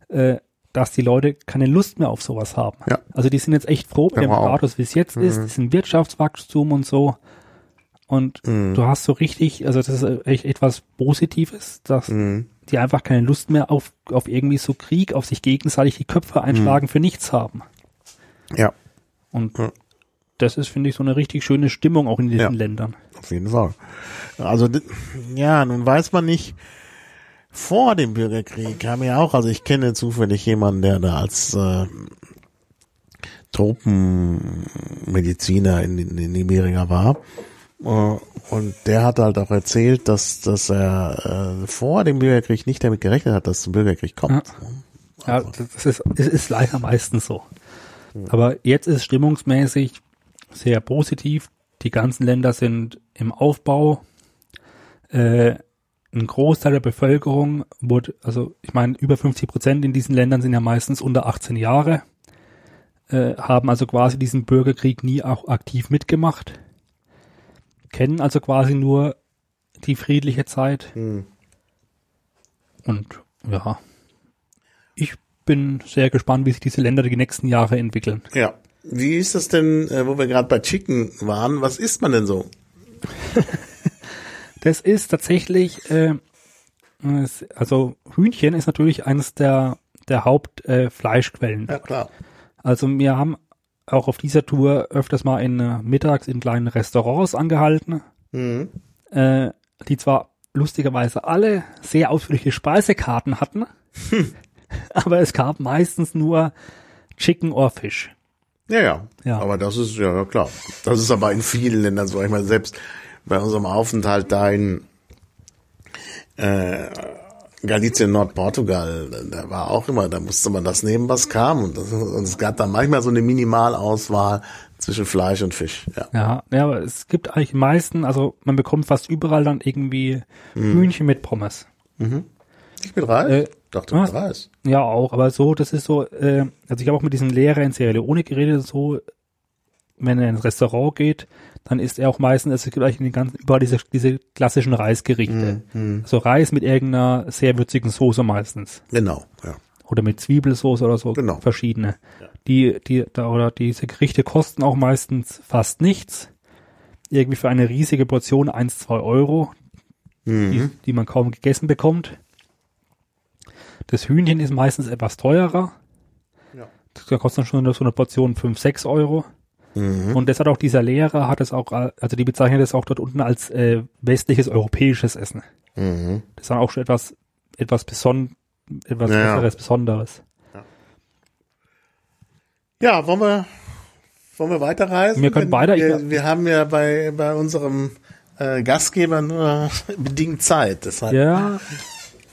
äh, dass die Leute keine Lust mehr auf sowas haben. Ja. Also die sind jetzt echt froh mit dem. Status, wie es jetzt ist, Mhm. diesen Wirtschaftswachstum und so. Und Mhm. du hast so richtig, also das ist echt etwas Positives, dass Mhm. die einfach keine Lust mehr auf, auf irgendwie so Krieg, auf sich gegenseitig die Köpfe einschlagen für nichts haben. Ja, Und Ja. das ist, finde ich, so eine richtig schöne Stimmung auch in diesen Ja. Ländern. auf jeden Fall. Also, ja, nun weiß man nicht, vor dem Bürgerkrieg kam ja auch, also ich kenne zufällig jemanden, der da als äh, Tropenmediziner in, in, in Liberia war. Äh, Und der hat halt auch erzählt, dass, dass er äh, vor dem Bürgerkrieg nicht damit gerechnet hat, dass es zum Bürgerkrieg kommt. Ja, das ist, es ist leider meistens so. Aber jetzt ist stimmungsmäßig sehr positiv. Die ganzen Länder sind im Aufbau. Äh, ein Großteil der Bevölkerung wurde, also ich meine, über 50 Prozent in diesen Ländern sind ja meistens unter 18 Jahre, äh, haben also quasi diesen Bürgerkrieg nie auch aktiv mitgemacht, kennen also quasi nur die friedliche Zeit Hm. und ja, ich bin sehr gespannt, wie sich diese Länder die nächsten Jahre entwickeln. Ja. Wie ist das denn, äh, wo wir gerade bei Chicken waren, was isst man denn so? Das ist tatsächlich, äh, also Hühnchen ist natürlich eines der, der Hauptfleischquellen. Äh. Ja, klar. Also wir haben auch auf dieser Tour öfters mal in äh, mittags in kleinen Restaurants angehalten, Mhm. äh, die zwar lustigerweise alle sehr ausführliche Speisekarten hatten, aber es gab meistens nur Chicken or Fish. Ja, ja, Ja. Aber das ist ja ja, klar. Das ist aber in vielen Ländern so. Ich meine, selbst bei unserem Aufenthalt da in äh, Galicien, Nordportugal, da war auch immer, da musste man das nehmen, was kam. Und, das, und es gab dann manchmal so eine Minimalauswahl zwischen Fleisch und Fisch. Ja. Ja, ja, aber es gibt eigentlich meisten, also man bekommt fast überall dann irgendwie Hühnchen mit Pommes. Nicht mit Reis? Äh, Dachte mit? Reis. Ja, auch, aber so, das ist so, äh, also ich habe auch mit diesen Lehrer in Sierra Leone geredet, so, wenn er ins Restaurant geht, dann isst er auch meistens, es gibt eigentlich in den ganzen, überall diese, diese klassischen Reisgerichte. So Reis mit irgendeiner sehr würzigen Soße meistens. Genau, ja. Oder mit Zwiebelsauce oder so, Genau. verschiedene. Die, die, da, oder diese Gerichte kosten auch meistens fast nichts. Irgendwie für eine riesige Portion eins zwei Euro, die, die man kaum gegessen bekommt. Das Hühnchen ist meistens etwas teurer. Ja. Da kostet schon so eine Portion fünf sechs Euro. Und das hat auch dieser Lehrer, hat es auch, also die bezeichnet es auch dort unten als äh, westliches europäisches Essen. Mhm. Das ist dann auch schon etwas, etwas beson etwas Ja, ja. Besseres, Besonderes. Ja, wollen wir, wollen wir weiterreisen? Wir können weiter, Wir, wir haben ja bei, bei unserem äh, Gastgeber nur bedingt Zeit. Deshalb, Ja,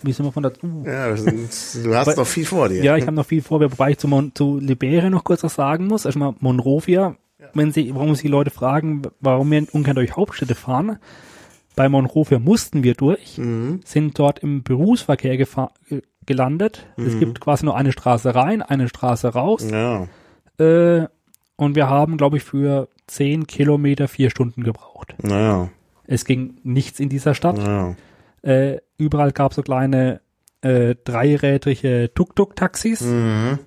wie sind wir von der, uh, ja, sind, du hast noch viel vor dir. Ja, ich habe noch viel vor, wobei ich zu, Mon zu Liberia noch kurz was sagen muss. Erstmal Monrovia, wenn Sie, warum Sie Leute fragen, warum wir ungern durch Hauptstädte fahren. Bei Monrovia mussten wir durch, Mhm. sind dort im Berufsverkehr gelandet. Mhm. Es gibt quasi nur eine Straße rein, eine Straße raus. Ja. Äh, und wir haben, glaube ich, für zehn Kilometer vier Stunden gebraucht. Naja, Es ging nichts in dieser Stadt. naja. Äh, überall gab es so kleine äh, dreirädrige Tuk-Tuk-Taxis. Mhm.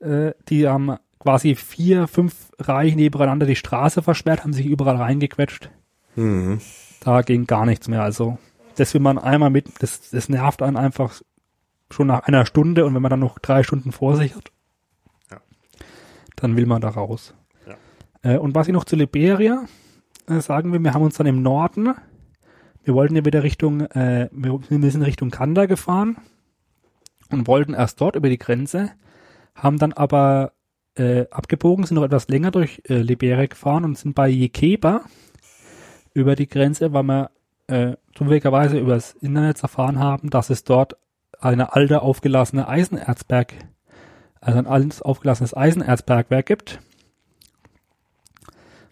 Äh, die haben quasi vier, fünf Reihen nebeneinander die Straße versperrt, haben sich überall reingequetscht. Mhm. Da ging gar nichts mehr. Also das will man einmal mit, das, das nervt einen einfach schon nach einer Stunde und wenn man dann noch drei Stunden vor sich hat, Ja. dann will man da raus. Ja. Äh, und was ich noch zu Liberia äh, sagen will, wir haben uns dann im Norden, wir wollten ja wieder Richtung, äh, wir, wir sind Richtung Kanda gefahren und wollten erst dort über die Grenze, haben dann aber äh, abgebogen, sind noch etwas länger durch äh, Liberia gefahren und sind bei Yekeba über die Grenze, weil wir äh, zufälligerweise übers Internet erfahren haben, dass es dort eine alte aufgelassene Eisenerzberg, also ein altes aufgelassenes Eisenerzbergwerk gibt,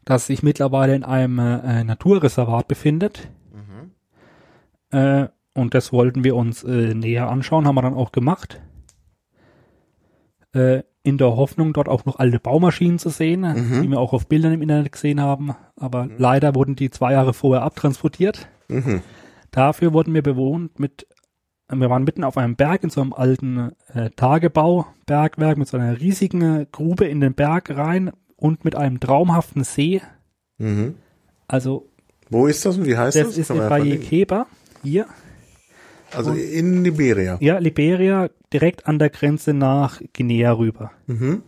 das sich mittlerweile in einem äh, Naturreservat befindet. Äh, und das wollten wir uns äh, näher anschauen, haben wir dann auch gemacht. Äh, in der Hoffnung, dort auch noch alte Baumaschinen zu sehen, die wir auch auf Bildern im Internet gesehen haben. Aber leider wurden die zwei Jahre vorher abtransportiert. Mhm. Dafür wurden wir bewohnt mit wir waren mitten auf einem Berg in so einem alten äh, Tagebau-Bergwerk mit so einer riesigen äh, Grube in den Berg rein und mit einem traumhaften See. Mhm. Also Wo ist das und wie heißt das? das ist verlinken. Bayekeba, hier, Also in Liberia. ja, Liberia, direkt an der Grenze nach Guinea rüber. Mhm.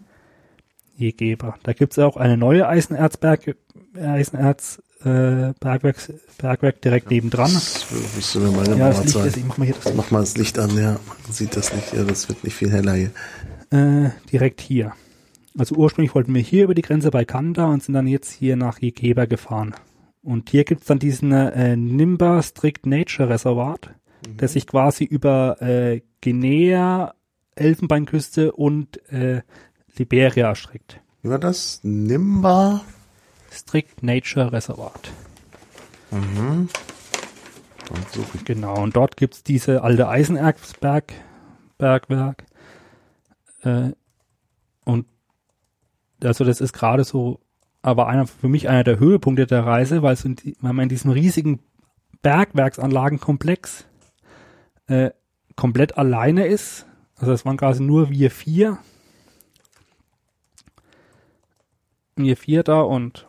Jegeber. Da gibt's auch eine neue Eisenerzberg, Eisenerz äh, Bergwerk, direkt nebendran. Das musst du mir mal Ja, das Licht ist, zeigen. ich mach mal hier das Mach mal das Licht an, ja. Man sieht das nicht. Ja, das wird nicht viel heller hier. äh, direkt hier. Also ursprünglich wollten wir hier über die Grenze bei Kanda und sind dann jetzt hier nach Jegeber gefahren. Und hier gibt's dann diesen äh, Nimba Strict Nature Reservat, der sich quasi über äh, Guinea, Elfenbeinküste und äh, Liberia erstreckt. Wie war das? Nimba? Strict Nature Reservat. Und suche ich. Genau, und dort gibt's diese alte Eisenerzberg, Bergwerk. Äh, und also das ist gerade so, aber einer für mich einer der Höhepunkte der Reise, weil, es in weil man in diesem riesigen Bergwerksanlagenkomplex äh, komplett alleine ist. Also es waren quasi nur wir vier. Wir vier da und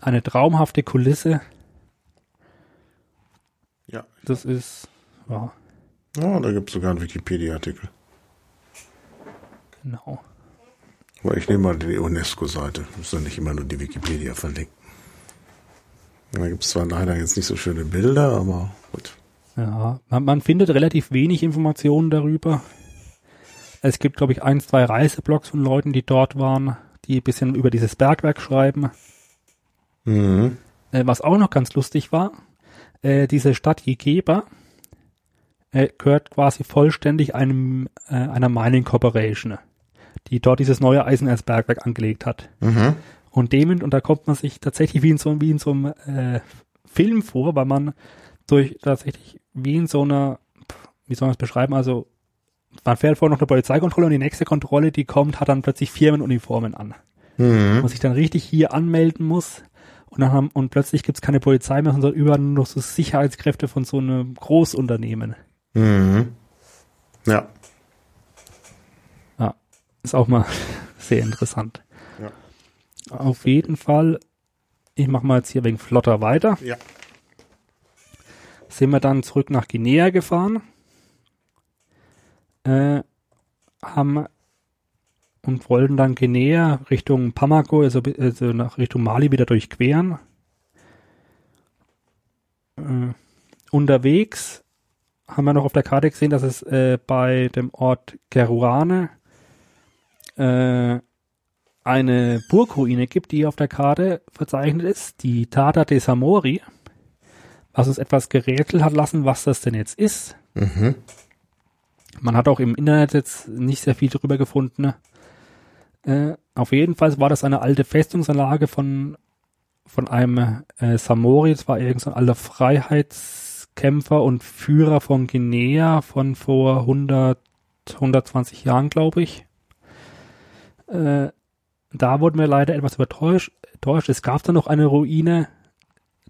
eine traumhafte Kulisse. Ja. Das ist, ja, Oh, da gibt es sogar einen Wikipedia-Artikel. genau. Aber ich nehme mal die UNESCO-Seite. Muss ja nicht immer nur die Wikipedia verlinken. Da gibt es zwar leider jetzt nicht so schöne Bilder, aber gut. Ja, man, man findet relativ wenig Informationen darüber. Es gibt, glaube ich, ein, zwei Reiseblogs von Leuten, die dort waren, die ein bisschen über dieses Bergwerk schreiben. Mhm. Äh, was auch noch ganz lustig war, äh, diese Stadt Jegeba äh, gehört quasi vollständig einem äh, einer Mining Corporation, die dort dieses neue Eisenerzbergwerk angelegt hat. Mhm. Und dem, und da kommt man sich tatsächlich wie in so, wie in so einem äh, Film vor, weil man durch tatsächlich wie in so einer, wie soll man es beschreiben, also man fährt vor noch eine Polizeikontrolle und die nächste Kontrolle, die kommt, hat dann plötzlich Firmenuniformen an. Mhm. Man sich dann richtig hier anmelden muss und dann haben, und plötzlich gibt's keine Polizei mehr, sondern überall nur noch so Sicherheitskräfte von so einem Großunternehmen. Mhm. Ja. Ja, ist auch mal sehr interessant. Ja. Auf jeden Fall, ich mache mal jetzt hier wegen flotter weiter. Ja. Sind wir dann zurück nach Guinea gefahren, äh, haben und wollten dann Guinea Richtung Pamako, also, also nach Richtung Mali wieder durchqueren. Äh, unterwegs haben wir noch auf der Karte gesehen, dass es äh, bei dem Ort Kerouane äh, eine Burgruine gibt, die auf der Karte verzeichnet ist, die Tata de Samori was uns etwas gerätselt hat lassen, was das denn jetzt ist. Mhm. Man hat auch im Internet jetzt nicht sehr viel darüber gefunden. Äh, auf jeden Fall war das eine alte Festungsanlage von, von einem äh, Samori, das war irgendein so alter Freiheitskämpfer und Führer von Guinea von vor 100, 120 Jahren, glaube ich. Äh, da wurden wir leider etwas übertäuscht. Es gab da noch eine Ruine,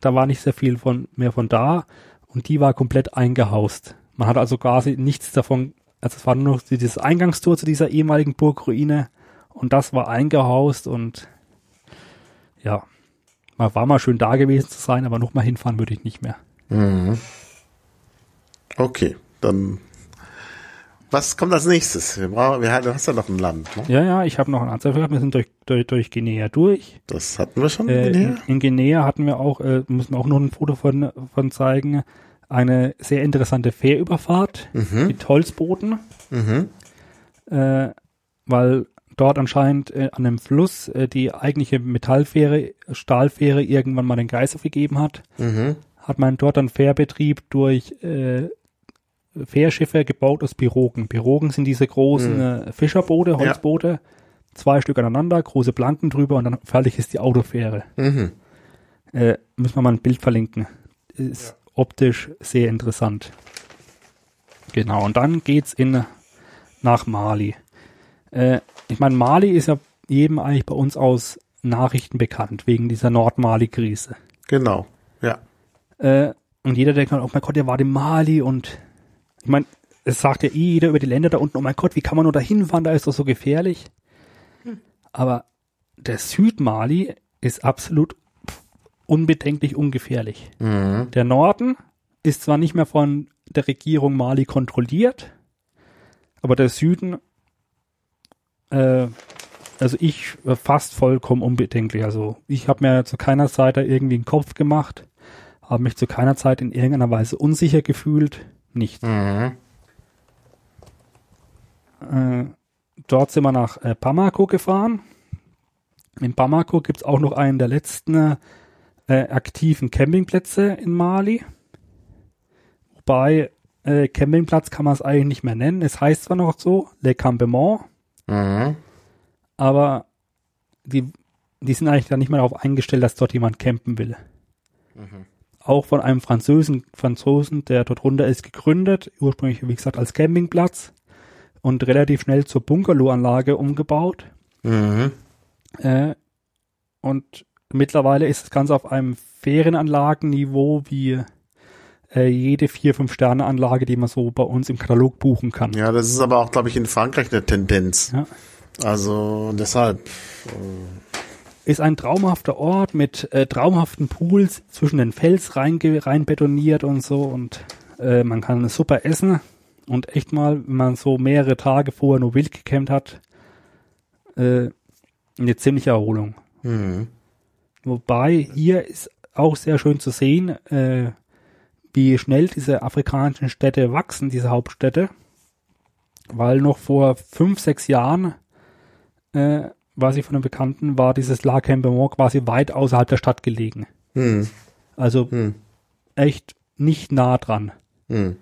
da war nicht sehr viel von mehr von da und die war komplett eingehaust. Man hat also quasi nichts davon, also es war nur noch dieses Eingangstor zu dieser ehemaligen Burgruine und das war eingehaust und ja, man war mal schön da gewesen zu sein, aber nochmal hinfahren würde ich nicht mehr. Mhm. Okay, dann was kommt als nächstes? Wir brauchen, wir, du hast ja noch ein Land. Ne? Ja, ja, ich habe noch einen Ansatz gehabt, wir sind durch, durch, durch Guinea durch. Das hatten wir schon. Äh, in in, in Guinea hatten wir auch, äh, müssen wir auch noch ein Foto von, von zeigen, eine sehr interessante Fährüberfahrt mhm. mit Holzbooten. Mhm. äh, weil dort anscheinend äh, an dem Fluss äh, die eigentliche Metallfähre, Stahlfähre irgendwann mal den Geist aufgegeben hat, Mhm. hat man dort einen Fährbetrieb durch äh, Fährschiffe gebaut aus Pirogen. Pirogen sind diese großen äh, Fischerboote, Holzboote, zwei Stück aneinander, große Planken drüber und dann fertig ist die Autofähre. Mhm. Äh, müssen wir mal ein Bild verlinken. Ist optisch sehr interessant. Genau, und dann geht's in nach Mali. Äh, ich meine, Mali ist ja jedem eigentlich bei uns aus Nachrichten bekannt, wegen dieser Nordmali-Krise. Genau. Ja. Äh, und jeder denkt, oh mein Gott, der war in Mali und ich meine, es sagt ja eh jeder über die Länder da unten, oh mein Gott, wie kann man nur da hinfahren, da ist doch so gefährlich. Aber der Südmali ist absolut unbedenklich ungefährlich. Mhm. Der Norden ist zwar nicht mehr von der Regierung Mali kontrolliert, aber der Süden, äh, also ich äh, fast vollkommen unbedenklich. Also ich habe mir zu keiner Zeit da irgendwie einen Kopf gemacht, habe mich zu keiner Zeit in irgendeiner Weise unsicher gefühlt. Nicht. Mhm. Äh, dort sind wir nach äh, Bamako gefahren. In Bamako gibt's auch noch einen der letzten äh, aktiven Campingplätze in Mali. Wobei äh, Campingplatz kann man es eigentlich nicht mehr nennen. Es heißt zwar noch so, Le Campement, Mhm. aber die, die sind eigentlich da nicht mehr darauf eingestellt, dass dort jemand campen will. Auch von einem Franzosen, Franzosen, der dort runter ist, gegründet, ursprünglich, wie gesagt, als Campingplatz und relativ schnell zur Bungalow-Anlage umgebaut. Mhm. Äh, und mittlerweile ist das Ganze auf einem Ferienanlagenniveau wie äh, jede vier, fünf Sterne Anlage, die man so bei uns im Katalog buchen kann. Ja, das ist aber auch, glaube ich, in Frankreich eine Tendenz. Ja. Also deshalb. Ist ein traumhafter Ort mit äh, traumhaften Pools zwischen den Fels rein, rein betoniert und so und äh, man kann super essen und echt mal, wenn man so mehrere Tage vorher nur wild gecampt hat, äh, eine ziemliche Erholung. Mhm. Wobei hier ist auch sehr schön zu sehen, äh, wie schnell diese afrikanischen Städte wachsen, diese Hauptstädte. Weil noch vor fünf, sechs Jahren, äh, was ich von einem Bekannten, war dieses La Campement quasi weit außerhalb der Stadt gelegen. Mhm. Also Mhm. echt nicht nah dran. Mhm.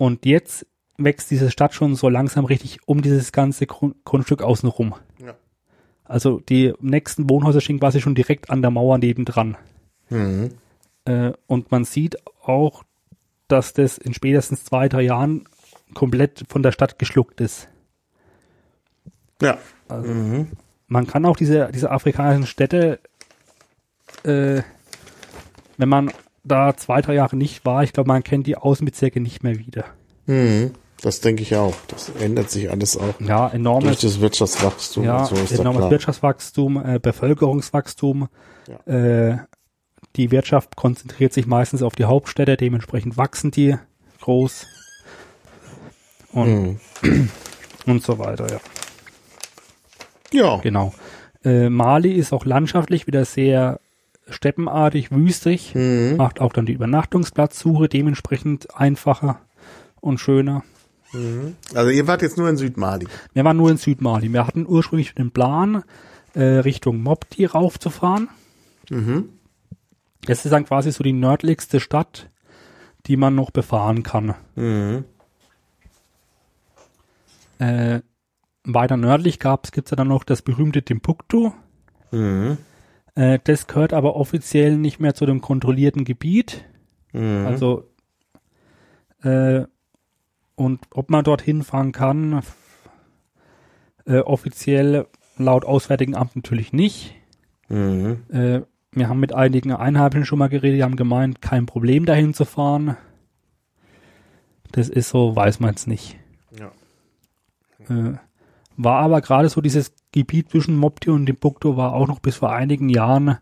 Und jetzt wächst diese Stadt schon so langsam richtig um dieses ganze Grund Grundstück außenrum. Ja. Also die nächsten Wohnhäuser stehen quasi schon direkt an der Mauer nebendran. Mhm. Äh, und man sieht auch, dass das in spätestens zwei, drei Jahren komplett von der Stadt geschluckt ist. Ja. Also, Mhm. Man kann auch diese, diese afrikanischen Städte, äh, wenn man da zwei, drei Jahre nicht war, ich glaube, man kennt die Außenbezirke nicht mehr wieder. Mhm. Das denke ich auch. Das ändert sich alles auch. Ja, Durch enormes, das Wirtschaftswachstum ja, und so enormes. Wirtschaftswachstum, äh, Bevölkerungswachstum. Ja. Äh, die Wirtschaft konzentriert sich meistens auf die Hauptstädte, dementsprechend wachsen die groß. Und, Mhm. und so weiter, ja. Ja. Genau. Äh, Mali ist auch landschaftlich wieder sehr steppenartig, wüstig, Mhm. macht auch dann die Übernachtungsplatzsuche dementsprechend einfacher und schöner. Also ihr wart jetzt nur in Südmali. Wir waren nur in Südmali. Wir hatten ursprünglich den Plan, äh, Richtung Mopti raufzufahren. Mhm. Das ist dann quasi so die nördlichste Stadt, die man noch befahren kann. Mhm. Äh, weiter nördlich gibt's ja dann noch das berühmte Timbuktu. Mhm. Äh, das gehört aber offiziell nicht mehr zu dem kontrollierten Gebiet. Mhm. Also, äh, und ob man dorthin fahren kann, äh, offiziell laut Auswärtigen Amt natürlich nicht. Mhm. Äh, wir haben mit einigen Einheimischen schon mal geredet, die haben gemeint, kein Problem dahin zu fahren. Das ist so, weiß man es nicht. Ja. Äh, war aber gerade so dieses Gebiet zwischen Mopti und Timbuktu war auch noch bis vor einigen Jahren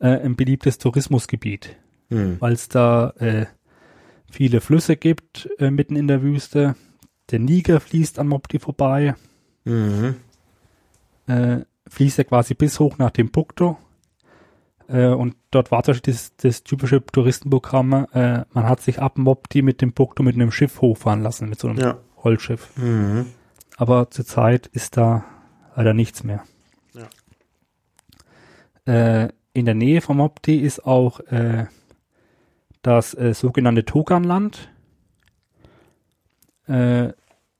äh, ein beliebtes Tourismusgebiet, Mhm. weil es da äh, viele Flüsse gibt äh, mitten in der Wüste. Der Niger fließt an Mopti vorbei, Mhm. äh, fließt ja quasi bis hoch nach Timbuktu. Äh, und dort war das, das typische Touristenprogramm, äh, man hat sich ab Mopti mit Timbuktu mit einem Schiff hochfahren lassen, mit so einem Ja. Holzschiff. Mhm. aber zurzeit ist da leider nichts mehr. Äh, in der Nähe vom Mopti ist auch äh, das äh, sogenannte Toganland. Äh,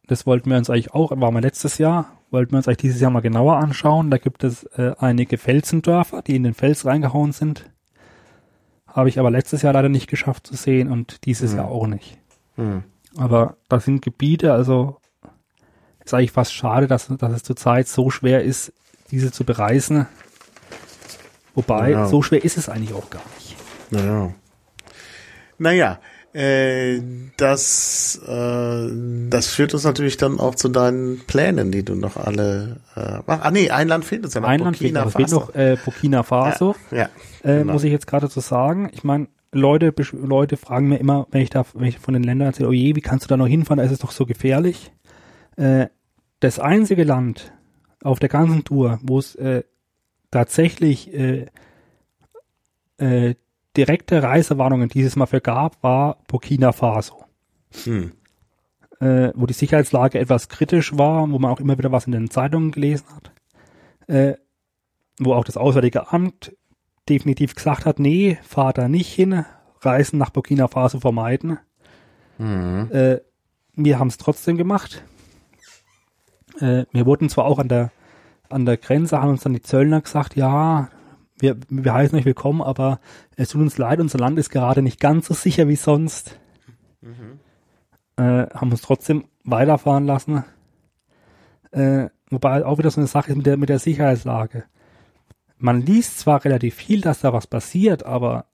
das wollten wir uns eigentlich auch, war mal letztes Jahr, wollten wir uns eigentlich dieses Jahr mal genauer anschauen. Da gibt es äh, einige Felsendörfer, die in den Fels reingehauen sind. Habe ich aber letztes Jahr leider nicht geschafft zu sehen und dieses Mhm. Jahr auch nicht. Mhm. Aber das sind Gebiete, also ist eigentlich fast schade, dass, dass es zurzeit so schwer ist, diese zu bereisen. Wobei, Ja. so schwer ist es eigentlich auch gar nicht. Naja. Naja, Äh, das, äh, das führt uns natürlich dann auch zu deinen Plänen, die du noch alle. Äh, mach, ah nee, ein Land fehlt uns ja noch. Ein Land fehlt noch. Fehlt noch äh, Burkina Faso. Ja, ja äh, genau. Muss ich jetzt gerade so sagen. Ich meine, Leute, Leute fragen mir immer, wenn ich da, wenn ich von den Ländern erzähle, oh je, wie kannst du da noch hinfahren? Da ist es doch so gefährlich. Äh, das einzige Land auf der ganzen Tour, wo es äh, tatsächlich äh, äh, direkte Reisewarnungen dieses Mal für gab, war Burkina Faso. Hm. Äh, wo die Sicherheitslage etwas kritisch war, wo man auch immer wieder was in den Zeitungen gelesen hat. Äh, wo auch das Auswärtige Amt definitiv gesagt hat, nee, fahr da nicht hin, Reisen nach Burkina Faso vermeiden. Mhm. Äh, wir haben es trotzdem gemacht. Äh, wir wurden zwar auch an der an der Grenze, haben uns dann die Zöllner gesagt, ja, wir, wir heißen euch willkommen, aber es tut uns leid, unser Land ist gerade nicht ganz so sicher wie sonst. Äh, haben uns trotzdem weiterfahren lassen. Äh, wobei auch wieder so eine Sache ist mit der, mit der Sicherheitslage. Man liest zwar relativ viel, dass da was passiert, aber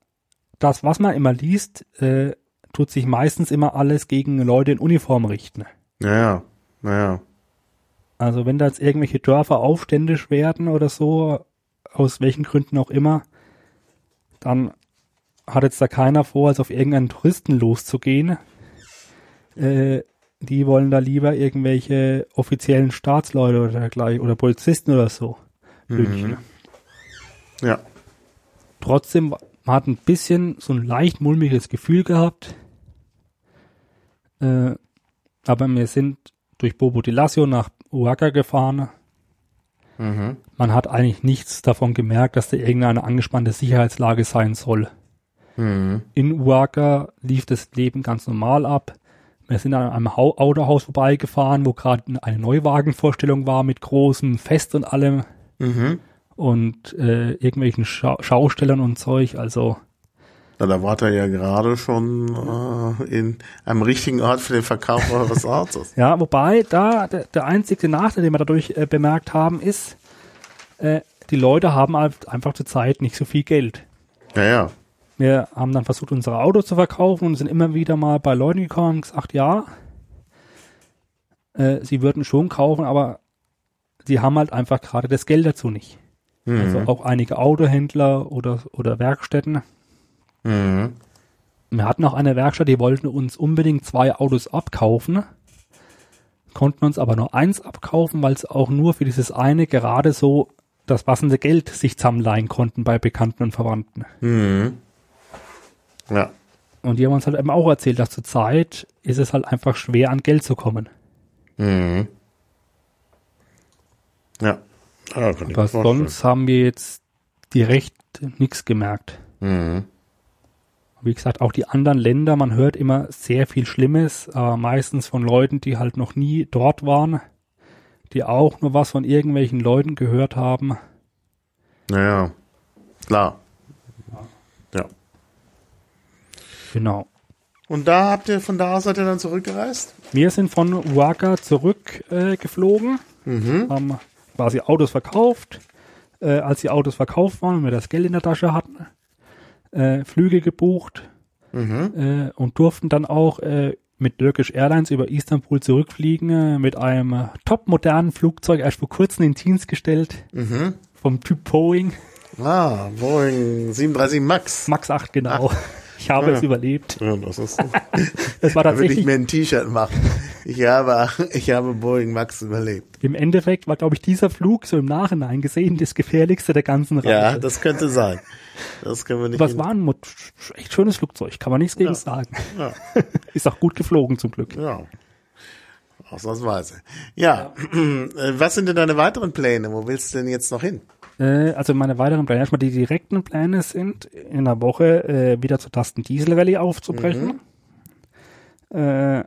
das, was man immer liest, äh, tut sich meistens immer alles gegen Leute in Uniform richten. Naja, naja. Also wenn da jetzt irgendwelche Dörfer aufständisch werden oder so, aus welchen Gründen auch immer, dann hat jetzt da keiner vor, als auf irgendeinen Touristen loszugehen. Äh, die wollen da lieber irgendwelche offiziellen Staatsleute oder gleich oder Polizisten oder so lynchen. Ja. Trotzdem, man hat ein bisschen so ein leicht mulmiges Gefühl gehabt. Äh, aber wir sind durch Bobo di Lassio nach Oaxaca gefahren. Mhm. Man hat eigentlich nichts davon gemerkt, dass da irgendeine angespannte Sicherheitslage sein soll. Mhm. In Oaxaca lief das Leben ganz normal ab. Wir sind an einem Hau Autohaus vorbeigefahren, wo gerade eine Neuwagenvorstellung war mit großem Fest und allem Mhm. und äh, irgendwelchen Schau Schaustellern und Zeug. Also Na, da wart ihr ja gerade schon äh, in einem richtigen Ort für den Verkauf eures Autos. Ja, wobei da der, der einzige Nachteil, den wir dadurch äh, bemerkt haben, ist, äh, die Leute haben halt einfach zur Zeit nicht so viel Geld. Ja, ja. Wir haben dann versucht, unsere Autos zu verkaufen und sind immer wieder mal bei Leuten gekommen und gesagt, ja, äh, sie würden schon kaufen, aber sie haben halt einfach gerade das Geld dazu nicht. Mhm. Also auch einige Autohändler oder, oder Werkstätten. Mhm. Wir hatten auch eine Werkstatt, die wollten uns unbedingt zwei Autos abkaufen, konnten uns aber nur eins abkaufen, weil es auch nur für dieses eine gerade so das passende Geld sich zusammenleihen konnten bei Bekannten und Verwandten. Mhm. Ja. Und die haben uns halt eben auch erzählt, dass zur Zeit ist es halt einfach schwer an Geld zu kommen. Mhm. Ja. ich Aber sonst haben wir jetzt direkt nichts gemerkt. Mhm. Wie gesagt, auch die anderen Länder, man hört immer sehr viel Schlimmes, aber meistens von Leuten, die halt noch nie dort waren, die auch nur was von irgendwelchen Leuten gehört haben. Naja. Klar. Ja. Genau. Und da habt ihr, von da aus seid ihr dann zurückgereist? Wir sind von Oaxaca zurückgeflogen, äh, Mhm. haben quasi Autos verkauft. Äh, als die Autos verkauft waren und wir das Geld in der Tasche hatten, äh, Flüge gebucht Mhm. äh, und durften dann auch äh, mit Turkish Airlines über Istanbul zurückfliegen äh, mit einem äh, topmodernen Flugzeug, erst vor kurzem in Dienst gestellt, Mhm. vom Typ Boeing, Ah, Boeing 37 Max. Max 8 genau. Ich habe Ja. es überlebt. Ja, das ist, Es war da würde ich tatsächlich, mir ein T-Shirt machen. Ich habe, ich habe Boeing Max überlebt. im Endeffekt war, glaube ich, dieser Flug so im Nachhinein gesehen das gefährlichste der ganzen Reise. Ja, das könnte sein. Das können wir nicht. In- war ein echt schönes Flugzeug, kann man nichts gegen Ja. sagen. ja, Ist auch gut geflogen zum Glück. ja. Ausnahmsweise. Ja. Äh, Was sind denn deine weiteren Pläne? Wo willst du denn jetzt noch hin? Äh, also meine weiteren Pläne, erstmal die direkten Pläne sind, in einer Woche äh, wieder zur Tasten Diesel Valley aufzubrechen. Äh,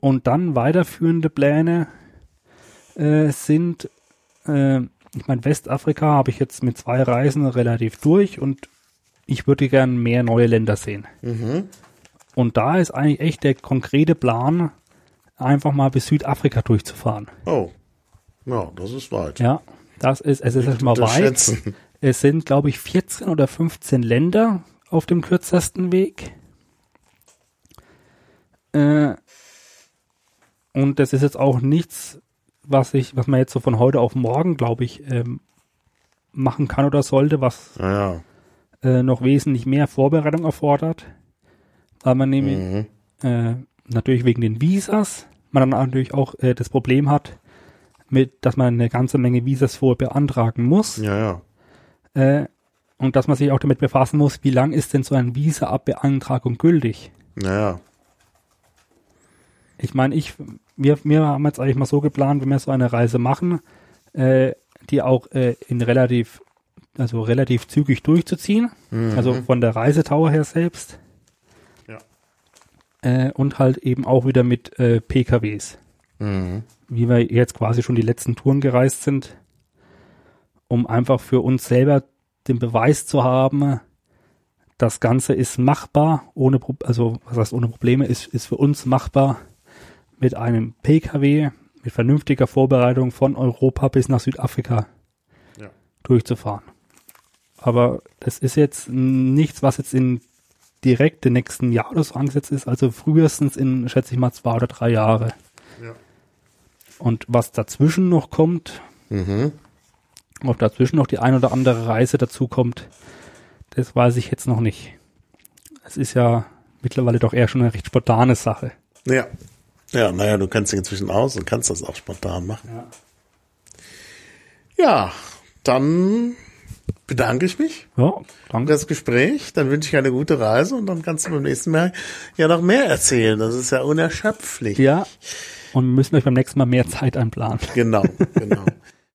und dann weiterführende Pläne äh, sind, äh, ich meine, Westafrika habe ich jetzt mit zwei Reisen relativ durch und ich würde gern mehr neue Länder sehen. Mhm. Und da ist eigentlich echt der konkrete Plan, einfach mal bis Südafrika durchzufahren. Oh. Ja, das ist weit. Ja, das ist, es ist erstmal weit. Unterschätzen. Es sind, glaube ich, 14 oder 15 Länder auf dem kürzesten Weg. Äh, und das ist jetzt auch nichts, was ich, was man jetzt so von heute auf morgen, glaube ich, ähm, machen kann oder sollte, was Ja, äh, noch wesentlich mehr Vorbereitung erfordert, weil man nämlich Mhm. äh, natürlich wegen den Visas, man dann natürlich auch äh, das Problem hat, mit, dass man eine ganze Menge Visas vorher beantragen muss Ja, ja. äh, und dass man sich auch damit befassen muss, wie lang ist denn so ein Visa-Abbeantragung gültig? Ja, Ich meine, ich, wir, wir haben jetzt eigentlich mal so geplant, wenn wir so eine Reise machen, äh, die auch äh, in relativ, also relativ zügig durchzuziehen, Mhm. also von der Reisetauer her selbst. Ja. Äh, und halt eben auch wieder mit äh, PKWs, Mhm. Wie wir jetzt quasi schon die letzten Touren gereist sind, um einfach für uns selber den Beweis zu haben, das Ganze ist machbar, ohne, also was heißt ohne Probleme, ist, ist für uns machbar mit einem PKW mit vernünftiger Vorbereitung von Europa bis nach Südafrika Ja. durchzufahren. Aber das ist jetzt nichts, was jetzt in direkt den nächsten Jahr oder so angesetzt ist, also frühestens in, schätze ich mal, zwei oder drei Jahre. Ja. Und was dazwischen noch kommt, Mhm. ob dazwischen noch die ein oder andere Reise dazu kommt, das weiß ich jetzt noch nicht. Es ist ja mittlerweile doch eher schon eine recht spontane Sache. Ja. Ja, naja, du kannst dich inzwischen aus und kannst das auch spontan machen. Ja. Ja, dann bedanke ich mich Ja, für danke. das Gespräch. Dann wünsche ich eine gute Reise und dann kannst du beim nächsten Mal ja noch mehr erzählen. Das ist ja unerschöpflich. Ja, und müssen euch beim nächsten Mal mehr Zeit einplanen. Genau, genau.